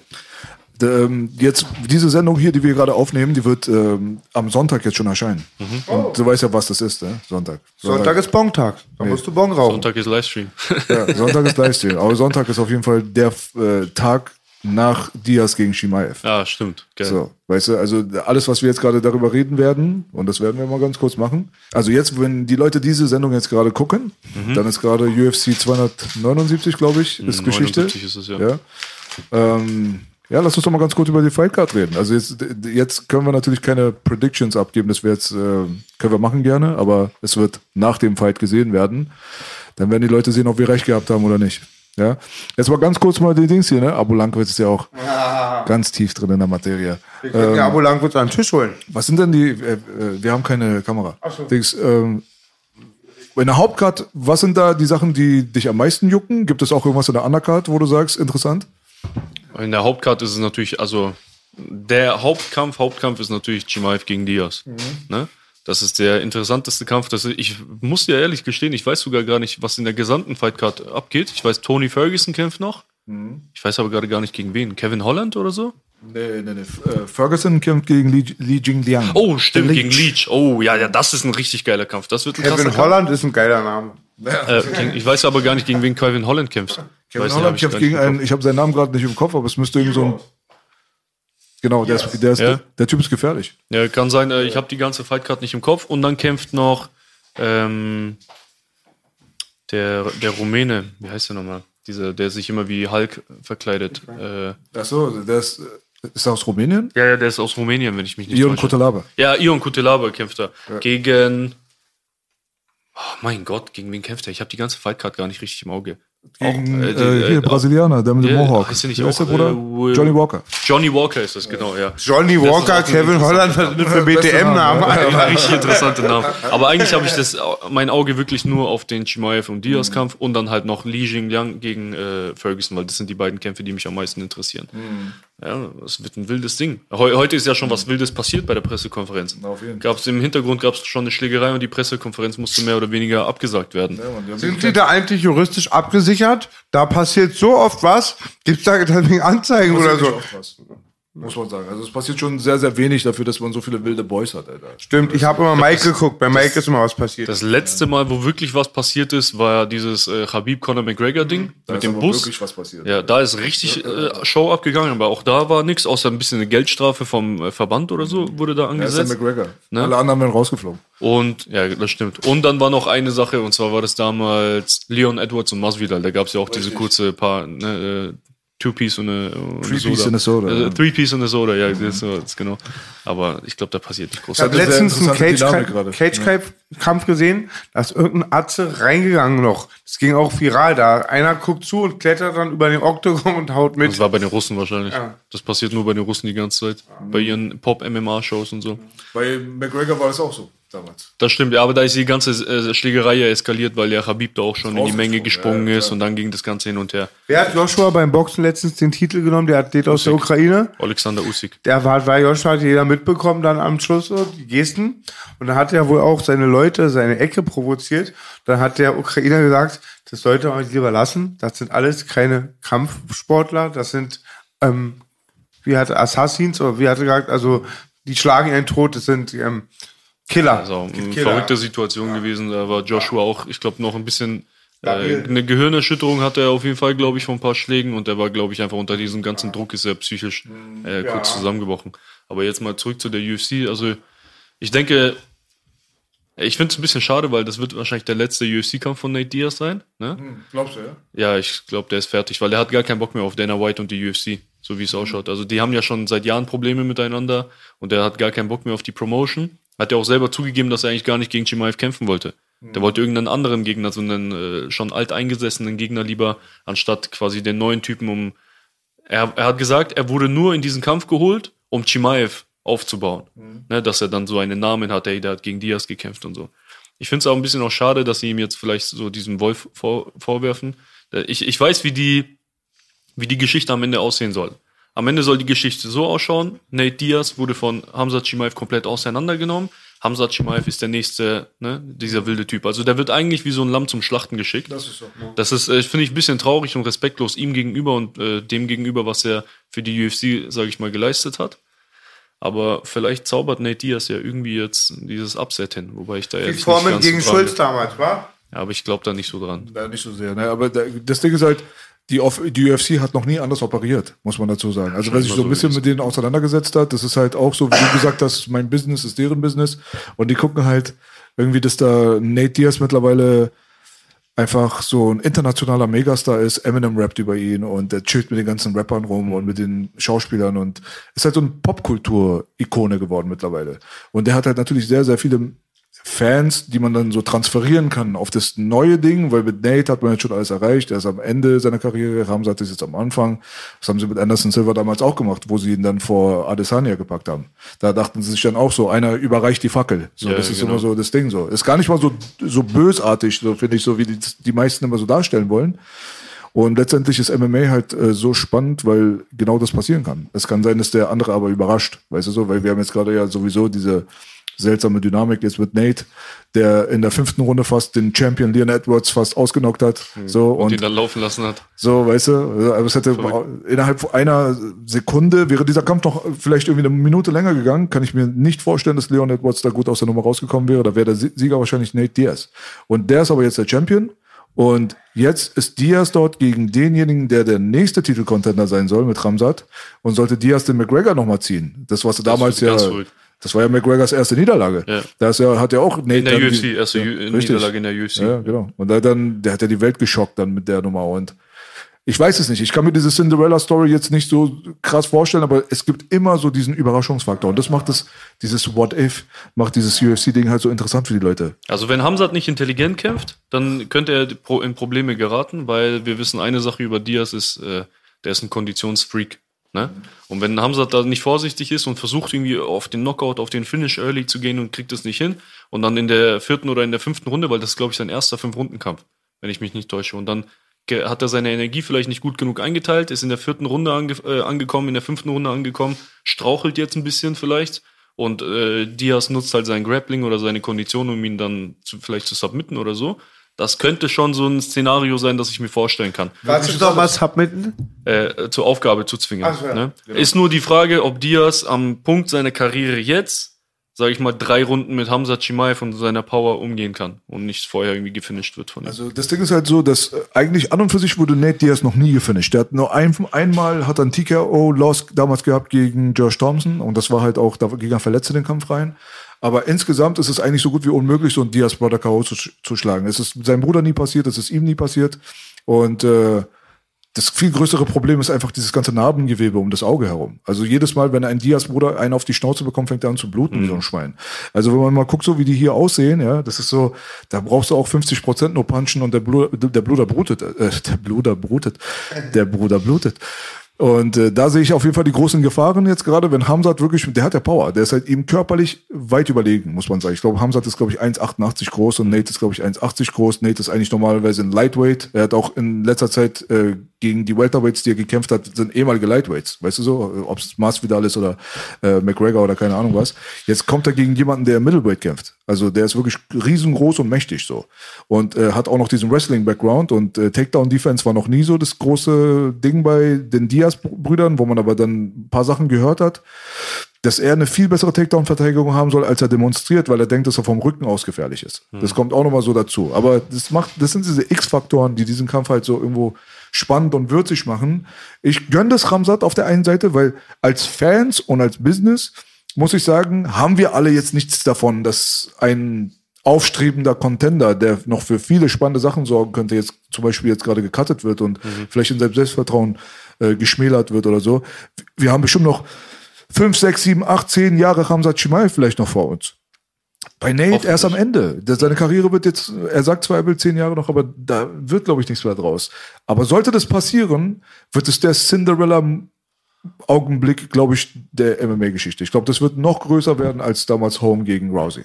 C: Ähm, jetzt, diese Sendung hier, die wir gerade aufnehmen, die wird ähm, am Sonntag jetzt schon erscheinen. Und du weißt ja, was das ist, ne? Sonntag.
A: Sonntag ist Bontag. Da musst du Bon rauchen.
B: Sonntag ist Livestream.
C: Ja, Sonntag ist Livestream. Aber Sonntag ist auf jeden Fall der äh, Tag nach Diaz gegen Shimaev.
B: ja, stimmt. Geil.
C: So, weißt du, also alles, was wir jetzt gerade darüber reden werden, und das werden wir mal ganz kurz machen. Also jetzt, wenn die Leute diese Sendung jetzt gerade gucken, dann ist gerade UFC 279, glaube ich, ist Geschichte.
B: 79 ist es, ja.
C: Ja. Ähm, ja, lass uns doch mal ganz kurz über die Fightcard reden. Also jetzt, jetzt können wir natürlich keine Predictions abgeben, das wir jetzt, äh, können wir machen gerne, aber es wird nach dem Fight gesehen werden. Dann werden die Leute sehen, ob wir recht gehabt haben oder nicht. Ja. Jetzt mal ganz kurz mal die Dings hier, ne? Abo Lankwitz ist ja auch ganz tief drin in der Materie.
A: Wir können ja Abo Langwitz an den Tisch holen.
C: Was sind denn die, äh, äh, wir haben keine Kamera. Dings, ähm, in der Hauptcard, was sind da die Sachen, die dich am meisten jucken? Gibt es auch irgendwas in der Undercard, wo du sagst, interessant?
B: In der Hauptcard ist es natürlich, also der Hauptkampf, Hauptkampf ist natürlich Chimaev gegen Diaz. Ne? Das ist der interessanteste Kampf. Das ist, ich muss dir ehrlich gestehen, ich weiß sogar gar nicht, was in der gesamten Fightcard abgeht. Ich weiß, Tony Ferguson kämpft noch. Ich weiß aber gerade gar nicht gegen wen. Kevin Holland oder so?
C: Nee, nee, nee. Äh, Ferguson kämpft gegen Li, Li Jingliang.
B: Oh, stimmt,
C: Der
B: gegen Leach. Oh, ja, ja, das ist ein richtig geiler Kampf. Das wird ein
A: Kevin Holland ist ein geiler Name.
B: Kampf. Äh, ich weiß aber gar nicht, gegen wen Kevin Holland kämpft.
C: Kevin
B: weiß nicht, hab
C: Holland
B: ich
C: kämpft gegen einen, ich habe seinen Namen gerade nicht im Kopf, aber es müsste irgend so ein. Genau, der, ist, der, ist,
B: Ja.
C: der Typ ist gefährlich.
B: Ja, kann sein, äh, ich habe die ganze Fightcard nicht im Kopf. Und dann kämpft noch ähm, der, der Rumäne, wie heißt der nochmal? Dieser, der sich immer wie Hulk verkleidet. Äh,
C: Achso, der ist, ist er aus Rumänien?
B: ja, ja, der ist aus Rumänien, wenn ich mich nicht
C: Ion
B: täusche.
C: Kutalaba.
B: Ja, Ion Kutelaba kämpft er. Gegen. Oh mein Gott, gegen wen kämpft er? Ich habe die ganze Fightcard gar nicht richtig im Auge.
C: Gegen
B: Auch, äh,
C: äh,
B: die-
C: hier,
B: äh,
C: Brasilianer, der mit dem Mohawk.
B: heißt nicht auch,
C: der Bruder?
B: äh, Will-
C: Johnny Walker.
B: Johnny Walker ist das, genau, ja.
A: Johnny Walker, Kevin Holland, für BTM-Namen?
B: Ja, richtig interessante Namen. Aber eigentlich habe ich das, mein Auge wirklich nur auf den Chimaev und Diaz Kampf und dann halt noch Li Jingliang gegen äh, Ferguson, weil das sind die beiden Kämpfe, die mich am meisten interessieren. Ja, das wird ein wildes Ding. Heu, heute ist ja schon was Wildes passiert bei der Pressekonferenz.
C: Auf jeden Fall.
B: Gab's im Hintergrund gab es schon eine Schlägerei und die Pressekonferenz musste mehr oder weniger abgesagt werden.
A: Sind die da eigentlich juristisch abgesichert? Da passiert so oft was. Gibt's da deswegen Anzeigen oder
C: Passiert
A: so?
C: Muss man sagen. Also es passiert schon sehr, sehr wenig dafür, dass man so viele wilde Boys hat, Alter.
A: Stimmt, ich habe immer Mike geguckt. Bei Mike ist immer was passiert.
B: Das letzte Mal, wo wirklich was passiert ist, war ja dieses äh, Habib-Conor McGregor-Ding
C: Da
B: mit
C: ist
B: dem
C: aber
B: Bus.
C: wirklich was passiert.
B: Ja, da ist richtig äh, Show abgegangen, aber auch da war nichts, außer ein bisschen eine Geldstrafe vom äh, Verband oder so wurde da
C: Er ist der
B: angesetzt.
C: McGregor.
B: Ne?
C: Alle anderen werden rausgeflogen.
B: Und ja, das stimmt. Und dann war noch eine Sache, und zwar war das damals Leon Edwards und Masvidal. Da gab es ja auch diese kurze paar ne, äh, Two-Piece und eine, und eine
C: Three-Piece und eine Soda,
B: Äh,
C: ja.
B: Three-Piece und eine Soda, ja, das, ist, das ist genau. Aber ich glaube, da passiert nicht groß.
A: Ich habe letztens einen
C: interessante Dynamik gerade.
A: Cage-Kampf gesehen, da ist irgendein Atze reingegangen noch. Das ging auch viral da. Einer guckt zu und klettert dann über den Oktogon und haut mit.
B: Das war bei den Russen wahrscheinlich.
A: Ja.
B: Das passiert nur bei den Russen die ganze Zeit. Bei ihren Pop-MMA-Shows und so.
C: Bei McGregor war das auch so damals.
B: Das stimmt, ja, aber da ist die ganze äh, Schlägerei ja eskaliert, weil ja Habib da auch schon in die Menge gesprungen
C: ja,
B: ist und dann ging das Ganze hin und her.
A: Wer hat Joshua beim Boxen letztens den Titel genommen? Der Athlet aus der Ukraine.
B: Alexander Usyk.
A: Der war, war Joshua, hat jeder mitbekommen dann am Schluss so, die Gesten. Und dann hat er wohl auch seine Leute, seine Ecke provoziert. Dann hat der Ukrainer gesagt, das sollte man lieber lassen. Das sind alles keine Kampfsportler. Das sind, ähm, wie hat er, Assassins oder wie hat er gesagt, also die schlagen einen tot. Das sind ähm, Killer.
B: Also eine
A: Killer.
B: verrückte Situation gewesen. Da war Joshua auch, ich glaube, noch ein bisschen äh, eine Gehirnerschütterung hatte er auf jeden Fall, glaube ich, von ein paar Schlägen und der war, glaube ich, einfach unter diesem ganzen Druck ist er psychisch äh, kurz zusammengebrochen. Aber jetzt mal zurück zu der UFC. Also ich denke, ich finde es ein bisschen schade, weil das wird wahrscheinlich der letzte UFC-Kampf von Nate Diaz sein. Ne?
C: Glaubst du, ja?
B: Ja, ich glaube, der ist fertig, weil der hat gar keinen Bock mehr auf Dana White und die UFC, so wie es ausschaut. Also die haben ja schon seit Jahren Probleme miteinander und der hat gar keinen Bock mehr auf die Promotion. Hat ja auch selber zugegeben, dass er eigentlich gar nicht gegen Chimaev kämpfen wollte. Der wollte irgendeinen anderen Gegner, so einen äh, schon alteingesessenen Gegner lieber, anstatt quasi den neuen Typen um. Er, er hat gesagt, er wurde nur in diesen Kampf geholt, um Chimaev aufzubauen. Ne, dass er dann so einen Namen hat, ey, der hat gegen Diaz gekämpft und so. Ich finde es auch ein bisschen auch schade, dass sie ihm jetzt vielleicht so diesen Wolf vor, vorwerfen. Äh, Ich, ich weiß, wie die, wie die Geschichte am Ende aussehen soll. Am Ende soll die Geschichte so ausschauen. Nate Diaz wurde von Hamza Chimaev komplett auseinandergenommen. Hamza Chimaev ist der nächste, ne, dieser wilde Typ. Also der wird eigentlich wie so ein Lamm zum Schlachten geschickt. Das ist so. Das ist, äh, finde ich, ein bisschen traurig und respektlos ihm gegenüber und äh, dem gegenüber, was er für die UFC, sage ich mal, geleistet hat. Aber vielleicht zaubert Nate Diaz ja irgendwie jetzt dieses Upset hin, wobei ich da
A: Die
B: jetzt nicht
A: Formel gegen Schulz damals, war?
B: Ja, aber ich glaube da nicht so dran.
C: Ja, nicht so sehr, ne? Aber da, das Ding ist halt, die, die UFC hat noch nie anders operiert, muss man dazu sagen. Also wer sich so ein bisschen mit denen auseinandergesetzt hat, das ist halt auch so, wie du gesagt hast, mein Business ist deren Business. Und die gucken halt irgendwie, dass da Nate Diaz mittlerweile einfach so ein internationaler Megastar ist. Eminem rappt über ihn und der chillt mit den ganzen Rappern rum und mit den Schauspielern und ist halt so ein Popkultur-Ikone geworden mittlerweile. Und der hat halt natürlich sehr, sehr viele Fans, die man dann so transferieren kann auf das neue Ding, weil mit Nate hat man jetzt schon alles erreicht. Er ist am Ende seiner Karriere, Ramsat ist jetzt am Anfang. Das haben sie mit Anderson Silva damals auch gemacht, wo sie ihn dann vor Adesanya gepackt haben. Da dachten sie sich dann auch so, einer überreicht die Fackel. So,
B: Ja,
C: das ist
B: genau.
C: immer so das Ding so. Ist gar nicht mal so, so bösartig, so finde ich, so wie die, die meisten immer so darstellen wollen. Und letztendlich ist MMA halt äh, so spannend, weil genau das passieren kann. Es kann sein, dass der andere aber überrascht, weißt du so, weil wir haben jetzt gerade ja sowieso diese seltsame Dynamik jetzt mit Nate, der in der fünften Runde fast den Champion Leon Edwards fast ausgenockt hat. So
B: Und,
C: und
B: ihn dann laufen lassen hat.
C: so, weißt du, aber es hätte innerhalb einer Sekunde wäre dieser Kampf noch vielleicht irgendwie eine Minute länger gegangen. Kann ich mir nicht vorstellen, dass Leon Edwards da gut aus der Nummer rausgekommen wäre. Da wäre der Sie- Sieger wahrscheinlich Nate Diaz. Und der ist aber jetzt der Champion. Und jetzt ist Diaz dort gegen denjenigen, der der nächste Titelcontender sein soll mit Ramsat. Und sollte Diaz den McGregor nochmal ziehen. Das, was damals
B: wird
C: ja,
B: verrückt.
C: Das war ja McGregors erste Niederlage.
B: Ja.
C: Da ist ja, hat ja auch Nate
B: In der UFC,
C: die-
B: erste
C: ja.
B: Niederlage in der UFC.
C: Ja, genau. Und da dann, der hat ja die Welt geschockt dann mit der Nummer und ich weiß es nicht. Ich kann mir diese Cinderella-Story jetzt nicht so krass vorstellen, aber es gibt immer so diesen Überraschungsfaktor. Und das macht es, dieses What If, macht dieses UFC-Ding halt so interessant für die Leute.
B: Also wenn Hamzat nicht intelligent kämpft, dann könnte er in Probleme geraten, weil wir wissen, eine Sache über Diaz ist, äh, der ist ein Konditionsfreak. Ne? Und wenn Hamzat da nicht vorsichtig ist und versucht irgendwie auf den Knockout, auf den Finish early zu gehen und kriegt es nicht hin und dann in der vierten oder in der fünften Runde, weil das ist, glaube ich, sein erster Fünf-Runden-Kampf, wenn ich mich nicht täusche, und dann hat er seine Energie vielleicht nicht gut genug eingeteilt, ist in der vierten Runde ange äh, angekommen, in der fünften Runde angekommen, strauchelt jetzt ein bisschen vielleicht und äh, Diaz nutzt halt sein Grappling oder seine Kondition, um ihn dann zu, vielleicht zu submitten oder so. Das könnte schon so ein Szenario sein, das ich mir vorstellen kann.
A: Was ist doch was submitten?
B: Äh, zur Aufgabe zu zwingen.
A: Ach ja.
B: ne? Ist nur die Frage, ob Diaz am Punkt seiner Karriere jetzt, sage ich mal, drei Runden mit Hamza Chimaev und seiner Power umgehen kann und nicht vorher irgendwie gefinisht wird von ihm.
C: Also das Ding ist halt so, dass äh, eigentlich an und für sich wurde Nate Diaz noch nie gefinisht. Der hat nur ein, einmal hat er einen TKO-Loss damals gehabt gegen Josh Thompson und das war halt auch, da ging er verletzt in den Kampf rein. Aber insgesamt ist es eigentlich so gut wie unmöglich, so einen Diaz Brother K.O. zu, zu schlagen. Es ist seinem Bruder nie passiert, es ist ihm nie passiert. Und äh, das viel größere Problem ist einfach dieses ganze Narbengewebe um das Auge herum. Also jedes Mal, wenn ein Diaz-Bruder einen auf die Schnauze bekommt, fängt er an zu bluten wie so ein Schwein. Also wenn man mal guckt, so wie die hier aussehen, ja, das ist so, da brauchst du auch 50 Prozent nur punchen und der, Blu der Bluter brutet, äh, der Bluter brutet, der Bruder blutet. Und äh, da sehe ich auf jeden Fall die großen Gefahren jetzt gerade, wenn Hamzat wirklich, der hat ja Power, der ist halt ihm körperlich weit überlegen, muss man sagen. Ich glaube, Hamzat ist, glaube ich, 1,88 groß und Nate ist, glaube ich, 1,80 groß. Nate ist eigentlich normalerweise ein Lightweight. Er hat auch in letzter Zeit äh, gegen die Welterweights, die er gekämpft hat, sind ehemalige Lightweights. Weißt du so, ob es Masvidal ist oder äh, McGregor oder keine Ahnung was. Jetzt kommt er gegen jemanden, der Middleweight kämpft. Also der ist wirklich riesengroß und mächtig so. Und äh, hat auch noch diesen Wrestling-Background und äh, Takedown-Defense war noch nie so das große Ding bei den Diaz-Brüdern, wo man aber dann ein paar Sachen gehört hat dass er eine viel bessere Takedown-Verteidigung haben soll, als er demonstriert, weil er denkt, dass er vom Rücken aus gefährlich ist. Das kommt auch nochmal so dazu. Aber das macht, das sind diese X-Faktoren, die diesen Kampf halt so irgendwo spannend und würzig machen. Ich gönne das Ramsat auf der einen Seite, weil als Fans und als Business muss ich sagen, haben wir alle jetzt nichts davon, dass ein aufstrebender Contender, der noch für viele spannende Sachen sorgen könnte, jetzt zum Beispiel jetzt gerade gecuttet wird und vielleicht in seinem Selbstvertrauen äh, geschmälert wird oder so. Wir haben bestimmt noch fünf, sechs, sieben, acht, zehn Jahre Hamza Chimaev vielleicht noch vor uns. Bei Nate erst am Ende. Seine Karriere wird jetzt, er sagt zwar, er will zehn Jahre noch, aber da wird, glaube ich, nichts mehr draus. Aber sollte das passieren, wird es der Cinderella-Augenblick, glaube ich, der MMA-Geschichte. Ich glaube, das wird noch größer werden als damals Home gegen Rousey.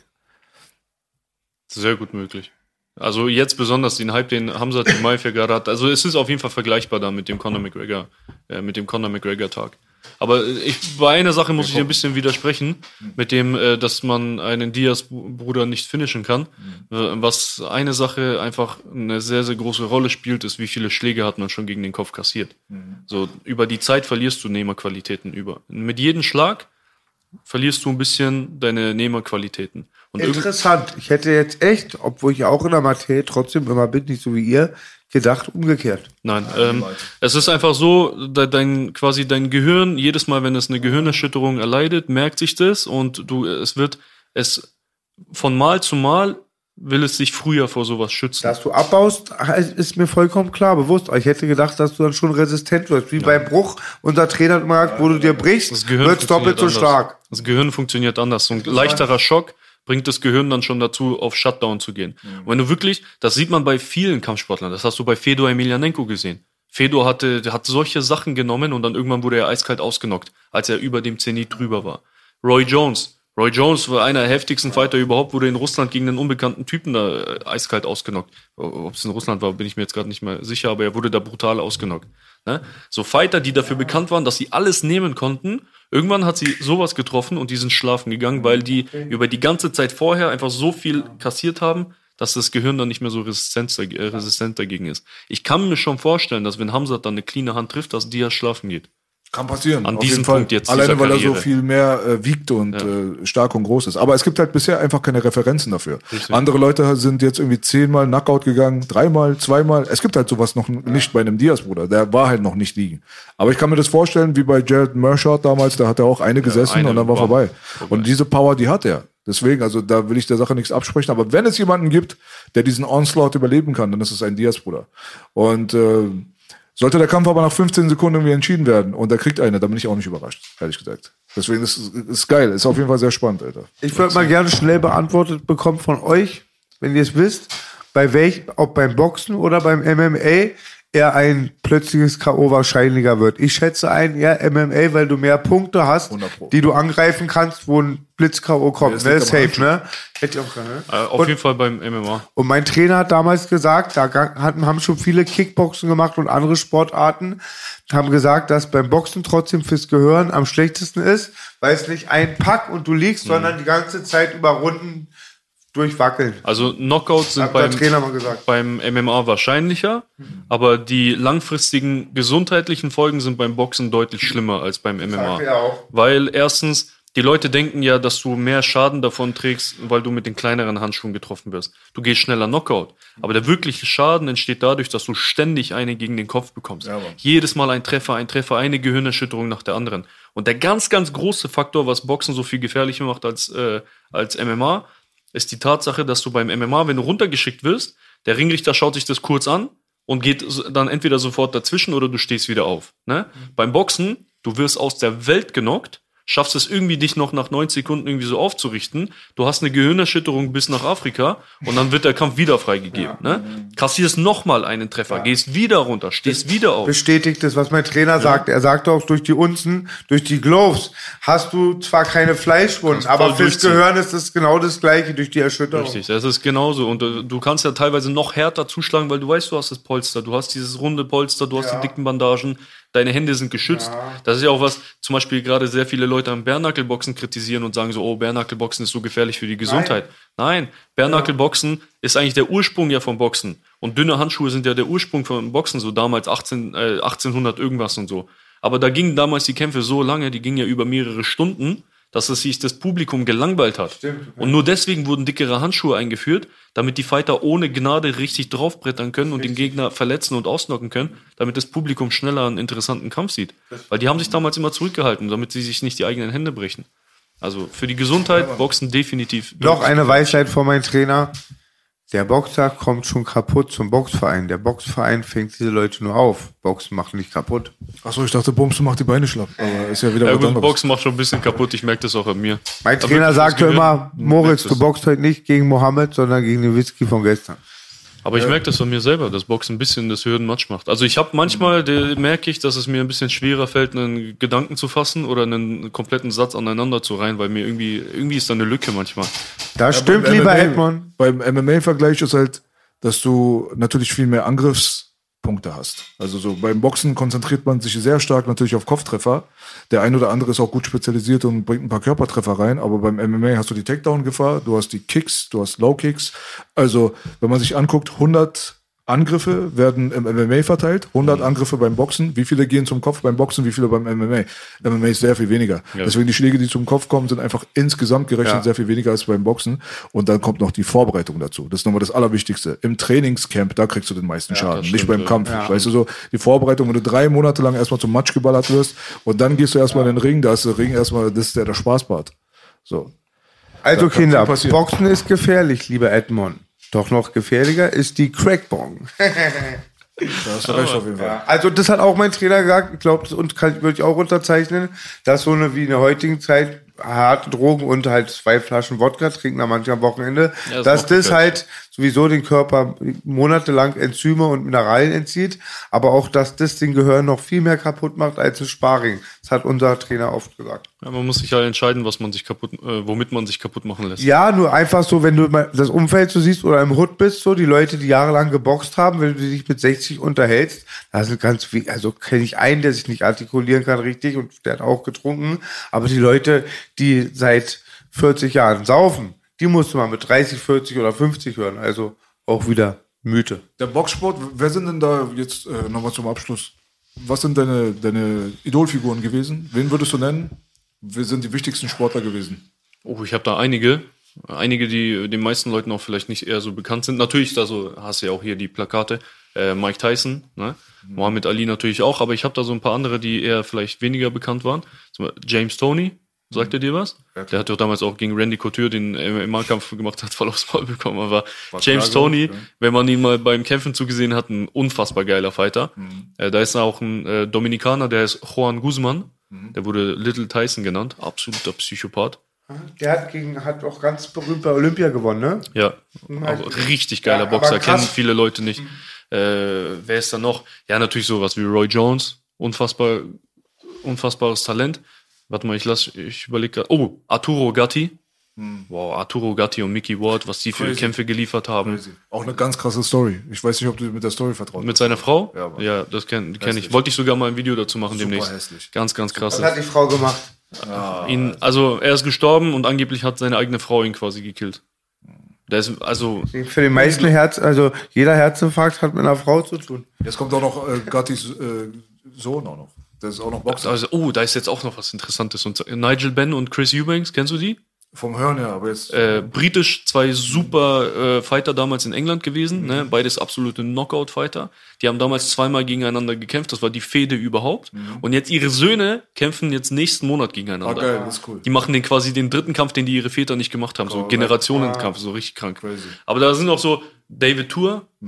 B: Sehr gut möglich. Also jetzt besonders den Hype, den Hamza ja gerade hat. Also es ist auf jeden Fall vergleichbar da mit dem Conor McGregor, äh, mit dem Conor McGregor Tag. Aber äh, ich, bei einer Sache muss ich ein bisschen widersprechen, mit dem, äh, dass man einen Diaz-Bruder nicht finishen kann. Äh, was eine Sache einfach eine sehr, sehr große Rolle spielt, ist, wie viele Schläge hat man schon gegen den Kopf kassiert. So, über die Zeit verlierst du Nehmerqualitäten über. Mit jedem Schlag verlierst du ein bisschen deine Nehmerqualitäten. Und
A: Interessant. Ich hätte jetzt echt, obwohl ich auch in der Materie trotzdem immer bin, nicht so wie ihr, gedacht, umgekehrt.
B: Nein, ähm, es ist einfach so, de- dein quasi dein Gehirn jedes Mal, wenn es eine Gehirnerschütterung erleidet, merkt sich das und du es wird es von Mal zu Mal will es sich früher vor sowas schützen.
A: Dass du abbaust, ist mir vollkommen klar, bewusst. Ich hätte gedacht, dass du dann schon resistent wirst. Wie beim Bruch. Unser Trainer hat gesagt, wo du dir brichst,
B: Gehirn
A: wird's doppelt so
B: anders.
A: stark.
B: Das Gehirn funktioniert anders. So ein leichterer Schock bringt das Gehirn dann schon dazu, auf Shutdown zu gehen. Und wenn du wirklich, das sieht man bei vielen Kampfsportlern, das hast du bei Fedor Emelianenko gesehen. Fedor hatte, hat solche Sachen genommen und dann irgendwann wurde er eiskalt ausgenockt, als er über dem Zenit drüber war. Roy Jones. Roy Jones war einer der heftigsten Fighter überhaupt, wurde in Russland gegen einen unbekannten Typen da äh, eiskalt ausgenockt. Ob es in Russland war, bin ich mir jetzt gerade nicht mehr sicher, aber er wurde da brutal ausgenockt. Ne? So Fighter, die dafür bekannt waren, dass sie alles nehmen konnten. Irgendwann hat sie sowas getroffen und die sind schlafen gegangen, weil die über die ganze Zeit vorher einfach so viel kassiert haben, dass das Gehirn dann nicht mehr so resistent, äh, resistent dagegen ist. Ich kann mir schon vorstellen, dass wenn Hamzat dann eine cleane Hand trifft, dass Diaz schlafen geht.
C: Kann passieren.
B: An
C: auf
B: diesem
C: jeden Fall.
B: Punkt jetzt
C: Alleine, weil er so viel mehr äh, wiegt und äh, stark und groß ist. Aber es gibt halt bisher einfach keine Referenzen dafür.
B: Richtig.
C: Andere Leute sind jetzt irgendwie zehnmal Knockout gegangen, dreimal, zweimal. Es gibt halt sowas noch nicht bei einem Diaz-Bruder. Der war halt noch nicht liegen. Aber ich kann mir das vorstellen, wie bei Jared Mershot damals, da hat er auch eine gesessen
B: eine
C: und dann war
B: war
C: vorbei.
B: vorbei.
C: Und diese Power, die hat er. Deswegen, also da will ich der Sache nichts absprechen. Aber wenn es jemanden gibt, der diesen Onslaught überleben kann, dann ist es ein Diaz-Bruder. Und äh, sollte der Kampf aber nach 15 Sekunden irgendwie entschieden werden und er kriegt eine, dann bin ich auch nicht überrascht, ehrlich gesagt. Deswegen ist es geil, ist auf jeden Fall sehr spannend, Alter.
A: Ich würde mal gerne schnell beantwortet bekommen von euch, wenn ihr es wisst, bei welch, ob beim Boxen oder beim MMA eher ein plötzliches K.O. wahrscheinlicher wird. Ich schätze ein eher MMA, weil du mehr Punkte hast,
C: 100 Pro.
A: die du angreifen kannst, wo ein Blitz-K.O. kommt.
C: das
A: Ne? Safe, ne? Hätte ich auch gesagt, ne?
B: Äh, auf
A: Und-
B: jeden Fall beim MMA.
A: Und mein Trainer hat damals gesagt, da haben schon viele Kickboxen gemacht und andere Sportarten, haben gesagt, dass beim Boxen trotzdem fürs Gehirn am schlechtesten ist, weil es nicht ein Pack und du liegst,
B: Mhm.
A: sondern die ganze Zeit über Runden durchwackeln.
B: Also Knockouts sind beim, beim MMA wahrscheinlicher, aber die langfristigen gesundheitlichen Folgen sind beim Boxen deutlich schlimmer als beim MMA. Weil erstens, die Leute denken ja, dass du mehr Schaden davon trägst, weil du mit den kleineren Handschuhen getroffen wirst. Du gehst schneller Knockout. Aber der wirkliche Schaden entsteht dadurch, dass du ständig eine gegen den Kopf bekommst. Jedes Mal ein Treffer, ein Treffer, eine Gehirnerschütterung nach der anderen. Und der ganz, ganz große Faktor, was Boxen so viel gefährlicher macht als, äh, als MMA, ist die Tatsache, dass du beim MMA, wenn du runtergeschickt wirst, der Ringrichter schaut sich das kurz an und geht dann entweder sofort dazwischen oder du stehst wieder auf. Ne? Beim Boxen, du wirst aus der Welt genockt, schaffst es irgendwie, dich noch nach 90 Sekunden irgendwie so aufzurichten. Du hast eine Gehirnerschütterung bis nach Afrika und dann wird der Kampf wieder freigegeben. Ne? Kassierst nochmal einen Treffer, gehst wieder runter, stehst wieder auf.
A: Bestätigt das, was mein Trainer sagt. Er sagte auch, durch die Unzen, durch die Gloves hast du zwar keine Fleischwunden, aber fürs. Gehirn ist es genau das gleiche durch die Erschütterung.
B: Richtig, das ist genauso. Und äh, du kannst ja teilweise noch härter zuschlagen, weil du weißt, du hast das Polster, du hast dieses runde Polster, du hast die dicken Bandagen, deine Hände sind geschützt. Das ist ja auch was, zum Beispiel gerade sehr viele Leute am Bärnackelboxen kritisieren und sagen so, oh, Bärnackelboxen ist so gefährlich für die Gesundheit. Nein, Bärnackelboxen ist eigentlich der Ursprung ja vom Boxen. Und dünne Handschuhe sind ja der Ursprung vom Boxen, so damals 18, äh, 1800 irgendwas und so. Aber da gingen damals die Kämpfe so lange, die gingen ja über mehrere Stunden, dass es sich das Publikum gelangweilt hat. Und nur deswegen wurden dickere Handschuhe eingeführt, damit die Fighter ohne Gnade richtig draufbrettern können und den Gegner verletzen und ausnocken können, damit das Publikum schneller einen interessanten Kampf sieht. Weil die haben sich damals immer zurückgehalten, damit sie sich nicht die eigenen Hände brechen. Also für die Gesundheit, Boxen definitiv.
A: Noch eine Weisheit von meinem Trainer. Der Boxer kommt schon kaputt zum Boxverein. Der Boxverein fängt diese Leute nur auf. Boxen macht nicht kaputt.
C: Achso, ich dachte, Bums, du machst die Beine schlapp. Aber ist ja wieder
B: Ja,
C: was
B: gut,
C: anderes.
B: Boxen macht schon ein bisschen kaputt, ich merke das auch an mir.
A: Mein
B: Aber
A: Trainer sagte immer, Moritz, du boxst heute nicht gegen Mohammed, sondern gegen den Whisky von gestern.
B: Aber ich merke das von mir selber, dass Boxen ein bisschen das Hürden matsch macht. Also ich habe manchmal, der- merke ich, dass es mir ein bisschen schwerer fällt, einen Gedanken zu fassen oder einen kompletten Satz aneinander zu reihen, weil mir irgendwie, irgendwie ist da eine Lücke manchmal.
A: Das stimmt,
C: beim
A: lieber
C: MMA
A: Edmond.
C: Beim MMA-Vergleich ist halt, dass du natürlich viel mehr Angriffspunkte hast. Also so beim Boxen konzentriert man sich sehr stark natürlich auf Kopftreffer. Der ein oder andere ist auch gut spezialisiert und bringt ein paar Körpertreffer rein, aber beim MMA hast du die Takedown-Gefahr, du hast die Kicks, du hast Low-Kicks. Also wenn man sich anguckt, 100 Angriffe werden im MMA verteilt, 100 Angriffe beim Boxen. Wie viele gehen zum Kopf beim Boxen, wie viele beim MMA? MMA ist sehr viel weniger. Deswegen die Schläge, die zum Kopf kommen, sind einfach insgesamt gerechnet
A: Ja.
C: sehr viel weniger als beim Boxen. Und dann kommt noch die Vorbereitung dazu. Das ist nochmal das Allerwichtigste. Im Trainingscamp, da kriegst du den meisten Schaden,
B: das
C: nicht beim
B: ja.
C: Kampf. Weißt du so, die Vorbereitung, wenn du drei Monate lang erstmal zum Matsch geballert wirst und dann gehst du erstmal in den Ring, da ist der Ring erstmal, das ist der, der Spaßbart. So.
A: Also Kinder. Boxen ist gefährlich, lieber Edmond. Doch noch gefährlicher ist die Crackbong.
C: Da hast du recht auf jeden Fall.
A: Also das hat auch mein Trainer gesagt, ich glaube, das und kann, würde ich auch unterzeichnen, dass so eine wie in der heutigen Zeit harte Drogen und halt zwei Flaschen Wodka trinken am manchen am Wochenende,
B: Ja, das
A: dass das halt sowieso den Körper monatelang Enzyme und Mineralien entzieht, aber auch, dass das den Gehirn noch viel mehr kaputt macht als ein Sparring. Das hat unser Trainer oft gesagt.
B: Ja, man muss sich halt entscheiden, was man sich kaputt, äh, womit man sich kaputt machen lässt.
A: Ja, nur einfach so, wenn du das Umfeld so siehst oder im Hood bist, so die Leute, die jahrelang geboxt haben, wenn du dich mit 60 unterhältst, da sind ganz wie, also kenne ich einen, der sich nicht artikulieren kann richtig und der hat auch getrunken, aber die Leute, die seit 40 Jahren saufen, die musst du mal mit 30, 40 oder 50 hören, also auch wieder Mythe.
C: Der Boxsport, wer sind denn da jetzt äh, nochmal zum Abschluss? Was sind deine, deine Idolfiguren gewesen? Wen würdest du nennen? Wer sind die wichtigsten Sportler gewesen?
B: Oh, ich habe da einige. Einige, die den meisten Leuten auch vielleicht nicht eher so bekannt sind. Natürlich, also hast du ja auch hier die Plakate. Äh, Mike Tyson, ne? Mohammed Ali natürlich auch, aber ich habe da so ein paar andere, die eher vielleicht weniger bekannt waren. Zum Beispiel James Tony, sagt er dir was? Der hat doch damals auch gegen Randy Couture den MMA-Kampf gemacht, hat voll aufs Maul bekommen. Aber James
C: klar,
B: Tony,
C: ja.
B: wenn man ihn mal beim Kämpfen zugesehen hat, ein unfassbar geiler Fighter. Äh, da ist auch ein äh, Dominikaner, der ist Juan Guzman. Der wurde Little Tyson genannt, absoluter Psychopath.
A: Der hat gegen, hat auch ganz berühmt bei Olympia gewonnen, ne?
B: Ja,
A: halt-
B: auch richtig geiler
A: Ja,
B: Boxer, kennen viele Leute nicht. Äh, wer ist da noch? Ja, natürlich sowas wie Roy Jones, unfassbar, unfassbares Talent. Warte mal, ich lass, ich überlege gerade. Oh, Arturo Gatti. Wow, Arturo Gatti und Mickey Ward, was die für
C: Hm. Crazy.
B: Kämpfe geliefert haben.
C: Auch eine ganz krasse Story. Ich weiß nicht, ob du mit der Story vertraut
B: Mit seiner Frau?
C: Ja.
B: Ja, das kenne kenn ich. Wollte ich sogar mal ein Video dazu machen
C: Super
B: demnächst.
C: hässlich.
B: Ganz, ganz krass.
A: Was hat die Frau gemacht?
B: Ihn, also er ist gestorben und angeblich hat seine eigene Frau ihn quasi gekillt. Der ist, also,
A: Für den meisten Herz, also jeder Herzinfarkt hat mit einer Frau zu tun.
C: Jetzt kommt auch noch äh, Gattis äh, Sohn auch noch. Der ist auch noch Boxer.
B: also, oh, da ist jetzt auch noch was Interessantes. Und Nigel Benn und Chris Eubanks, kennst du die?
C: Vom Hören her, aber jetzt.
B: Äh, britisch, zwei super äh, Fighter damals in England gewesen, ne? beides absolute Knockout-Fighter. Die haben damals zweimal gegeneinander gekämpft, das war die Fehde überhaupt. Und jetzt ihre Söhne kämpfen jetzt nächsten Monat
C: ah,
B: gegeneinander.
C: geil, das ist cool.
B: Die machen den quasi den dritten Kampf, den die ihre Väter nicht gemacht haben, so Generationenkampf, so richtig krank.
C: Crazy.
B: Aber da sind auch so David Tour, äh,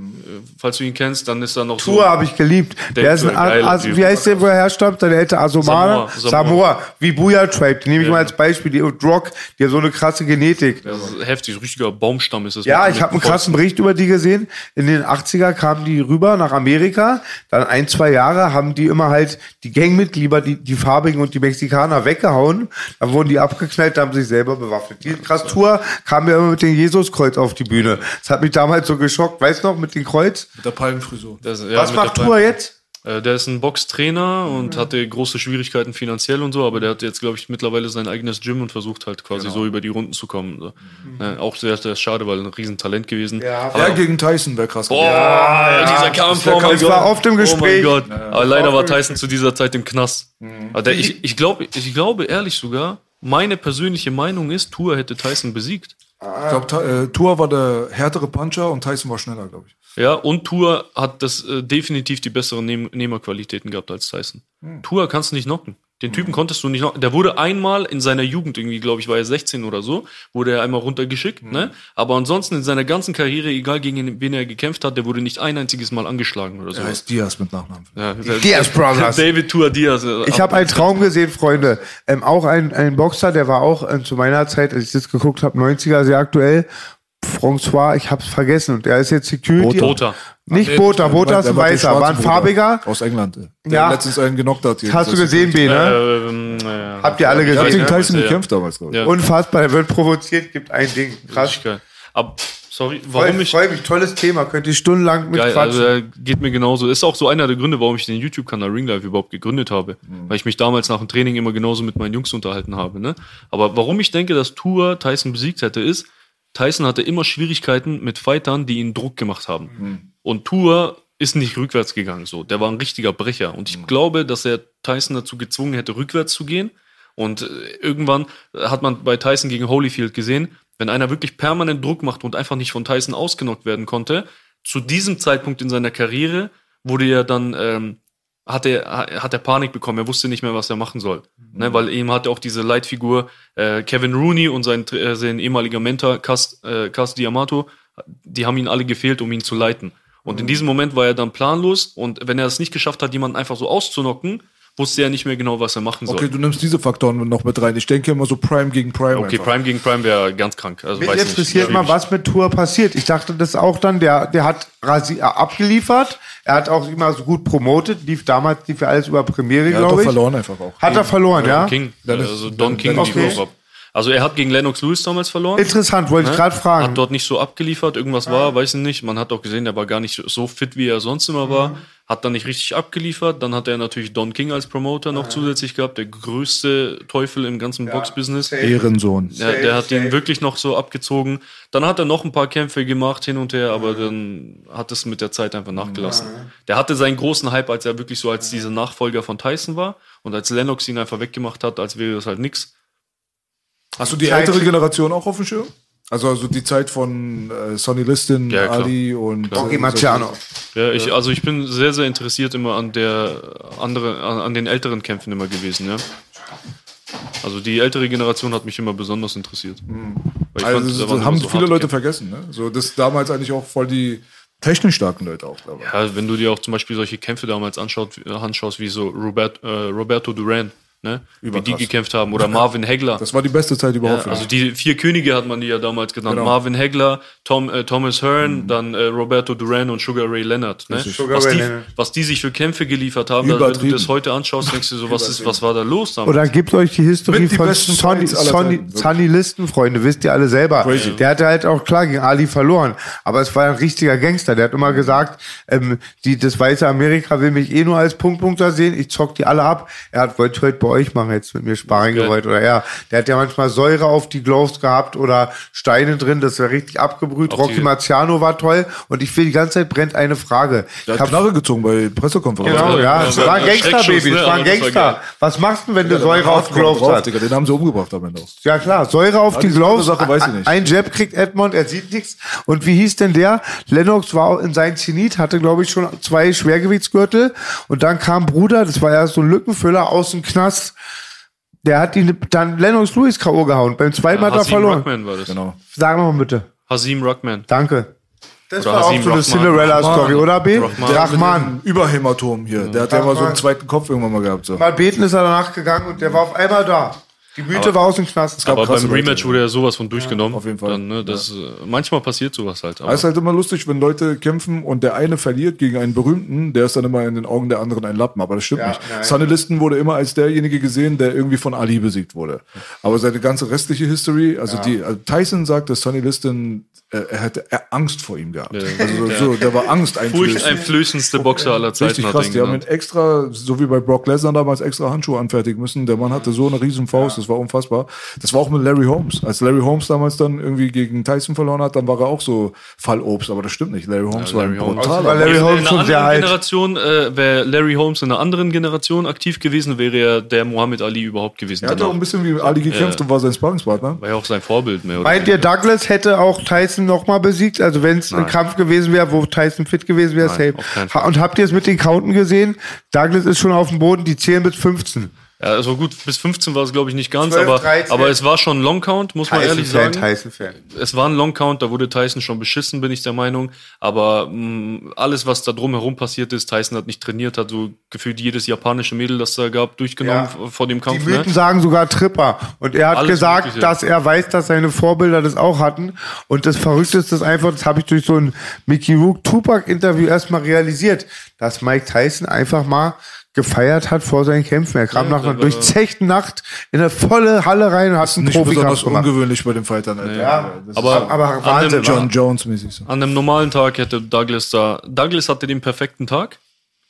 B: falls du ihn kennst, dann ist da noch
A: Tour
B: so
A: habe ich geliebt. Der ist ein, As,
B: Typ.
A: wie heißt der, wo er herstammt? Seine Eltern Asomana?
B: Samoa.
A: Wie Booyah Tribe. Die nehme ich mal als Beispiel. Die Rock, die haben so eine krasse Genetik.
B: Das ist heftig, richtiger Baumstamm ist das.
A: Ja, ich habe einen krassen Bericht über die gesehen. In den 80er kamen die rüber nach Amerika. Dann ein, zwei Jahre haben die immer halt die Gangmitglieder, die, die Farbigen und die Mexikaner weggehauen. Dann wurden die abgeknallt, haben sich selber bewaffnet. Die krass Tour kam ja immer mit dem Jesuskreuz auf die Bühne. Das hat mich damals so geschockt. Weißt du noch, mit dem Kreuz?
C: Mit der Palmenfrisur.
B: Das, ja,
A: Was macht Tour jetzt?
B: Äh, der ist ein Boxtrainer und hatte große Schwierigkeiten finanziell und so, aber der hat jetzt, glaube ich, mittlerweile sein eigenes Gym und versucht halt quasi
A: Genau.
B: so über die Runden zu kommen. So. Ja, auch sehr, sehr schade, weil ein Riesentalent gewesen.
A: Ja,
C: Der gegen Tyson wäre krass.
B: Oh,
C: gewesen.
B: dieser Kampf,
A: Der
B: oh mein Gott.
A: war oft im Gespräch.
B: Oh mein Gott. Aber leider war Tyson zu dieser Zeit im Knast.
A: Mhm.
B: Aber der, ich, ich, glaube, ich glaube ehrlich sogar, meine persönliche Meinung ist, Tour hätte Tyson besiegt.
C: Ich glaube, äh, Tour war der härtere Puncher und Tyson war schneller, glaube ich.
B: Ja, und Tour hat das äh, definitiv die besseren Nehm Nehmerqualitäten gehabt als Tyson.
A: Hm.
B: Tour kannst du nicht knocken. Den Typen konntest du nicht knocken. Der wurde einmal in seiner Jugend, irgendwie, glaube ich, war er 16 oder so, wurde er einmal runtergeschickt,
A: Hm.
B: ne? Aber ansonsten in seiner ganzen Karriere, egal gegen wen er gekämpft hat, der wurde nicht ein einziges Mal angeschlagen oder so.
C: Er heißt Diaz mit Nachnamen.
B: Ja,
A: Diaz Brothers.
B: David Tour Diaz. äh,
A: Ich habe einen Traum gesehen, Freunde. Ähm, auch ein, ein Boxer, der war auch ähm, zu meiner Zeit, als ich das geguckt habe, 90er sehr aktuell. François, ich hab's vergessen. Und der ist jetzt Security.
B: Bota.
A: Nicht
C: Nee,
A: Bota, Bota ist ein Weißer, war ein farbiger.
C: Aus England. Der
A: Ja.
C: letztens einen genockt hat. hier.
A: Hast du gesehen, B, ne?
B: Ähm, äh,
A: Habt ihr alle
C: Der hat
A: gesehen?
C: gegen? Tyson
B: Ja.
C: gekämpft damals, glaube ich.
B: Ja.
A: Unfassbar, er wird provoziert, gibt ein Ding. Krass.
B: Aber, sorry,
A: Warum
B: warum
A: ich
B: ich.
A: freue mich, tolles Thema, könnt ihr stundenlang mit
B: Geil,
A: quatschen.
B: also äh, geht mir genauso. Ist auch so einer der Gründe, warum ich den YouTube-Kanal Ring Life überhaupt gegründet habe. Weil ich mich damals nach dem Training immer genauso mit meinen Jungs unterhalten habe. Ne? Aber warum ich denke, dass Tour Tyson besiegt hätte, ist, Tyson hatte immer Schwierigkeiten mit Fightern, die ihn Druck gemacht haben. Und Tour ist nicht rückwärts gegangen. So, der war ein richtiger Brecher. Und ich glaube, dass er Tyson dazu gezwungen hätte, rückwärts zu gehen. Und äh, irgendwann hat man bei Tyson gegen Holyfield gesehen, wenn einer wirklich permanent Druck macht und einfach nicht von Tyson ausgenockt werden konnte, zu diesem Zeitpunkt in seiner Karriere wurde er dann, ähm, hat er, hat er Panik bekommen, er wusste nicht mehr, was er machen soll. Ne, weil ihm hat auch diese Leitfigur äh, Kevin Rooney und sein, äh, sein ehemaliger Mentor Cas, äh, Cas Diamato, die haben ihn alle gefehlt, um ihn zu leiten. Und in diesem Moment war er dann planlos und wenn er es nicht geschafft hat, jemanden einfach so auszunocken, wusste er nicht mehr genau, was er machen soll.
C: Okay, du nimmst diese Faktoren noch mit rein. Ich denke immer so Prime gegen Prime.
B: Okay,
C: einfach.
B: Prime gegen Prime wäre ganz krank. Also
A: Mich
B: weiß
A: interessiert
B: nicht.
A: mal, was mit Tour passiert. Ich dachte, das auch dann, der, der hat rasi äh, abgeliefert. Er hat auch immer so gut promotet, lief damals, lief ja alles über Premiere,
C: Er hat
A: glaube ich.
C: verloren einfach auch.
A: Hat er verloren, ja?
B: King,
C: Dann ist-
B: also Don
C: dann-
B: King
C: dann-
B: lief
A: Okay.
B: auch ab. Also er hat gegen Lennox Lewis damals verloren.
A: Interessant, wollte ich
B: Ne?
A: gerade fragen.
B: Hat dort nicht so abgeliefert, irgendwas war, weiß ich nicht. Man hat auch gesehen, der war gar nicht so fit, wie er sonst immer war. Hat dann nicht richtig abgeliefert. Dann hat er natürlich Don King als Promoter noch zusätzlich gehabt, der größte Teufel im ganzen Boxbusiness.
C: Ehrensohn.
B: Ja, der hat den wirklich noch so abgezogen. Dann hat er noch ein paar Kämpfe gemacht hin und her, aber dann hat es mit der Zeit einfach nachgelassen. Der hatte seinen großen Hype, als er wirklich so als dieser Nachfolger von Tyson war und als Lennox ihn einfach weggemacht hat, als wäre das halt nix.
C: Hast du die
A: Zeit-
C: ältere Generation auch auf dem Schirm? Also, also die Zeit von äh, Sonny Liston,
B: Ja.
C: Ali und
A: Rocky
C: äh,
A: Marciano.
B: Ja, ich, also ich bin sehr, sehr interessiert immer an der andere, an, an den älteren Kämpfen immer gewesen, ja. Also die ältere Generation hat mich immer besonders interessiert. Weil ich
C: Also,
B: fand,
C: das haben
B: so
C: viele Leute
B: Kämpfe.
C: vergessen. Ne? So, das damals eigentlich auch voll die technisch starken Leute auch. Dabei.
B: Ja, wenn du dir auch zum Beispiel solche Kämpfe damals anschaut, anschaust, wie so Robert, äh, Roberto Duran, ne? wie die gekämpft haben, oder Marvin Hegler.
C: Das war die beste Zeit überhaupt.
B: Ja, also die vier Könige hat man die ja damals genannt.
C: Genau.
B: Marvin Hegler, Tom, äh, Thomas Hearn, dann äh, Roberto Duran und Sugar Ray Leonard. Ne?
A: Sugar
B: Was,
A: Ray
B: die,
A: Leonard.
B: was die sich für Kämpfe geliefert haben, da, wenn du das heute anschaust, denkst du so, was, ist, was war da los damals?
A: Oder gibt euch die
C: Mit die
A: von Sonny, Sonny. Sonny Listen, Freunde, wisst ihr alle selber.
C: Crazy.
A: Der hatte halt auch klar gegen Ali verloren. Aber es war ein richtiger Gangster. Der hat immer gesagt, ähm, die, das weiße Amerika will mich eh nur als Punktpunkter sehen. Ich zock die alle ab. Er hat, wollte heute bei euch machen, jetzt mit mir Sparring gewollt. Oder er. Der hat ja manchmal Säure auf die Gloves gehabt oder Steine drin. Das war richtig abgebrüht.
B: Auf
A: Rocky
B: die-
A: Marciano war toll. Und ich will die ganze Zeit brennt eine Frage.
C: Der
A: Ich
C: hat Knarre gezogen bei Pressekonferenzen.
A: Genau, ja,
B: Ja,
A: es
B: ja,
A: war ein
B: ja,
A: Gangster-Baby,
B: Schreckschuss,
A: es
B: ne?
A: war ein Gangster. Was machst du, wenn du
C: Der
A: Säure auf
C: Hardcore
A: Gloves hast?
C: Den haben sie umgebracht am Ende.
A: Ja klar, Säure auf
C: Ja,
A: die Gloves.
C: Sache, weiß ich nicht.
A: Ein Jab kriegt Edmond, er sieht nichts. Und wie hieß denn der? Lennox war in sein Zenit, hatte glaube ich schon zwei Schwergewichtsgürtel. Und dann kam Bruder, das war ja so ein Lückenfüller aus dem Knast. Der hat ihn dann Lennox Lewis K.O. gehauen. Beim zweiten Mal hat er
B: Hasim
A: verloren.
B: Ruckman war das.
C: Genau.
A: Sag mal bitte.
B: Hasim Ruckman.
A: Danke. Das
B: Oder
A: war auch
B: Hasim
A: so eine. Cinderella-Story, oder B?
B: Rahman.
A: Rahman.
C: Überhämatom hier. Der hat ja mal so einen zweiten Kopf irgendwann mal gehabt. So.
A: Mal beten ist er danach gegangen und der war auf einmal da. Die Mythe war aus dem Knast.
B: Aber
C: krasse
B: beim Rematch
C: Leute.
B: wurde ja sowas von durchgenommen.
C: auf jeden Fall.
B: Dann, ne, das, äh, Manchmal passiert sowas halt. Aber
C: Es ist halt immer lustig, wenn Leute kämpfen und der eine verliert gegen einen Berühmten, der ist dann immer in den Augen der anderen ein Lappen. Aber das stimmt
A: Ja,
C: nicht.
A: nein.
C: Sonny Liston wurde immer als derjenige gesehen, der irgendwie von Ali besiegt wurde. Aber seine ganze restliche History, also die also Tyson sagt, dass Sonny Liston, äh, er hätte er Angst vor ihm gehabt. Also so, der war Angst
B: furchteinflößendste Boxer aller Zeiten
C: Richtig krass, die haben ihn extra, so wie bei Brock Lesnar damals, extra Handschuhe anfertigen müssen. Der Mann hatte so eine riesen Faust, das war unfassbar. Das war auch mit Larry Holmes. Als Larry Holmes damals dann irgendwie gegen Tyson verloren hat, dann war er auch so Fallobst, aber das stimmt nicht. Larry Holmes war
B: Larry
C: ein
B: Holmes.
C: brutaler.
A: Weil Larry
B: in
A: Holmes
B: einer
A: schon sehr
B: anderen
A: alt.
B: Generation, äh, wäre Larry Holmes in einer anderen Generation aktiv gewesen, wäre er der Muhammad Ali überhaupt gewesen.
C: er hat auch ein bisschen wie Ali gekämpft
B: Ja.
C: und war sein Sparringspartner.
B: War ja auch sein Vorbild mehr. Oder
A: Meint ihr, Douglas hätte auch Tyson nochmal besiegt? Also wenn es ein. Kampf gewesen wäre, wo Tyson fit gewesen wäre, safe. Und habt ihr es mit den Counten gesehen? Douglas ist schon auf dem Boden, die zählen bis 15.
B: Ja, also gut, bis 15 war es, glaube ich, nicht ganz,
A: 12,
B: aber,
A: 13.
B: aber es war schon ein Long Count, muss man ehrlich
A: Tyson-Fan,
B: sagen.
A: Tyson-Fan.
B: Es war ein Long Count, da wurde Tyson schon beschissen, bin ich der Meinung. Aber mh, alles, was da drumherum passiert ist, Tyson hat nicht trainiert, hat so gefühlt jedes japanische Mädel, das da gab, durchgenommen
A: Ja.
B: vor dem
A: Die
B: Kampf.
A: Mythen
B: Ne?
A: sagen sogar Tripper. Und er hat
B: Alles
A: gesagt,
B: Mögliche.
A: dass er weiß, dass seine Vorbilder das auch hatten. Und das Verrückteste ist einfach, das habe ich durch so ein Mickey Rook Tupac-Interview erstmal realisiert, dass Mike Tyson einfach mal gefeiert hat vor seinen Kämpfen. Er kam
B: Ja,
A: nach einer
B: war-
A: durchzechten Nacht in eine volle Halle rein und hat einen
C: besonders
A: gemacht.
C: ungewöhnlich bei den Fightern. Alter.
A: Ja,
C: Das
B: Aber,
A: aber
B: an,
C: ist John Jones mäßig so.
B: an einem normalen Tag hätte Douglas da, Douglas hatte den perfekten Tag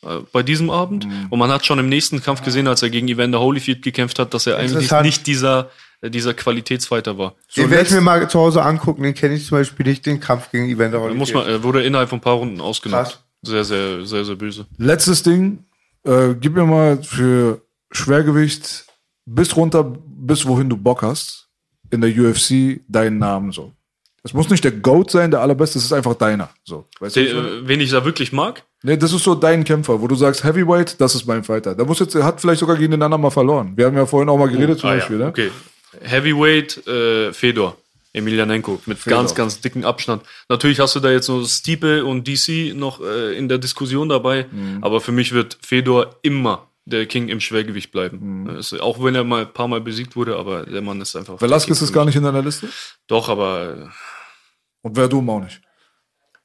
B: äh, bei diesem Abend.
A: Mhm.
B: Und man hat schon im nächsten Kampf gesehen, als er gegen Evander Holyfield gekämpft hat, dass er eigentlich nicht dieser, dieser Qualitätsfighter war.
A: den werde ich mir mal zu Hause angucken. Den kenne ich zum Beispiel nicht, den Kampf gegen Evander Holyfield.
B: muss man, er wurde innerhalb von ein paar Runden.
A: Krass.
B: Sehr, sehr, sehr, sehr böse.
C: Letztes Ding, äh, gib mir mal für Schwergewicht bis runter, bis wohin du Bock hast, in der UFC deinen Namen so. Es muss nicht der GOAT sein, der allerbeste, es ist einfach deiner. So. Weißt du,
B: Den,
C: meine?
B: äh, wen ich da wirklich mag,
C: nee, das ist so dein Kämpfer, wo du sagst, Heavyweight, das ist mein Fighter. Der muss jetzt, er hat vielleicht sogar gegen den anderen mal verloren. Wir haben ja vorhin auch mal geredet zum
B: Ah,
C: Beispiel,
B: ja.
C: ne?
B: Okay. Heavyweight, äh, Fedor. Emelianenko mit
C: Fedor.
B: ganz, ganz dicken Abstand. Natürlich hast du da jetzt so Stipe und DC noch äh, in der Diskussion dabei,
C: Mhm.
B: aber für mich wird Fedor immer der King im Schwergewicht bleiben.
C: Mhm.
B: Es- auch wenn er mal ein paar Mal besiegt wurde, aber der Mann ist einfach.
C: Velasquez ist gar nicht in deiner Liste.
B: Doch, aber
C: Und Verdum auch nicht.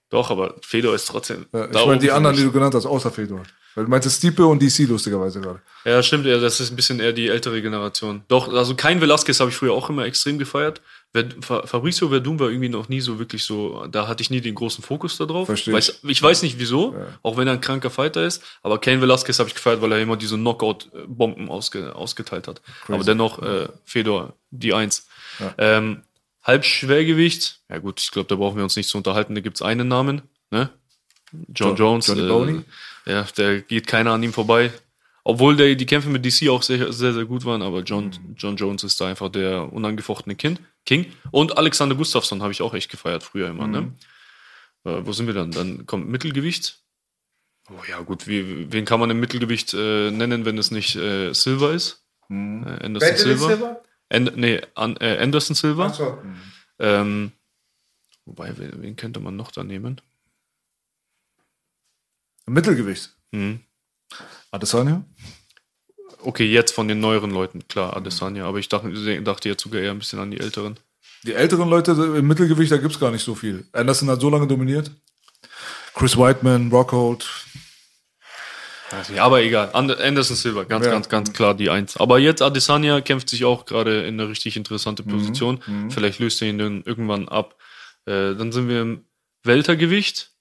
B: doch, aber Fedor ist trotzdem.
C: Ja, ich meine die anderen, die du genannt hast, außer Fedor. Weil du meintest Stipe und DC lustigerweise gerade.
B: Ja, stimmt, ja, das ist ein bisschen eher die ältere Generation. Doch, also kein Velasquez habe ich früher auch immer extrem gefeiert. Ver- Fa- Fabricio Verdum war irgendwie noch nie so wirklich so, da hatte ich nie den großen Fokus darauf.
C: Verstehe
B: Weiß, ich weiß nicht wieso, auch wenn er ein kranker Fighter ist, aber Cain Velasquez habe ich gefeiert, weil er immer diese Knockout-Bomben ausge, ausgeteilt hat. Aber dennoch, äh, Fedor, die Eins. Ähm, Halbschwergewicht, ja gut, ich glaube, da brauchen wir uns nicht zu unterhalten, da gibt's einen Namen, ne? John
C: Jo-
B: Jones.
C: Johnny
B: äh,
C: Boney?
B: Ja, der geht keiner an ihm vorbei. Obwohl der, die Kämpfe mit DC auch sehr, sehr, sehr gut waren, aber John,
C: Mhm.
B: John Jones ist da einfach der unangefochtene kind, King. Und Alexander Gustafsson habe ich auch echt gefeiert früher immer. Ne?
C: Mhm.
B: Äh, wo sind wir dann? Dann kommt Mittelgewicht. Oh ja, gut, wie, wen kann man im Mittelgewicht äh, nennen, wenn es nicht äh, Silver ist?
C: Mhm.
B: Äh, Anderson Silver.
A: Silver?
B: And, nee, an, äh, Anderson Silver.
A: Ach so.
B: Ähm, wobei, wen, wen könnte man noch da nehmen?
C: Mittelgewicht.
B: Mhm.
C: Adesanya?
B: Okay, jetzt von den neueren Leuten, klar, Adesanya, aber ich dachte, dachte jetzt sogar eher ein bisschen an die älteren.
C: Die älteren Leute im Mittelgewicht, da gibt's gar nicht so viel. Anderson hat so lange dominiert. Chris Whiteman, Rockhold.
B: Nicht, aber egal. And- Anderson Silva, ganz,
C: Ja.
B: ganz, ganz klar die Eins. Aber jetzt Adesanya kämpft sich auch gerade in eine richtig interessante Position. Vielleicht löst er ihn dann irgendwann ab. Äh, dann sind wir im Weltergewicht.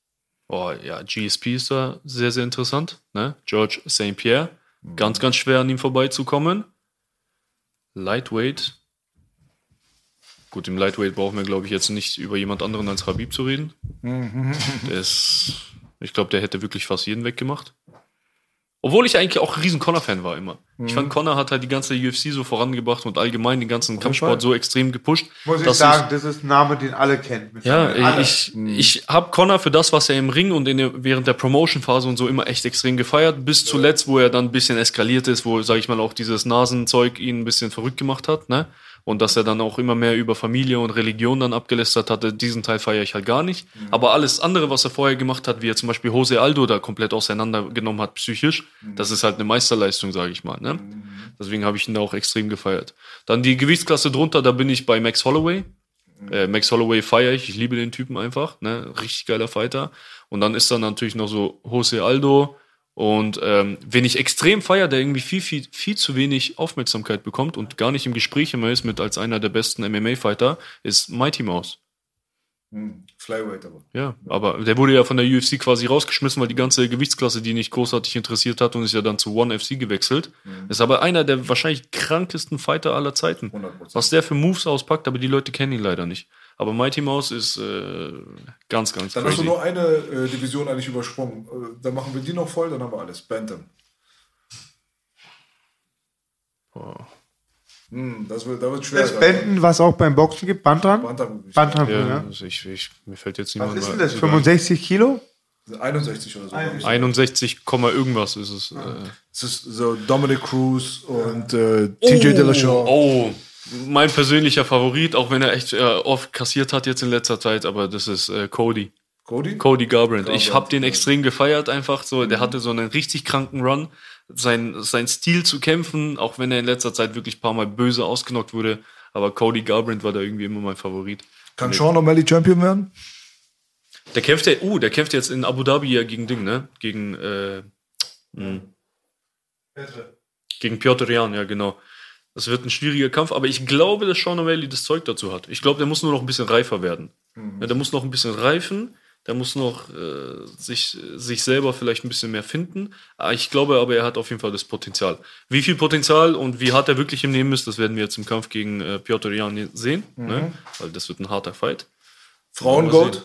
B: Oh ja, GSP ist da sehr, sehr interessant. Ne? George St. Pierre. Ganz, ganz schwer an ihm vorbeizukommen. Lightweight. Gut, im Lightweight brauchen wir, glaube ich, jetzt nicht über jemand anderen als Habib zu reden. Der ist, ich glaube, der hätte wirklich fast jeden weggemacht. Obwohl ich eigentlich auch ein riesen Connor-Fan war immer. Ich fand, Connor hat halt die ganze UFC so vorangebracht und allgemein den ganzen Kampfsport so extrem gepusht.
A: Muss ich
B: dass
A: sagen, das ist ein Name, den alle kennen.
B: ja,
A: Alle.
B: ich, ich habe Connor für das, was er im Ring und in der, während der Promotion-Phase und so immer echt extrem gefeiert, bis zuletzt, wo er dann ein bisschen eskaliert ist, wo, sag ich mal, auch dieses Nasenzeug ihn ein bisschen verrückt gemacht hat, ne? Und dass er dann auch immer mehr über Familie und Religion dann abgelästert hatte, diesen Teil feiere ich halt gar nicht. Aber alles andere, was er vorher gemacht hat, wie er zum Beispiel Jose Aldo da komplett auseinandergenommen hat, psychisch, das ist halt eine Meisterleistung, sage ich mal, ne? Deswegen habe ich ihn da auch extrem gefeiert. Dann die Gewichtsklasse drunter, da bin ich bei Max Holloway. Äh, Max Holloway feiere ich. Ich liebe den Typen einfach. Ne? Richtig geiler Fighter. Und dann ist da natürlich noch so Jose Aldo. Und ähm, wen ich extrem feier, der irgendwie viel, viel, viel zu wenig Aufmerksamkeit bekommt und gar nicht im Gespräch immer ist mit als einer der besten MMA-Fighter, ist Mighty Mouse.
C: Flyweight aber.
B: Ja, aber der wurde ja von der UFC quasi rausgeschmissen, weil die ganze Gewichtsklasse die nicht großartig interessiert hat und ist ja dann zu One FC gewechselt. Ist aber einer der wahrscheinlich krankesten Fighter aller Zeiten.
C: 100%.
B: Was der für Moves auspackt, aber die Leute kennen ihn leider nicht. Aber Mighty Mouse ist äh, ganz, ganz
C: Dann hast du
B: crazy.
C: nur eine äh, Division eigentlich übersprungen. Äh, dann machen wir die noch voll, dann haben wir alles. Bantam. Hm, das wird, da wird schwer.
A: Das Benden, was auch beim Boxen gibt, Bantam?
C: Bantamgewicht.
A: Bantam,
B: Ja,
A: ja.
B: also ich, ich, mir fällt jetzt
A: Was
B: niemand
A: ist denn
B: mehr-
A: das? 65 Kilo?
C: 61 oder so.
B: 61, Komma irgendwas ist es. Äh.
C: Es ist so Dominic Cruz und äh, TJ Dillashaw.
B: Oh, mein persönlicher Favorit, auch wenn er echt äh, oft kassiert hat jetzt in letzter Zeit, aber das ist äh, Cody.
C: Cody?
B: Cody Garbrandt. Ich habe den extrem gefeiert einfach so. Der hatte so einen richtig kranken Run. Sein, sein Stil zu kämpfen, auch wenn er in letzter Zeit wirklich ein paar Mal böse ausgenockt wurde. Aber Cody Garbrandt war da irgendwie immer mein Favorit.
C: Kann Sean O'Malley Champion werden?
B: Der kämpft ja, uh, der kämpft jetzt in Abu Dhabi ja gegen Ding, ne? Gegen, äh, mh. gegen Piotr Jan, ja, genau. Das wird ein schwieriger Kampf, aber ich glaube, dass Sean O'Malley das Zeug dazu hat. Ich glaube, der muss nur noch ein bisschen reifer werden. Ja, der muss noch ein bisschen reifen, der muss noch äh, sich, sich selber vielleicht ein bisschen mehr finden. Aber Ich glaube aber, er hat auf jeden Fall das Potenzial. Wie viel Potenzial und wie hart er wirklich im Nehmen ist, das werden wir jetzt im Kampf gegen äh, Piotr Jan sehen. Ne? Weil das wird ein harter Fight.
C: Frauengold?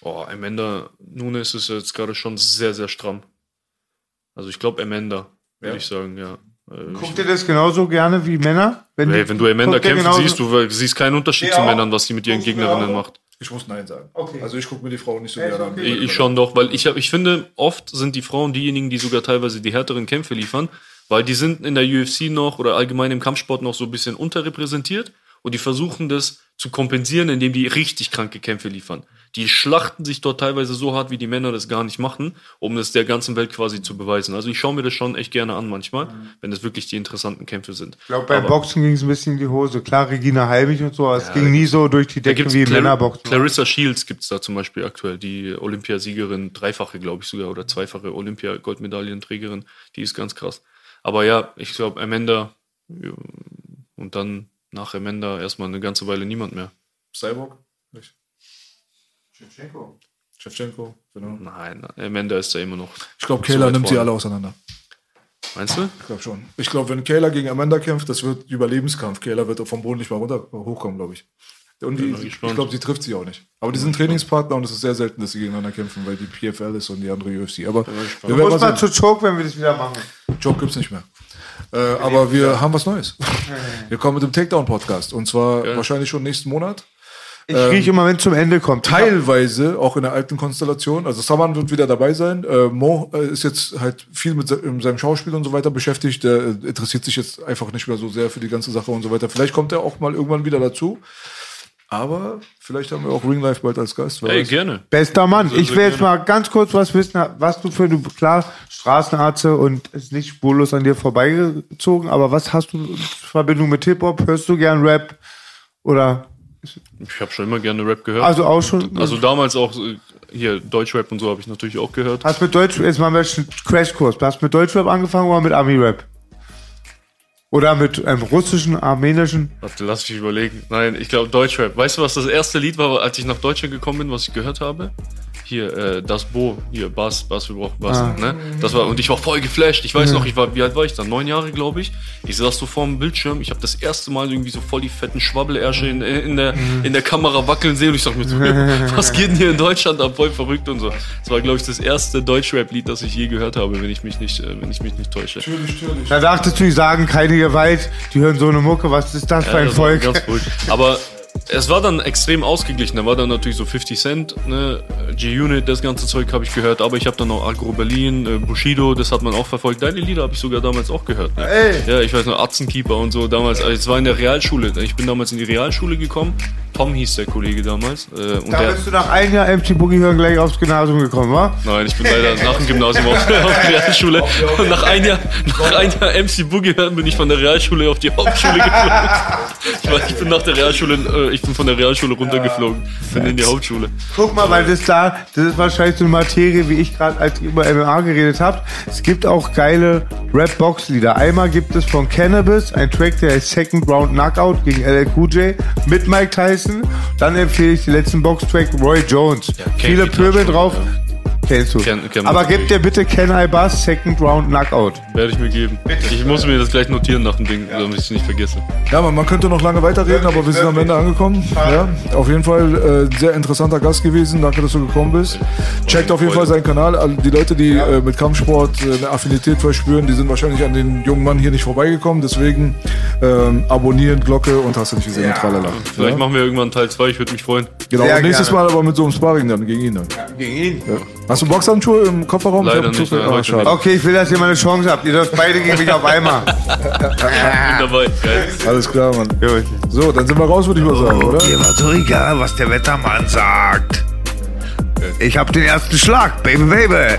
B: Oh, Amanda Nunes ist jetzt gerade schon sehr, sehr stramm. Also ich glaube Amanda, würde
C: Ja.
B: ich sagen, ja. Äh,
A: Guckt ihr das genauso gerne wie Männer?
B: ich, hey, wenn du Amanda
A: guckt ihr
B: kämpfen siehst, du siehst keinen Unterschied
A: Ja,
B: zu. Männern, was sie mit ihren Gegnerinnen macht.
C: Ich muss Nein sagen.
A: Okay.
C: Also ich gucke mir die Frauen nicht so gerne an.
A: okay.
B: Ich, ich schon doch, weil ich, hab- ich finde, oft sind die Frauen diejenigen, die sogar teilweise die härteren Kämpfe liefern, weil die sind in der UFC noch oder allgemein im Kampfsport noch so ein bisschen unterrepräsentiert und die versuchen das zu kompensieren, indem die richtig kranke Kämpfe liefern. Die schlachten sich dort teilweise so hart, wie die Männer das gar nicht machen, um es der ganzen Welt quasi zu beweisen. Also ich schaue mir das schon echt gerne an manchmal, wenn es wirklich die interessanten Kämpfe sind.
A: Ich glaube, beim Boxen ging es ein bisschen in die Hose. Klar, Regina Halmich und so, aber es
B: Ja,
A: ging
B: da
A: nie so durch die
B: Da
A: Decke wie im
B: Clar
A: Männerboxen.
B: Clarissa Shields gibt's da zum Beispiel aktuell, die Olympiasiegerin, dreifache, glaube ich sogar, oder zweifache Olympia-Goldmedaillenträgerin, die ist ganz krass. Aber ja, ich glaube, Amanda ja, und dann nach Amanda erstmal eine ganze Weile niemand mehr.
C: Cyborg? Nicht. Shevchenko. Shevchenko, genau.
B: Nein, Amanda ist da immer noch.
C: Ich glaube,
B: so
C: Kayla nimmt sie alle auseinander.
B: Meinst du?
C: Ich glaube schon. Ich glaube, wenn Kayla gegen Amanda kämpft, das wird Überlebenskampf. Kayla wird vom Boden nicht mal runter hochkommen, glaube ich. Und die, ich glaube, sie trifft sie auch nicht. Aber die sind Trainingspartner und es ist sehr selten, dass sie gegeneinander kämpfen, weil die PFL ist und die andere UFC. Aber wir
A: Du
C: werden
A: musst
C: mal
A: zu Choke, wenn wir das wieder machen.
C: Joke gibt's nicht mehr. Äh, aber wir haben was Neues. Wir kommen mit dem Takedown-Podcast. Und zwar
B: Ja.
C: wahrscheinlich schon nächsten Monat.
A: Ich riech immer, wenn es zum Ende kommt.
C: Teilweise auch in der alten Konstellation. Also Saman wird wieder dabei sein. Äh, Mo äh, ist jetzt halt viel mit se in seinem Schauspiel und so weiter beschäftigt. Der äh, interessiert sich jetzt einfach nicht mehr so sehr für die ganze Sache und so weiter. Vielleicht kommt er auch mal irgendwann wieder dazu. Aber vielleicht haben wir auch Ring Life bald als Gast.
B: Ey, gerne.
A: Bester Mann,
B: Sehr,
A: ich
B: sehr
A: will jetzt
B: gerne.
A: mal ganz kurz was wissen, was du für, du, klar, Straßenarzt und ist nicht spurlos an dir vorbeigezogen, aber was hast du in Verbindung mit Hip-Hop? Hörst du gern Rap? Oder,
B: Ich habe schon immer gerne Rap gehört.
A: also auch schon,
B: Also damals auch äh, hier Deutschrap und so habe ich natürlich auch gehört.
A: hast mit Deutsch, jetzt wir einen Crashkurs, hast mit Deutschrap angefangen oder mit Ami-Rap? Oder mit einem russischen, armenischen?
B: Warte, lass mich überlegen. Nein, ich glaube Deutschrap. Weißt du, was das erste Lied war, als ich nach Deutschland gekommen bin, was ich gehört habe? Hier, äh, das Bo, hier, Bass, Bass, wir brauchen Bass,
A: Ah.
B: ne? Das war, und ich war voll geflasht. Ich weiß noch, ich war, wie alt war ich dann? Neun Jahre, glaube ich. Ich saß so vorm Bildschirm, ich habe das erste Mal irgendwie so voll die fetten Schwabbelärsche in, in, der, in der Kamera wackeln sehen und ich sag mir so, was geht denn hier in Deutschland ab? Voll verrückt und so. Das war, glaube ich, das erste Deutschrap-Lied, das ich je gehört habe, wenn ich mich nicht, äh, wenn ich mich nicht täusche.
C: Natürlich, natürlich.
A: Da dachtest du, die sagen keine Gewalt, die hören so eine Mucke, was ist das für ein
B: das war
A: Volk?
B: Aber es war dann extrem ausgeglichen. Da war dann natürlich so 50 Cent, ne? G-Unit, das ganze Zeug habe ich gehört. Aber ich habe dann noch Agro Berlin, äh, Bushido, das hat man auch verfolgt. Deine Lieder habe ich sogar damals auch gehört. Ne?
A: Ey.
B: Ja, ich weiß noch, Atzenkeeper und so damals. Also es war in der Realschule. Ich bin damals in die Realschule gekommen. Tom hieß der Kollege damals. Äh, und
A: Da
B: der,
A: bist du nach einem Jahr MC Boogie hören gleich aufs Gymnasium gekommen, wa?
B: Nein, ich bin leider nach dem Gymnasium auf, auf die Realschule. Und nach ein Jahr, nach ein Jahr MC Boogie hören bin ich von der Realschule auf die Hauptschule geflogen. Ich, war, ich bin nach der Realschule, äh, ich bin von der Realschule runtergeflogen, bin in die Hauptschule.
A: Guck mal, weil das da, das ist wahrscheinlich so eine Materie, wie ich gerade, als ihr über MMA geredet habt. Es gibt auch geile Rap-Box-Lieder. Einmal gibt es von Cannabis ein Track, der heißt Second Round Knockout gegen LL Cool J mit Mike Tyson. Dann empfehle ich den letzten Box-Track Roy Jones.
B: kenn
A: Viele Pöbel drauf.
B: ja.
A: Kennst du.
B: Kenn- kenn-
A: Aber gib dir bitte Can I Buzz Second Round Knockout.
B: Werde ich mir geben. Ich muss mir das gleich notieren nach dem Ding, damit ich es nicht vergesse.
C: Ja, man, man könnte noch lange weiterreden, aber wir sind am Ende angekommen. Ja, auf jeden Fall äh, sehr interessanter Gast gewesen. Danke, dass du gekommen bist. Checkt auf jeden Fall seinen Kanal. Die Leute, die äh, mit Kampfsport äh, eine Affinität verspüren, die sind wahrscheinlich an den jungen Mann hier nicht vorbeigekommen. Deswegen ähm, abonnieren, Glocke und hast du nicht gesehen, ja. tralala.
B: Vielleicht
C: Ja?
B: machen wir irgendwann Teil 2, ich würde mich freuen.
C: Genau, nächstes
A: gerne.
C: Mal aber mit so einem Sparring dann gegen ihn. Dann.
A: Gegen ihn.
C: Hast du Boxhandschuhe im Kofferraum?
B: Leider
C: Ich
B: nicht, nein, heute
C: schade.
B: nicht.
A: Okay, ich will, dass ihr mal eine Chance habt. Ihr dürft beide gegen mich auf einmal.
B: Bin dabei. Geil.
C: Alles klar, Mann. So, dann sind wir raus, würde ich mal sagen, oder?
D: Dir war so egal, was der Wettermann sagt. Ich hab den ersten Schlag, Baby, Baby.